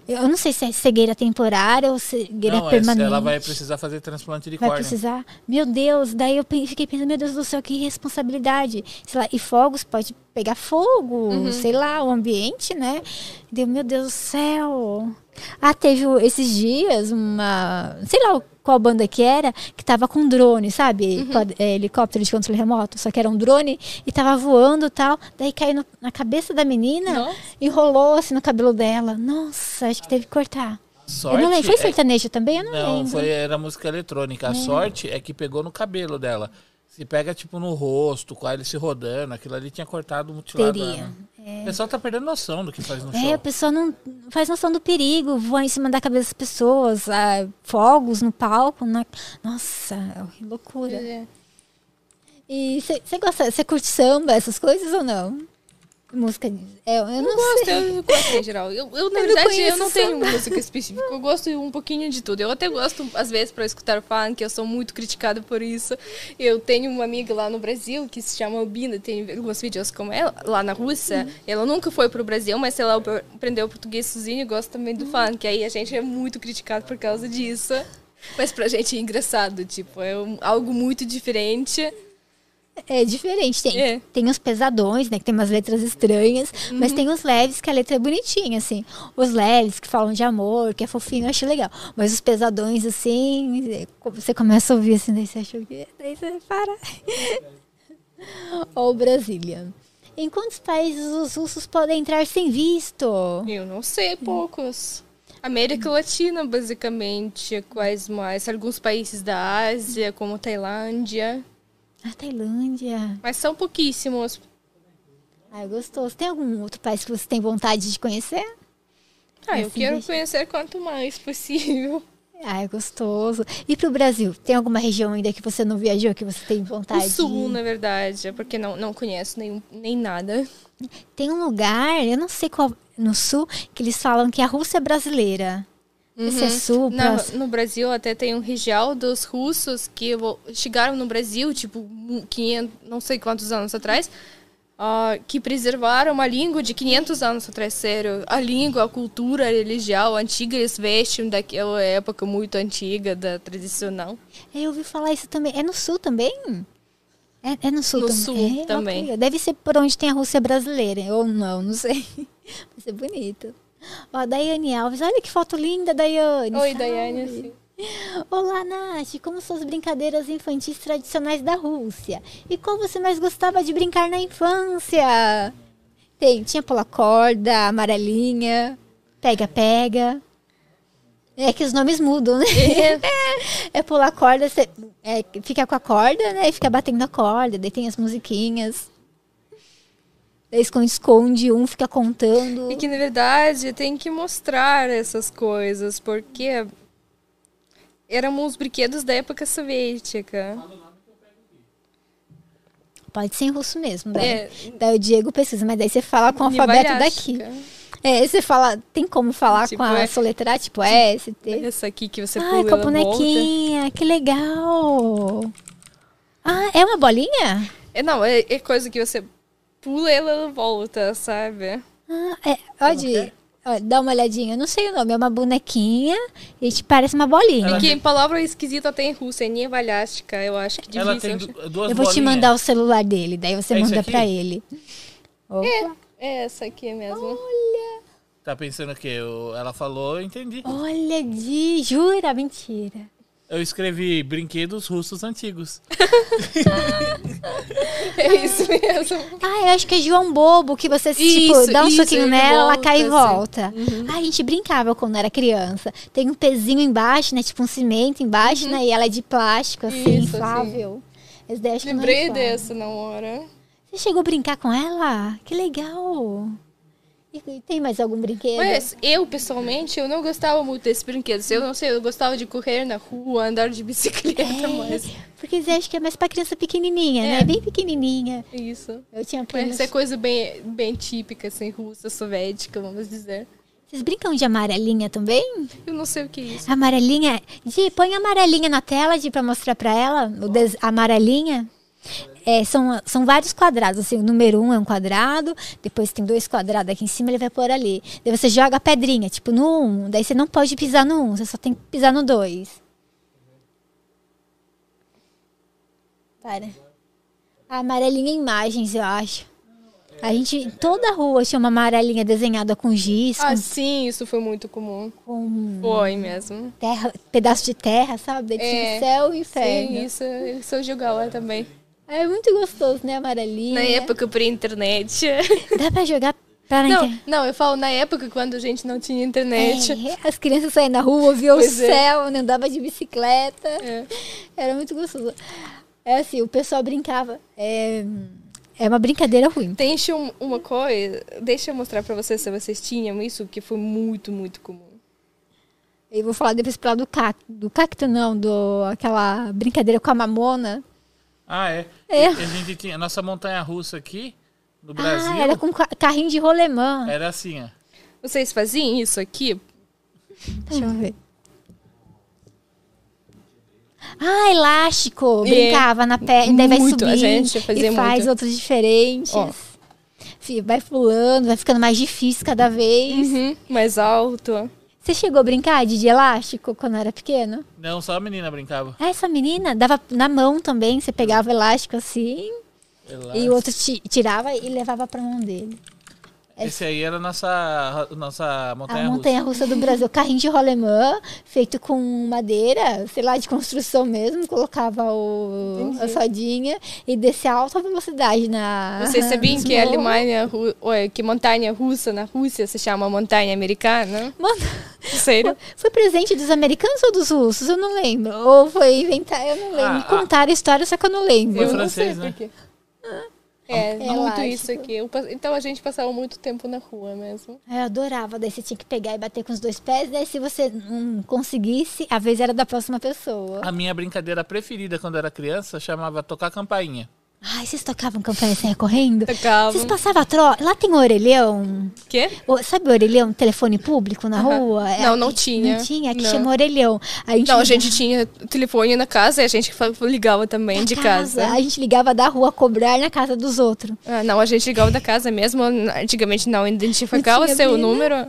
Eu não sei se é cegueira temporária ou cegueira Não, permanente. ela vai precisar fazer transplante de Vai córnea. precisar. Meu Deus, daí eu fiquei pensando, meu Deus do céu, que responsabilidade. Sei lá, e fogos pode pegar fogo, Uhum. sei lá, o ambiente, né? Deu, meu Deus do céu. Ah, teve esses dias uma. Sei lá qual banda que era, que tava com drone, sabe? Uhum. É, helicóptero de controle remoto. Só que era um drone e tava voando e tal. Daí caiu no- na cabeça da menina Nossa. e rolou assim no cabelo dela. Nossa, acho que teve que cortar. Sorte eu não lembro. Foi é- sertanejo também? Eu não, Não, lembro. foi, era música eletrônica. A sorte é que pegou no cabelo dela. Se pega, tipo, no rosto, com ele se rodando, aquilo ali tinha cortado, mutilado Teria. ela. O pessoal tá perdendo noção do que faz no É, show. a pessoa não faz noção do perigo, voa em cima da cabeça das pessoas, ah, fogos no palco. Na... Nossa, que loucura. É. E você gosta, você curte samba, essas coisas ou não? Música. É, eu não Eu gosto, sei. eu gosto em geral. Eu, eu na Eu não verdade, eu não tenho música específica. Eu gosto um pouquinho de tudo. Eu até gosto, às vezes, para escutar funk. Eu sou muito criticada por isso. Eu tenho uma amiga lá no Brasil que se chama Albina. Tem alguns vídeos com ela, lá na Rússia. Ela nunca foi pro Brasil, mas ela aprendeu português sozinha e gosta também do funk. Aí a gente é muito criticado por causa disso. Mas pra gente é engraçado, tipo, é algo muito diferente. É diferente. Tem, É. tem os pesadões, né? Que tem umas letras estranhas, Uhum. mas tem os leves que a letra é bonitinha, assim. Os leves que falam de amor, que é fofinho, eu acho legal. Mas os pesadões, assim, você começa a ouvir assim, daí você acha que. Daí você para. Ou Brasília. Em quantos países os russos podem entrar sem visto? Eu não sei, poucos. América Latina, basicamente. Quais mais? Alguns países da Ásia, como Tailândia. A Tailândia. Mas são pouquíssimos. Ai, gostoso. Tem algum outro país que você tem vontade de conhecer? Ah, eu Assim, quero deixa- conhecer quanto mais possível. Ah, é gostoso. E pro Brasil? Tem alguma região ainda que você não viajou que você tem O vontade? sul, na verdade, porque não, não conheço nenhum, nem nada. Tem um lugar, eu não sei qual, no sul, que eles falam que a Rússia é brasileira. Esse é Na- próximo. no Brasil até tem um região dos russos que chegaram no Brasil, tipo, mu- 500, não sei quantos anos atrás, ah, que preservaram uma língua de 500 anos atrás, sério. A língua, a cultura, a religião antiga, eles vestem daquela época muito antiga, da tradicional. É, Eu ouvi falar isso também. É no sul também? É, é no sul No também. sul É, também. Deve ser por onde tem a Rússia brasileira. Ou não, não sei. Vai ser bonito. Ó, Daiane Alves. Olha que foto linda, Daiane. Oi. Daiane. assim. Olá, Nath. Como são as brincadeiras infantis tradicionais da Rússia? E qual você mais gostava de brincar na infância? Tem, tinha pular corda, amarelinha, pega-pega. É que os nomes mudam, né? É, pular corda, você é, fica com a corda, né? E fica batendo a corda, daí tem as musiquinhas. Daí esconde-esconde, um fica contando. E que, na verdade, tem que mostrar essas coisas, porque eram os brinquedos da época soviética. Pode ser em russo mesmo, né? É. Daí o Diego pesquisa, mas daí você fala com o alfabeto daqui. É, você fala, tem como falar Tipo, com a é- soletrar, tipo S, T. Essa aqui que você Ai, pula com a ela volta. bonequinha, que legal. Ah, é uma bolinha? É, não, é, é coisa que você pula e ela volta, sabe? Ah, é, pode, ó, dá uma olhadinha, eu não sei o nome, é uma bonequinha e te parece uma bolinha. Ela- E que palavra esquisita tem em russo, é Nivalhashka, eu acho que Ela difícil. tem du- duas Eu vou te bolinhas. mandar o celular dele, daí você É manda pra ele. Opa. É essa aqui mesmo. Tá pensando o quê? Eu- Ela falou, eu entendi. Olha, Di, jura? Mentira. Eu escrevi brinquedos russos antigos. É isso mesmo. Ah, eu acho que é João Bobo, que você, tipo, Isso, dá um isso, soquinho nela, ela volta, cai e assim. volta. Ah, a gente brincava quando era criança. Tem um pezinho embaixo, né? Tipo um cimento embaixo, né? E ela é de plástico, assim, Uhum. Isso, inflável. Esse daí acho que não é Lembrei inflável. dessa na hora. Você chegou a brincar com ela? Que legal. E tem mais algum brinquedo? Mas eu, pessoalmente, eu não gostava muito desses brinquedos. Eu não sei, eu gostava de correr na rua, andar de bicicleta, mas... Porque você acha que é mais pra criança pequenininha, né? É. Bem pequenininha. Isso. Eu tinha primos... Essa é coisa bem, bem típica, assim, russa, soviética, vamos dizer. Vocês brincam de amarelinha também? Eu não sei o que é isso. Amarelinha. Di, põe amarelinha na tela, Di, pra mostrar pra ela. O des... Amarelinha. É, são, são vários quadrados. Assim, o número um é um quadrado, depois tem dois quadrados aqui em cima, ele vai pôr ali. Daí você joga a pedrinha, tipo no um. Daí você não pode pisar no um, você só tem que pisar no dois. Para. A amarelinha imagens, eu acho. A gente, toda a rua tinha uma amarelinha desenhada com giz, Ah, com, sim, isso foi muito comum. com Foi mesmo. terra, pedaço de terra, sabe? Daí É, céu e inferno. Sim, isso, isso eu jogava também. É muito gostoso, né? Amarelinha. Na época pré-internet. Dá pra jogar Não, internet. não, eu falo na época quando a gente não tinha internet. É, as crianças saíam na rua, viam o Pois é. céu, né? andava de bicicleta. É. Era muito gostoso. É assim, o pessoal brincava. É, é uma brincadeira ruim. Tem um- uma coisa, deixa eu mostrar pra vocês se vocês tinham isso, que foi muito, muito comum. Eu vou falar depois pra lá do cacto. Do cacto não, do aquela brincadeira com a mamona. Ah, é. É. E A gente tinha a nossa montanha russa aqui no Brasil. Ah, era com ca- carrinho de rolemã. Era assim, ó. Vocês faziam isso aqui? Deixa eu ver. Ah, elástico. É. Brincava na perna, daí vai Muito, a subindo gente fazia e faz muito. outros diferentes. Vai pulando, vai ficando mais difícil cada vez. Uhum, mais alto. Você chegou a brincar de, de elástico quando era pequeno? Não, só a menina brincava. Ah, Essa menina dava na mão também. Você pegava o elástico assim e o outro ti- tirava e levava pra mão dele. Esse aí era a nossa, nossa montanha a russa. montanha russa do Brasil, carrinho de rolemã, feito com madeira, sei lá, de construção mesmo, colocava o, a sodinha e descia a alta velocidade na. Vocês sabiam nos que a morros. Alemanha, que montanha russa na Rússia se chama montanha americana? Mano, Sério? foi presente dos americanos ou dos russos? Eu não lembro. Ou foi inventar, eu não lembro. Ah, Me contaram a história, só que eu não lembro. Foi Eu não francês, sei né? por quê. É, É muito isso aqui. Então a gente passava muito tempo na rua mesmo. Eu adorava. Daí você tinha que pegar e bater com os dois pés. Daí se você não conseguisse, a vez era da próxima pessoa. A minha brincadeira preferida quando era criança chamava tocar campainha. Ai, vocês tocavam campanha sem correndo? Tocava. Vocês passavam a tro... Lá tem orelhão. Quê? O- Sabe o orelhão, telefone público na rua? É, Não, não tinha. Não tinha, aqui Não. chama orelhão. A gente Não, a gente tinha telefone na casa e a gente ligava também da de casa. A gente ligava da rua cobrar na casa dos outros. Ah, não, a gente ligava da casa mesmo. Antigamente não identificava tinha seu Bina. número.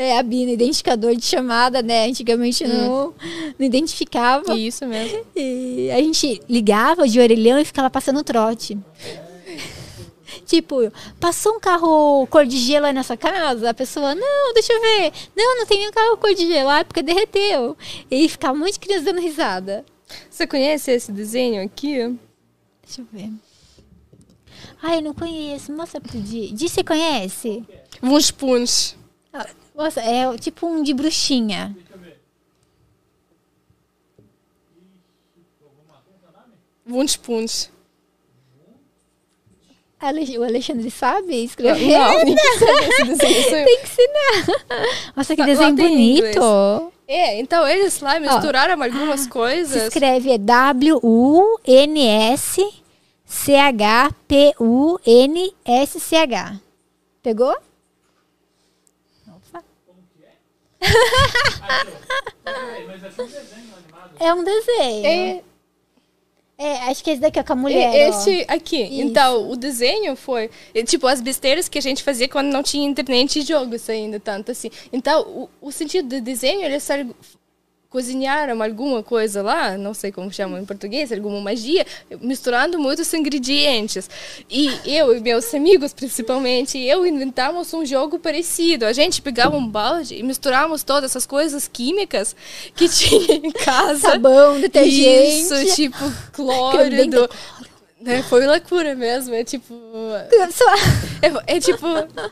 É, a Bina, identificador de chamada, né? Antigamente não, não identificava. Isso mesmo. E a gente ligava de orelhão e ficava passando trote. Tipo, passou um carro cor de gelo aí na sua casa? A pessoa, não, deixa eu ver. Não, não tem nenhum carro cor de gelo, ah, porque derreteu. E ficava um monte de criança dando risada. Você conhece esse desenho aqui? Deixa eu ver. Ai, eu não conheço. Mostra pro Di. Di, você conhece? Wunschpunsch. Ah, Nossa, é tipo um de bruxinha. Wunschpunsch. O Alexandre sabe escrever? Não, desenho. sou eu. Tem que ensinar. Nossa, que desenho bonito. É, então eles lá misturaram algumas Se coisas. escreve é W-U-N-S-C-H-P-U-N-S-C-H. Pegou? Opa. É um desenho. É, É, acho que esse daqui é com a mulher. é ó. este aqui. Isso. Então, o desenho foi, é, tipo, as besteiras que a gente fazia quando não tinha internet e jogos ainda, tanto assim. Então, o, o sentido do desenho era ser cozinharam alguma coisa lá, não sei como chamam em português, alguma magia, misturando muitos ingredientes. E eu e meus amigos, principalmente, eu inventamos um jogo parecido. A gente pegava um balde e misturávamos todas essas coisas químicas que tinha em casa. Sabão, detergente. Isso, tipo, cloro. Né? Foi loucura mesmo. É tipo. É, é tipo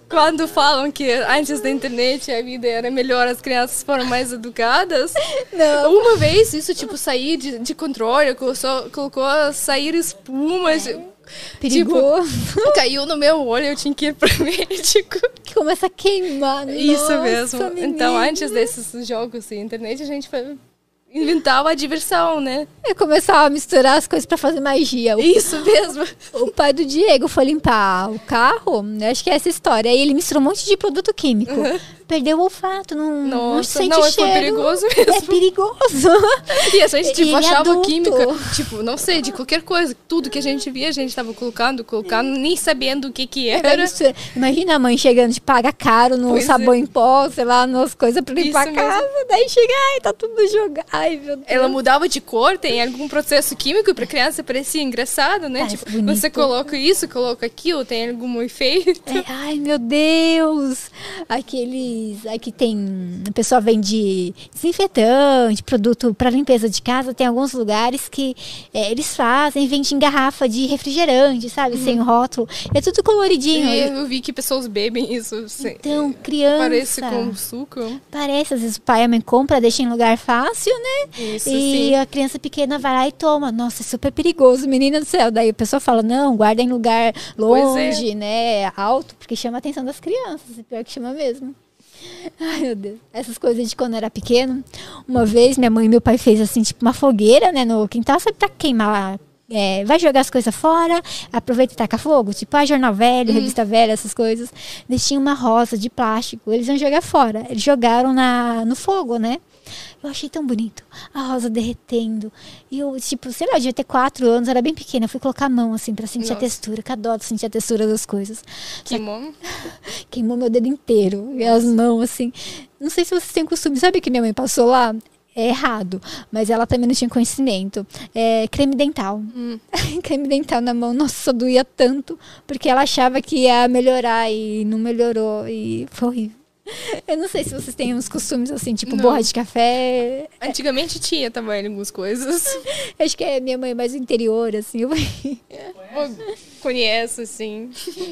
quando falam que antes da internet a vida era melhor, as crianças foram mais educadas. Não. Uma vez isso, tipo, sair de, de controle, colocou, colocou sair espuma. Perigoso. Tipo, caiu no meu olho, eu tinha que ir pro médico. que começa a queimar. Isso Nossa, mesmo. Então, menina. antes desses jogos de internet, a gente foi- inventava a diversão, né? Eu começava a misturar as coisas pra fazer magia. O, Isso mesmo. o pai do Diego foi limpar o carro, né? acho que é essa história. Aí ele misturou um monte de produto químico. Perdeu o olfato, não, não Nossa, sente não, é cheiro. perigoso É mesmo. perigoso. E a gente, tipo, Ele é achava adulto. química, tipo, não sei, de qualquer coisa. Tudo que a gente via, a gente tava colocando, colocando, nem sabendo o que que era. Isso. Imagina a mãe chegando de paga caro no Pois sabão é. em pó, sei lá, nas coisas pra limpar a casa. Daí chega, ai, tá tudo jogado. Ai, meu Deus. Ela mudava de cor, tem algum processo químico pra criança parecia engraçado, né? Parece tipo, bonito. você coloca isso, coloca aquilo, tem algum efeito. É, ai, meu Deus! Aqueles. Aqui tem. A pessoa vende desinfetante, produto para limpeza de casa. Tem alguns lugares que é, eles fazem, vendem em garrafa de refrigerante, sabe? Uhum. Sem rótulo. É tudo coloridinho. E eu vi que pessoas bebem isso. assim, Então, criança. Parece com suco. Parece, às vezes o pai e a mãe compra, deixa em lugar fácil, né? Isso, e sim. a criança pequena vai lá e toma. Nossa, é super perigoso, menina do céu. Daí a pessoa fala, não, guarda em lugar Pois é. longe, né? Alto, porque chama a atenção das crianças. Pior que chama mesmo. Ai, meu Deus. Essas coisas de quando eu era pequeno. Uma vez, minha mãe e meu pai fez assim, tipo, uma fogueira, né, no quintal, sabe, pra queimar. é, vai jogar as coisas fora, aproveita e taca fogo. Tipo, ah, jornal velho, revista velha, essas coisas. Eles tinham uma rosa de plástico, eles iam jogar fora. Eles jogaram na, no fogo, né? Eu achei tão bonito. A rosa derretendo. E eu, tipo, sei lá, eu devia ter quatro anos, era bem pequena. Eu fui colocar a mão, assim, pra sentir a Nossa. textura. Que adoro sentir a textura das coisas. Que bom. Queimou meu dedo inteiro. E as mãos, assim. Não sei se vocês têm costume. Sabe que minha mãe passou lá? É errado, mas ela também não tinha conhecimento. É creme dental. Hum. creme dental na mão, nossa, doía tanto, porque ela achava que ia melhorar e não melhorou e foi horrível. Eu não sei se vocês têm uns costumes assim, tipo Não. borra de café. Antigamente tinha também algumas coisas. Acho que é minha mãe mais do interior, assim. Eu conheço, assim.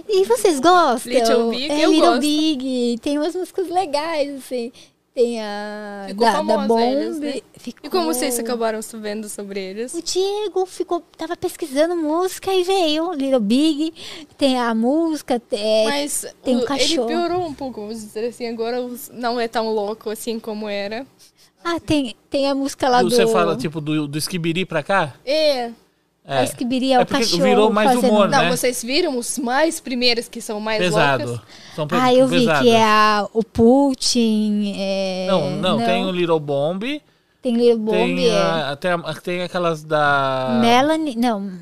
E vocês gostam? Little Big, é, eu Little gosto. Big. Tem umas músicas legais, assim. Tem a Ficou da, da Bomb. eles, né? Ficou... E como vocês acabaram sabendo sobre eles? O Diego ficou, tava pesquisando música e veio Little Big. Tem a música, é, Mas tem um o- ele cachorro. piorou um pouco, vamos dizer assim. Agora não é tão louco assim como era. Ah, tem, tem a música lá do... Você fala, tipo, do, do esquibiri pra cá? É. É. É. que viria o É porque cachorro virou mais fazendo... humor, Não, né? vocês viram os mais primeiros que são mais Pesado. loucos? São pe- Ah, eu vi pesadas. que é a, o Putin. É... Não, não, tem o Little Bomb. Tem Little Bomb, tem, é. a, até a- tem aquelas da. Melanie. Não,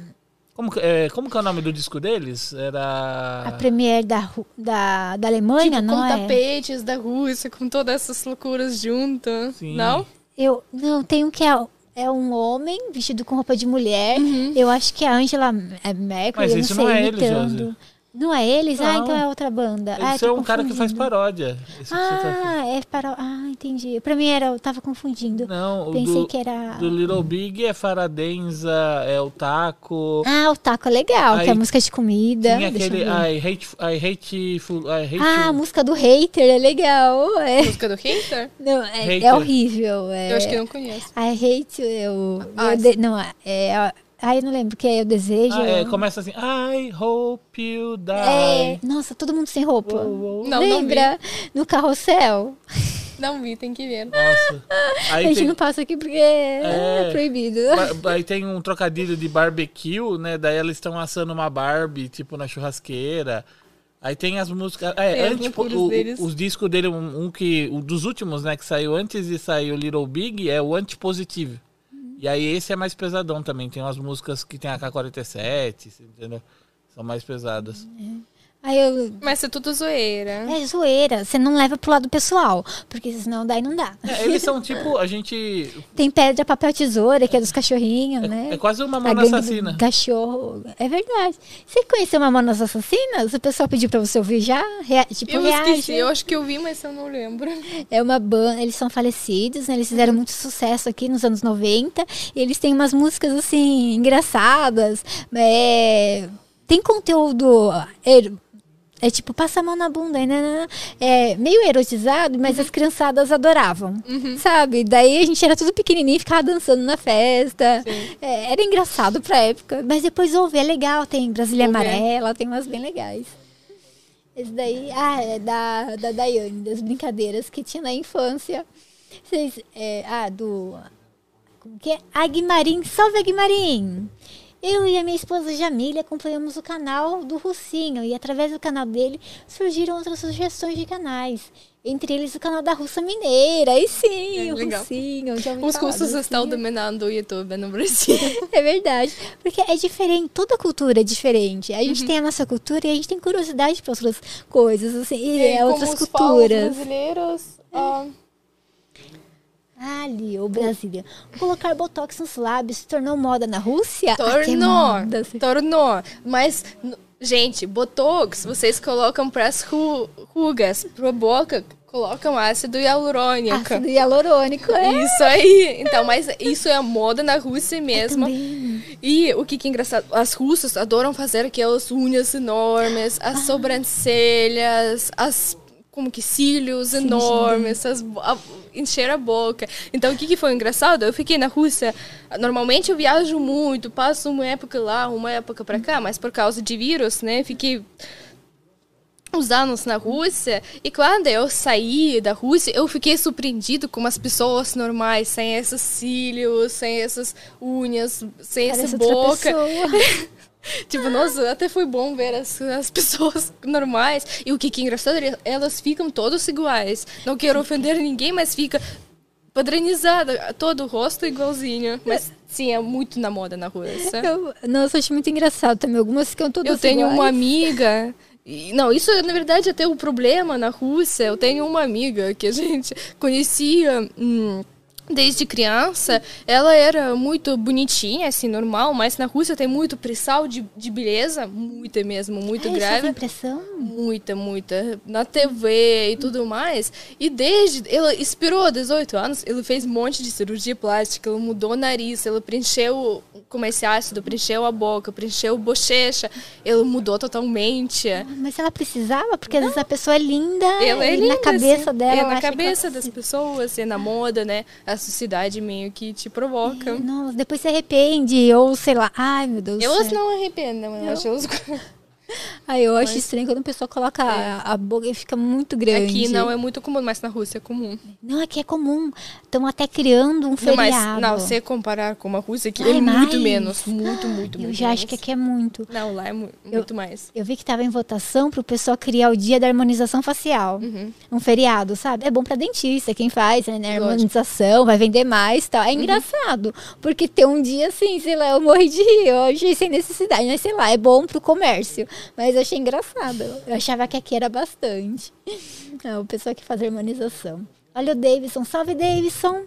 Como, que- é, como que é o nome do disco deles? a Era. Premier da, Ru- da, da Alemanha, Tipo, não com é? tapetes da Rússia, com todas essas loucuras junto. Sim. Não? Eu, não, tem um que é, é um homem vestido com roupa de mulher. Uhum. Eu acho que é a Angela é Mercury, Mas eu isso não sei, não é imitando. Não é eles? Ah, Não. então é outra banda. ah, Isso eu é um cara que faz confundindo. paródia. Esse que você tá. Ah, é para... Ah, entendi. Pra mim era, eu tava confundindo. Não, o Pensei do, que era... do Little Big é Faradenza, é o Taco. Ah, o taco é legal, que é Aí música de comida. Tinha eu aquele. I hate, I hate, I hate Ah, a música do hater é legal. É, Música do Hater? não, é, é Hater. horrível. É, Eu acho que eu não conheço. I hate. Eu, Ah, eu de- não, é. Ai, eu não lembro, que é eu desejo. Ah, é, começa assim, I hope you die. É, nossa, todo mundo sem roupa. Uou, uou. Não, não. Lembra? No carrossel. Não vi, tem que ver. Nossa. a Aí gente tem, não passa aqui porque é, É. proibido. ba- aí tem um trocadilho de barbecue, né? Daí eles estão assando uma Barbie, tipo, na churrasqueira. Aí tem as músicas. É, Tem antes, loucuras o- o- os discos dele, um, um que. Um dos últimos, né, que saiu antes de sair o Little Big, é o Antipositivo. E aí esse é mais pesadão também. Tem umas músicas que tem a K-47, entendeu? São mais pesadas. Aí eu. Mas é tudo zoeira. É zoeira, você não leva pro lado pessoal, porque senão daí não dá. É, eles são tipo, a gente. Tem pedra, papel, tesoura, que é dos cachorrinhos, né? É quase uma A mano gangue do assassina. Cachorro. É verdade. Você conheceu Mamonas Assassinas? O pessoal pediu pra você ouvir já? Rea- tipo, Eu reage. esqueci, eu acho que eu vi, mas eu não lembro. É uma banda, eles são falecidos, né? Eles fizeram muito sucesso aqui nos anos 90. E eles têm umas músicas, assim, engraçadas. É, Tem conteúdo... É, tipo, passa a mão na bunda, né? É meio erotizado, mas as criançadas adoravam, sabe? Daí a gente era tudo pequenininho, ficava dançando na festa. É, era engraçado pra época, mas depois ouve, é legal. Tem Brasília Vou ver. Amarela, tem umas bem legais. Esse daí, ah, é da, da Daiane, das brincadeiras que tinha na infância. Vocês, é, ah, do. Como que é? Aguimarim, salve Aguimarim! Eu e a minha esposa Jamília acompanhamos o canal do Russinho e através do canal dele surgiram outras sugestões de canais. Entre eles o canal da Russa Mineira. E sim, É, o legal. Russinho. Os russos estão dominando o YouTube no Brasil. É verdade. Porque é diferente, toda cultura é diferente. A Uhum. gente tem a nossa cultura e a gente tem curiosidade para outras coisas, assim, e é, como outras os culturas. brasileiros. Ah, Ali, o Brasília. Colocar botox nos lábios se tornou moda na Rússia? Ah, Tornou, assim. tornou. Mas, gente, Botox, vocês colocam para as ru rugas, para a boca, colocam ácido hialurônico. Ácido hialurônico, é. Isso aí. Então, mas isso é moda na Rússia mesmo. Também. E o que, que é engraçado, as russas adoram fazer aquelas unhas enormes, as Ah. sobrancelhas, as como que cílios enormes, as, bo- a- encher a boca. Então o que, que foi engraçado? Eu fiquei na Rússia. Normalmente eu viajo muito, passo uma época lá, uma época para cá, mas por causa de vírus, né? Fiquei uns anos na Rússia e quando eu saí da Rússia eu fiquei surpreendido com as pessoas normais sem esses cílios sem essas unhas sem essa Parece outra boca. tipo nossa até foi bom ver as, as pessoas normais e o que, que é engraçado elas ficam todas iguais não quero ofender ninguém mas fica padronizada todo o rosto igualzinho mas sim é muito na moda na Rússia Eu, nossa, acho muito engraçado também. Algumas ficam todas eu tenho iguais. uma amiga. e- Não, isso na verdade até o problema na Rússia. Eu tenho uma amiga que a gente conhecia hum, desde criança. Ela era muito bonitinha, assim, normal, mas na Rússia tem muito pressão de, de beleza, muita mesmo, muito Ah, isso grave. impressão? Muita, muita. Na TV e tudo mais. E desde. Ela esperou 18 anos, ele fez um monte de cirurgia plástica, ele mudou o nariz, ele preencheu com esse ácido, preencheu a boca, preencheu a bochecha, ele mudou totalmente. Mas ela precisava, porque às vezes a pessoa é linda Ela é e linda, na cabeça assim. dela. É na cabeça das pessoas, é na moda, né? A sociedade meio que te provoca. Nossa, depois se arrepende, ou sei lá. Ai, meu Deus do Elas céu. não arrependem, eu acho. Ai, eu acho Mas- estranho quando a pessoa coloca a, a boca e fica muito grande. Aqui não é muito comum, mas na Rússia é comum. Não, aqui é comum. Estão até criando um Não, feriado. mas não, se comparar com a Rússia, aqui Ai, é muito mais? menos. Muito, muito, Eu muito já acho menos. que aqui é muito. Não, lá é mu- muito mais. Eu vi que estava em votação para o pessoal criar o dia da harmonização facial. Uhum. Um feriado, sabe? É bom para dentista, quem faz, né? Lógico. Harmonização, vai vender mais tal. É Uhum. engraçado, porque ter um dia assim, sei lá, eu morri de rir, eu achei sem necessidade, mas sei lá, é bom pro comércio. Mas eu achei engraçado. Eu achava que aqui era bastante. É, o pessoal que faz harmonização. Olha o Davidson. Salve, Davidson.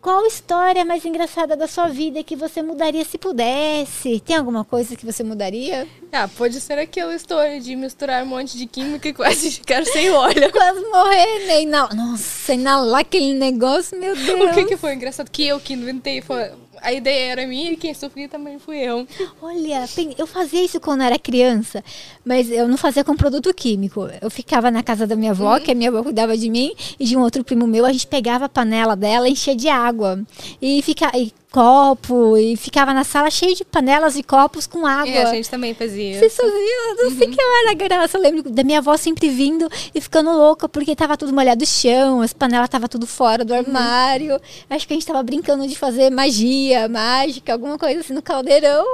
Qual história mais engraçada da sua vida que você mudaria se pudesse? Tem alguma coisa que você mudaria? Ah, pode ser aquela história de misturar um monte de química e quase ficar sem óleo. Quase morrer, né? Ina- Nossa, inalar aquele negócio, meu Deus. O que, que foi engraçado? Que eu que inventei. Foi... A ideia era minha e quem sofria também fui eu. Olha, eu fazia isso quando era criança, mas eu não fazia com produto químico. Eu ficava na casa da minha avó, que a minha avó cuidava de mim, e de um outro primo meu, a gente pegava a panela dela, enchia de água. E, fica, e copo, e ficava na sala cheio de panelas e copos com água. E a gente também fazia. Vocês faziam? Não sei que era graça. Eu lembro da minha avó sempre vindo e ficando louca porque tava tudo molhado o chão, as panelas tava tudo fora do armário. Acho que a gente tava brincando de fazer magia, mágica, alguma coisa assim no caldeirão.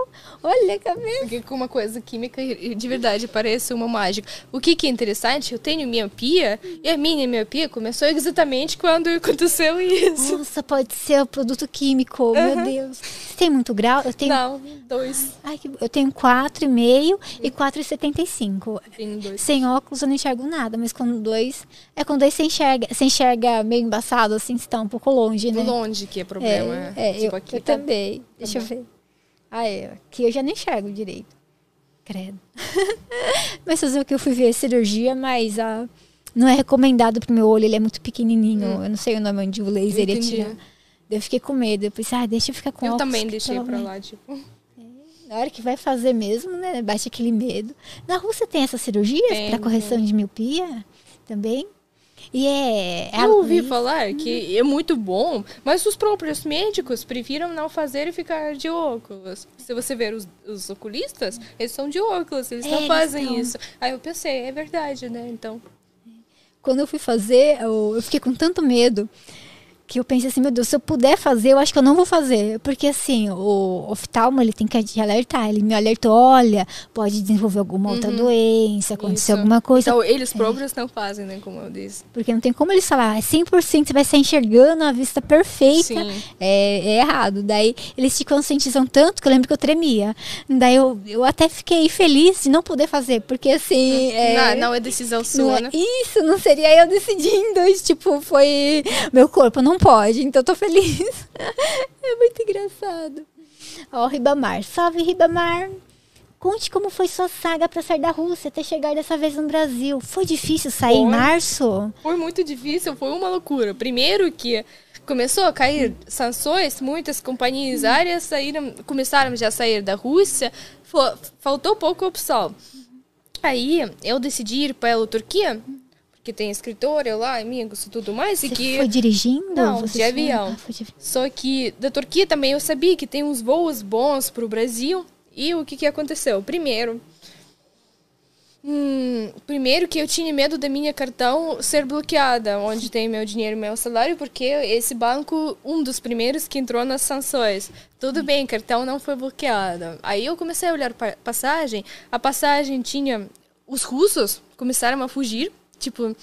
Olha a cabeça. Com uma coisa química de verdade parece uma mágica. O que, que é interessante, eu tenho miopia e a minha miopia começou exatamente quando aconteceu isso. Nossa, pode ser o produto químico. Meu Uhum. Deus. Você tem muito grau? Eu tenho. Não, dois. Ai, que- eu tenho 4,5 e 4,75. Tenho dois. Sem óculos eu não enxergo nada, mas com dois. É com dois você enxerga, você enxerga meio embaçado, assim, você tá um pouco longe, né? Longe que é problema. É, é, tipo eu, aqui eu tá- também. Deixa eu ver. Ah, é. Aqui eu já não enxergo direito. Credo. mas fazer o que eu fui ver cirurgia, mas ah, não é recomendado pro meu olho, ele é muito pequenininho. Eu não sei o nome onde o laser ia Hum. Tirar. Eu fiquei com medo. Eu pensei, ah, deixa eu ficar com Eu óculos. também deixei pra lá, tipo. Na hora que vai fazer mesmo, né? Bate aquele medo. Na Rússia tem essas cirurgias para correção de miopia também? E é. é Eu ouvi falar que é muito bom, mas os próprios médicos prefiram não fazer e ficar de óculos. Se você ver os, os oculistas, eles são de óculos, eles É, não eles fazem são. isso. Aí eu pensei, é verdade, né? Então. Quando eu fui fazer, eu, eu fiquei com tanto medo que eu pensei assim, meu Deus, se eu puder fazer, eu acho que eu não vou fazer. Porque assim, o oftalmo, ele tem que te alertar. Ele me alertou, olha, pode desenvolver alguma outra Uhum. doença, acontecer Isso. alguma coisa. Então, eles próprios não fazem, né? Como eu disse. Porque não tem como eles falar, é 100%, você vai estar enxergando a vista perfeita. É, é errado. Daí eles te conscientizam tanto que eu lembro que eu tremia. Daí eu, eu até fiquei feliz de não poder fazer, porque assim. É, Não, não é decisão não sua, é- né? Isso, não seria eu decidindo. Tipo, foi. Meu corpo não pode, então tô feliz. é muito engraçado. Ó, Ribamar. Salve, Ribamar. Conte como foi sua saga pra sair da Rússia até chegar dessa vez no Brasil. Foi difícil sair em Foi. março? Foi muito difícil, foi uma loucura. Primeiro que começou a cair sanções, muitas companhias aéreas saíram, começaram já a sair da Rússia, faltou pouca opção. Aí eu decidi ir pela Turquia, porque tem escritório lá, amigos e tudo mais, e Você que foi dirigindo? Não, Você de foi- avião. Ah, de- Só que da Turquia também eu sabia que tem uns voos bons para o Brasil. E o que, que aconteceu? Primeiro, hum, primeiro que eu tinha medo da minha cartão ser bloqueada, onde tem meu dinheiro e meu salário, porque esse banco, um dos primeiros que entrou nas sanções. Tudo bem, cartão não foi bloqueado. Aí eu comecei a olhar pa- passagem. A passagem tinha os russos começaram a fugir, tipo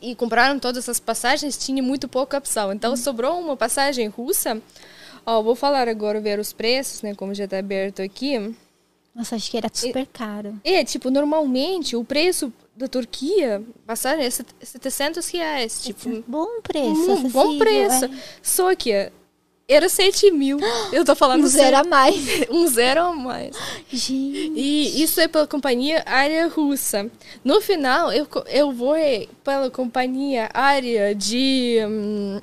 e compraram todas as passagens, tinha muito pouca opção. Então sobrou uma passagem russa. Ó, vou falar agora ver os preços, né, como já está aberto aqui. Nossa, acho que era super caro. É, tipo, normalmente o preço da Turquia, passagem é set- 700 reais, tipo, Bom preço. um bom preço. é. Só que era 7 mil. Eu tô falando Um zero a mais. Um zero a mais. Gente. E isso é pela companhia aérea russa. No final, eu, eu vou é pela companhia aérea de hum,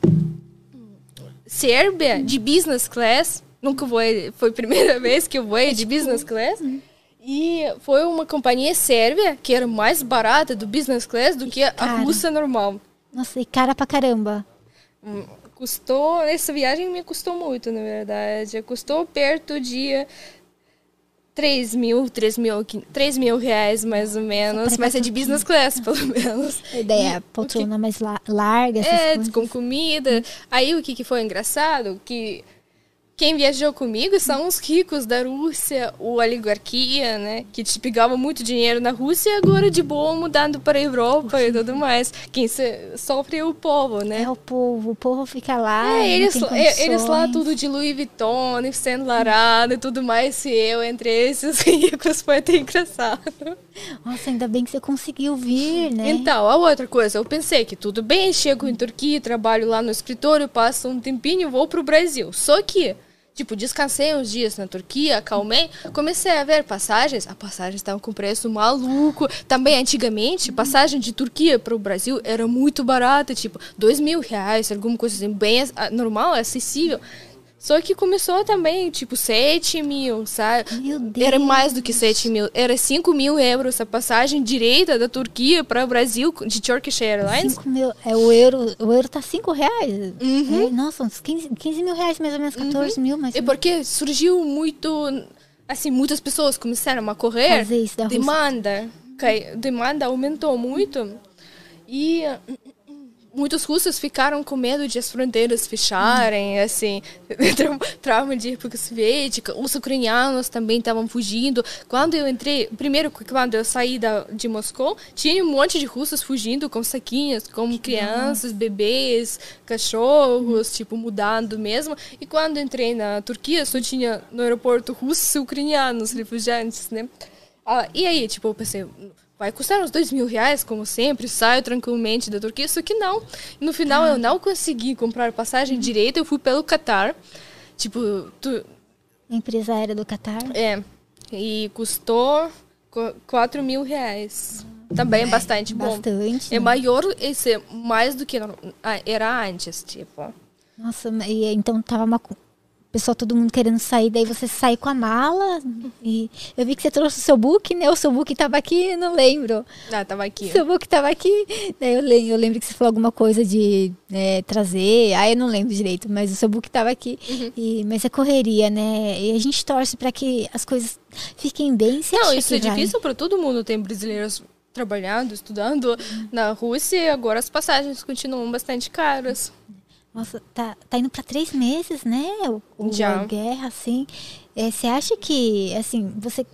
Sérvia, de business class. Nunca voei, foi a primeira vez que eu voei de business class. E foi uma companhia sérvia que era mais barata do business class do que a Cara. russa normal. Nossa, e cara pra caramba. Custou, essa viagem me custou muito, na verdade. Custou perto de 3 mil, 3 mil, 3 mil reais mais ou menos. Mas é de business class, pelo menos. A ideia, que- poltrona mais la- larga, essas É, coisas. com comida. Aí o que, que foi engraçado? Que quem viajou comigo são os ricos da Rússia, o oligarquia, né? Que te pegava muito dinheiro na Rússia e agora de boa mudando para a Europa e tudo mais. Quem sofre é o povo, né? É o povo, o povo fica lá. É, eles, é, eles lá tudo de Louis Vuitton, e sendo larado e tudo mais, e eu entre esses ricos foi até engraçado. Nossa, ainda bem que você conseguiu vir, né? Então, a outra coisa, eu pensei que tudo bem, chego em Turquia, trabalho lá no escritório, passo um tempinho e vou pro Brasil. Só que, tipo, descansei uns dias na Turquia, acalmei, comecei a ver passagens, a passagem estava com preço maluco. Também, antigamente, passagem de Turquia para o Brasil era muito barata, tipo, dois mil reais, alguma coisa assim, bem normal, acessível. Só que começou também, tipo, 7 mil, sabe? Meu Deus. Era mais do que 7 mil. Era 5 mil euros a passagem direita da Turquia para o Brasil de Turkish Airlines. 5 mil. É, o euro, o euro tá 5 reais. Uhum. É, nossa, uns 15, 15 mil reais, mais ou menos, 14 mil, mas É porque surgiu muito... Assim, muitas pessoas começaram a correr. fazer isso da Rússia. demanda. demanda aumentou muito. E muitos russos ficaram com medo de as fronteiras fecharem, assim, tra- trauma de época soviética. Os ucranianos também estavam fugindo. Quando eu entrei, primeiro quando eu saí da, de Moscou, tinha um monte de russos fugindo com saquinhas, com crianças, bebês, cachorros, tipo, mudando mesmo. E quando entrei na Turquia, só tinha no aeroporto russos e ucranianos, refugiantes, né? Ah, e aí, tipo, eu pensei, vai custar uns dois mil reais, como sempre, saio tranquilamente da Turquia, só que não. No final, eu não consegui comprar passagem direita, eu fui pelo Qatar. Tipo, tu, empresa aérea do Catar. é, e custou qu- quatro mil reais. Também é bastante bom. Bastante. É maior, esse mais do que ah, era antes, tipo. Nossa, e então tava uma. Pessoal, todo mundo querendo sair, daí você sai com a mala. E eu vi que você trouxe o seu book, né? O seu book tava aqui, não lembro. Ah, tava aqui. O seu book tava aqui. Daí eu lembro, eu lembro que você falou alguma coisa de é, trazer. Aí eu não lembro direito, mas o seu book tava aqui. Uhum. E, mas é correria, né? E a gente torce para que as coisas fiquem bem. Você Não, isso é difícil para todo mundo. Tem brasileiros trabalhando, estudando na Rússia e agora as passagens continuam bastante caras. Nossa, tá, tá indo para três meses, né? O, Já. a guerra, assim. É, você acha que, assim, você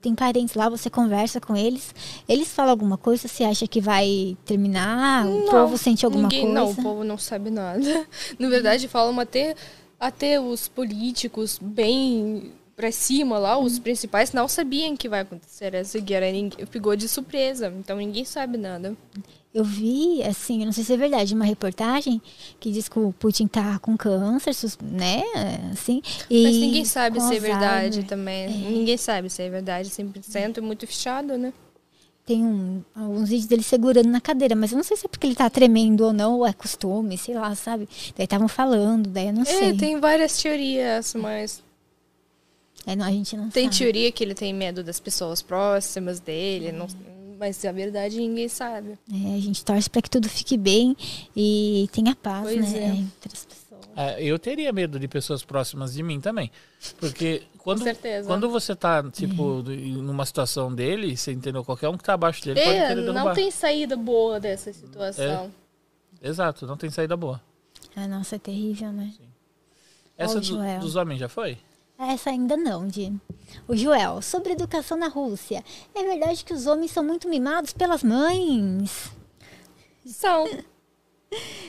tem parentes lá, você conversa com eles, eles falam alguma coisa? Você acha que vai terminar? O povo sente alguma ninguém, coisa? Não, o povo não sabe nada. Na verdade, falam até, até os políticos bem pra cima lá, os principais, não sabiam que vai acontecer essa guerra. Ninguém, pegou de surpresa, então ninguém sabe nada. Eu vi, assim, eu não sei se é verdade, uma reportagem que diz que o Putin tá com câncer, né? Assim. Mas ninguém sabe se é verdade também. Ninguém sabe se é verdade 100%, é muito fechado, né? Tem um, alguns vídeos dele segurando na cadeira, mas eu não sei se é porque ele tá tremendo ou não, ou é costume, sei lá, sabe? Daí estavam falando, daí eu não É, sei. tem várias teorias, mas Aí não, a gente não tem sabe. teoria que ele tem medo das pessoas próximas dele, não, mas a verdade ninguém sabe. É, a gente torce para que tudo fique bem e tenha paz, Pois né? é. Entre as pessoas. É, eu teria medo de pessoas próximas de mim também. Porque quando, certeza. quando você tá, tipo, numa situação dele, você entendeu? Qualquer um que tá abaixo dele pode É, querer derrubar. não tem saída boa dessa situação. Exato, não tem saída boa. Ah, nossa, é terrível, né? Essa Ó, o do- dos homens já foi? Essa ainda não, Di. O Joel, sobre educação na Rússia. É verdade que os homens são muito mimados pelas mães? São.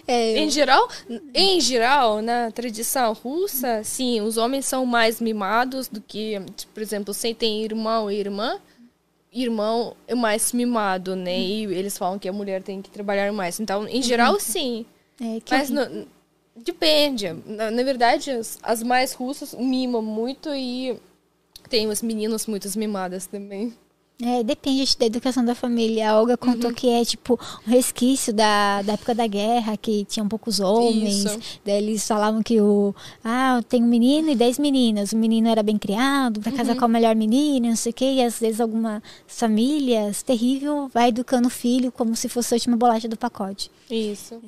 É, Em geral, em geral, na tradição russa, sim, os homens são mais mimados do que, por exemplo, se tem irmão e irmã, irmão é mais mimado, né? E eles falam que a mulher tem que trabalhar mais. Então, em geral, sim. é que Mas no- depende. Na, na verdade, as, as mais russas mimam muito e tem os meninos muito mimadas também. É, depende da educação da família. A Olga contou Uhum. que é tipo um resquício da, da época da guerra, que tinham poucos homens. Isso. Daí eles falavam que o. Ah, tem um menino e dez meninas. O menino era bem criado, Uhum. casar com a melhor menina, não sei o quê. E às vezes algumas famílias, terrível, vai educando o filho como se fosse a última bolacha do pacote. Isso.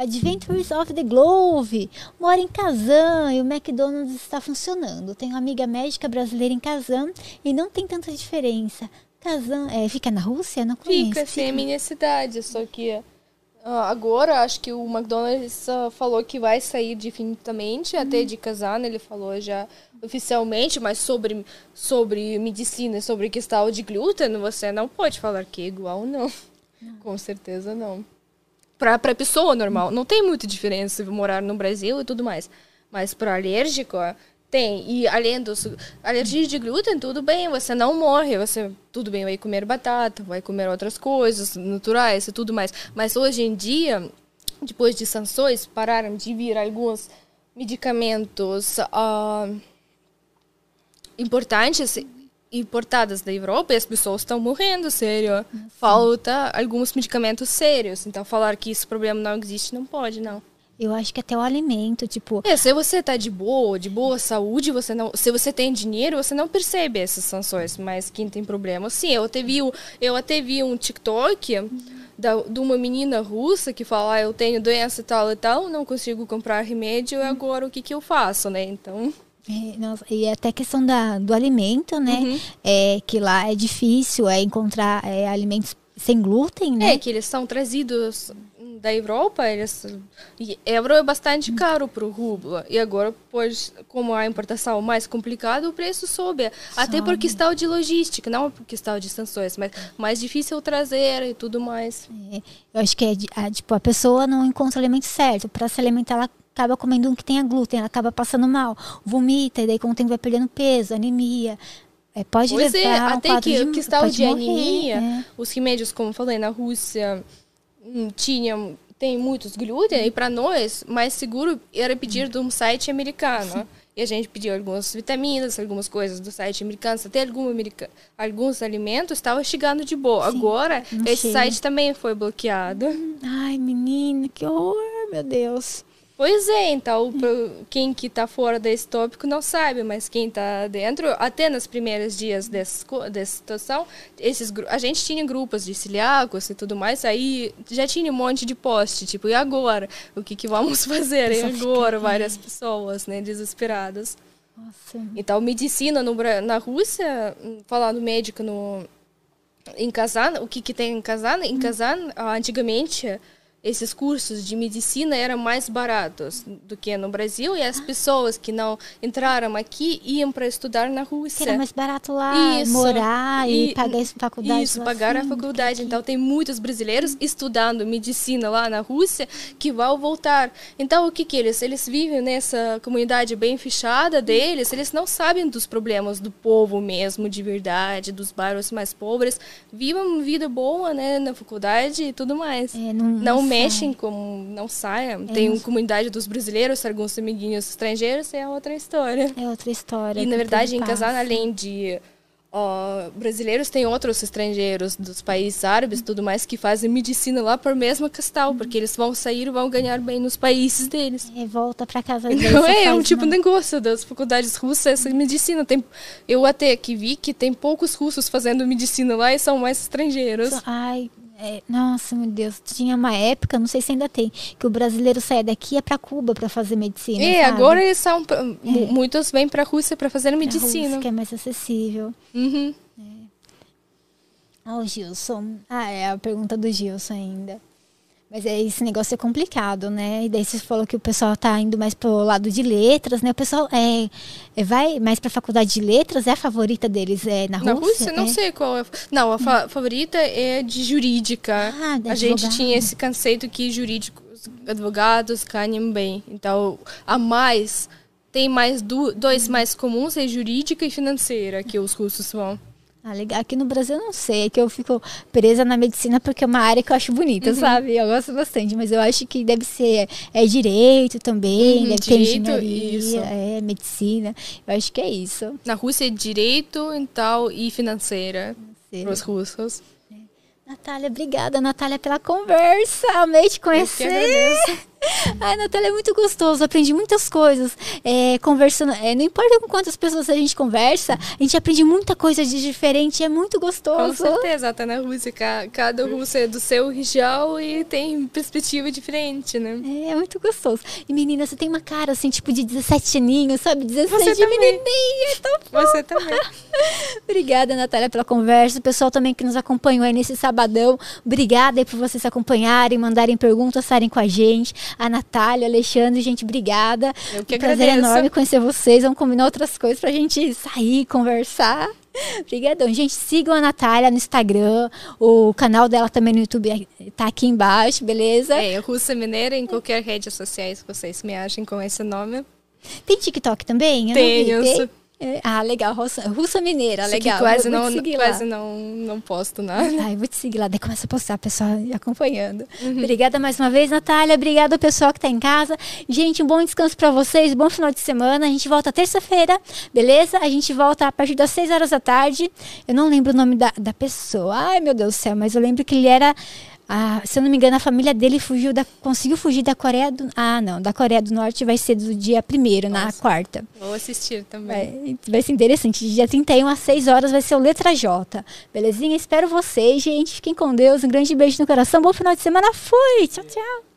Adventures of the Glove mora em Kazan e o McDonald's está funcionando. Tenho uma amiga médica brasileira em Kazan e não tem tanta diferença. Kazan é, fica na Rússia? Não conheço. Fica, sim, é minha cidade, só que ah, agora acho que o McDonald's ah, falou que vai sair definitivamente, até de Kazan, ele falou já oficialmente, mas sobre, sobre medicina, sobre questão de glúten, você não pode falar que é igual, não. Com certeza não. Para para pessoa normal, não tem muita diferença morar no Brasil e tudo mais. Mas para alérgico, tem. E além dos alergias de glúten, tudo bem, você não morre, você tudo bem, vai comer batata, vai comer outras coisas naturais e tudo mais. Mas hoje em dia, depois de sanções, pararam de vir alguns medicamentos ah, importantes importadas da Europa e as pessoas estão morrendo, sério. Falta alguns medicamentos sérios. Então, falar que esse problema não existe não pode, não. Eu acho que até o alimento, tipo, É, se você tá de boa, de boa saúde, você não, se você tem dinheiro, você não percebe essas sanções, mas quem tem problema, sim, eu até vi, eu até vi um TikTok da, de uma menina russa que fala, ah, eu tenho doença tal e tal, não consigo comprar remédio, e agora o que que eu faço, né? Então, é, nossa, e até a questão da, do alimento, né? Uhum. É, que lá é difícil é encontrar é, alimentos sem glúten, né? é que eles são trazidos da Europa, eles e euro é bastante caro para o rublo. E agora, pois, como a importação é mais complicada, o preço sobe. Até por Sobe. questão de logística, não por questão de sanções, mas mais difícil trazer e tudo mais. É, eu acho que é, a, tipo, a pessoa não encontra o alimento certo. Para se alimentar, ela acaba comendo um que tenha glúten, ela acaba passando mal, vomita, e daí com o tempo vai perdendo peso, anemia. É, pode Pois levar é, a um até que de, questão pode de morrer, anemia, né? os remédios, como eu falei, na Rússia hum, tinham tem muitos glúten e para nós mais seguro era pedir de um site americano. E a gente pediu algumas vitaminas, algumas coisas do site americano, até algum america- alguns alimentos estavam chegando de boa. Agora, não esse chega. site também foi bloqueado. Ai, menina, que horror, meu Deus. Pois é, então quem que tá fora desse tópico não sabe, mas quem tá dentro, até nos primeiros dias dessa, dessa situação, esses, a gente tinha grupos de celíacos e tudo mais, aí já tinha um monte de post, tipo, e agora? O que que vamos fazer? E agora? Várias pessoas, né, desesperadas. Nossa. Então, medicina no, na Rússia, hum, falando médico no, em Kazan, o que, que tem em Kazan? Em Kazan, ah, antigamente, esses cursos de medicina eram mais baratos do que no Brasil e as ah. pessoas que não entraram aqui iam para estudar na Rússia. Que era mais barato lá isso. morar e, e pagar a faculdade. Isso, pagar assim, a faculdade. Então tem muitos brasileiros estudando medicina lá na Rússia que vão voltar. Então o que que eles? Eles vivem nessa comunidade bem fechada deles, eles não sabem dos problemas do povo mesmo, de verdade, dos bairros mais pobres. Vivam uma vida boa, né, na faculdade e tudo mais. É, não, não mexem com. Não saiam. É Tem uma comunidade dos brasileiros, alguns amiguinhos estrangeiros, é outra história. É outra história. E, na verdade, em Kazan, além de brasileiros, tem outros estrangeiros dos países árabes tudo mais que fazem medicina lá por mesma questão, porque eles vão sair e vão ganhar bem nos países deles. E volta para casa deles. Então, é, é um tipo de negócio das faculdades russas, essa medicina. Tem, eu até que vi que tem poucos russos fazendo medicina lá e são mais estrangeiros. Ai, é, nossa, meu Deus. Tinha uma época, não sei se ainda tem, que o brasileiro saia daqui e ia para Cuba para fazer medicina. É, sabe? agora eles são. É. Muitos vêm para a Rússia para fazer medicina. Rússia, que é mais acessível. Uhum. É. Oh, Gilson. Ah, é a pergunta do Gilson ainda. Mas é, esse negócio é complicado, né? E daí você falou que o pessoal tá indo mais pro lado de letras, né? O pessoal é, é vai mais pra faculdade de letras, é a favorita deles é na Rússia? Na Rússia, não é? sei qual é. Não, a fa favorita é de jurídica. Ah, a gente tinha esse conceito que jurídicos, advogados ganham bem. Então, a mais, tem mais do, dois mais comuns, é jurídica e financeira, que os russos vão. Ah, legal. Aqui no Brasil eu não sei, é que eu fico presa na medicina porque é uma área que eu acho bonita, uhum. sabe? Eu gosto bastante, mas eu acho que deve ser é direito também, uhum, deve direito, ter engenharia, isso. é medicina. Eu acho que é isso. Na Rússia é direito, então, e financeira para os russos. Natália, obrigada, Natália, pela conversa. Amei te conhecer. Ai, Natália, é muito gostoso. Aprendi muitas coisas. É, conversando. É, não importa com quantas pessoas a gente conversa, a gente aprende muita coisa de diferente. É muito gostoso. Com certeza, até na Rússia. Cada russo é do seu região e tem perspectiva diferente, né? É, é muito gostoso. E menina, você tem uma cara assim, tipo de 17 aninhos, sabe? 17 você de menininha. É você também. Obrigada, Natália, pela conversa. O pessoal também que nos acompanhou aí nesse sabadão. Obrigada aí por vocês mandarem, mandarem perguntas, estarem com a gente. A Natália, Alexandre, gente, obrigada. Eu que um prazer enorme conhecer vocês. Vamos combinar outras coisas pra gente sair, conversar. Obrigadão. Gente, sigam a Natália no Instagram. O canal dela também no YouTube tá aqui embaixo, beleza? É, Russa Mineira em qualquer rede sociais que vocês me achem com esse nome. Tem TikTok também? Eu Tenho. É, ah, legal. Russa, Russa Mineira, Isso legal. Quase, vou, não, vou quase não, não posto nada. Ai, vou te seguir lá. Daí começa a postar, pessoal acompanhando. Uhum. Obrigada mais uma vez, Natália. Obrigada ao pessoal que está em casa. Gente, um bom descanso para vocês. Bom final de semana. A gente volta terça-feira, beleza? A gente volta a partir das 6 horas da tarde. Eu não lembro o nome da, da pessoa. Ai, meu Deus do céu. Mas eu lembro que ele era ah, se eu não me engano, a família dele fugiu da, conseguiu fugir da Coreia do Ah, não, da Coreia do Norte vai ser do dia primeiro, na quarta. Vou assistir também. Vai, vai ser interessante. Dia 31 às 6 horas vai ser o Letra J. Belezinha? Espero vocês, gente. Fiquem com Deus. Um grande beijo no coração. Bom final de semana. Fui! Tchau, tchau.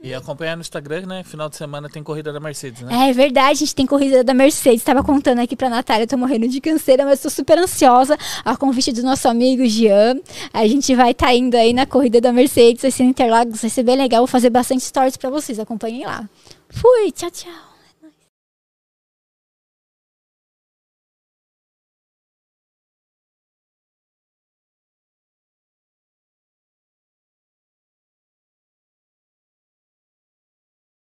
E acompanhar no Instagram, né? Final de semana tem corrida da Mercedes, né? É verdade, a gente tem corrida da Mercedes. Estava contando aqui pra Natália, tô morrendo de canseira, mas tô super ansiosa. A convite do nosso amigo Jean. A gente vai estar tá indo aí na corrida da Mercedes, vai ser Interlagos, vai ser bem legal. Vou fazer bastante stories para vocês, acompanhem lá. Fui, tchau, tchau.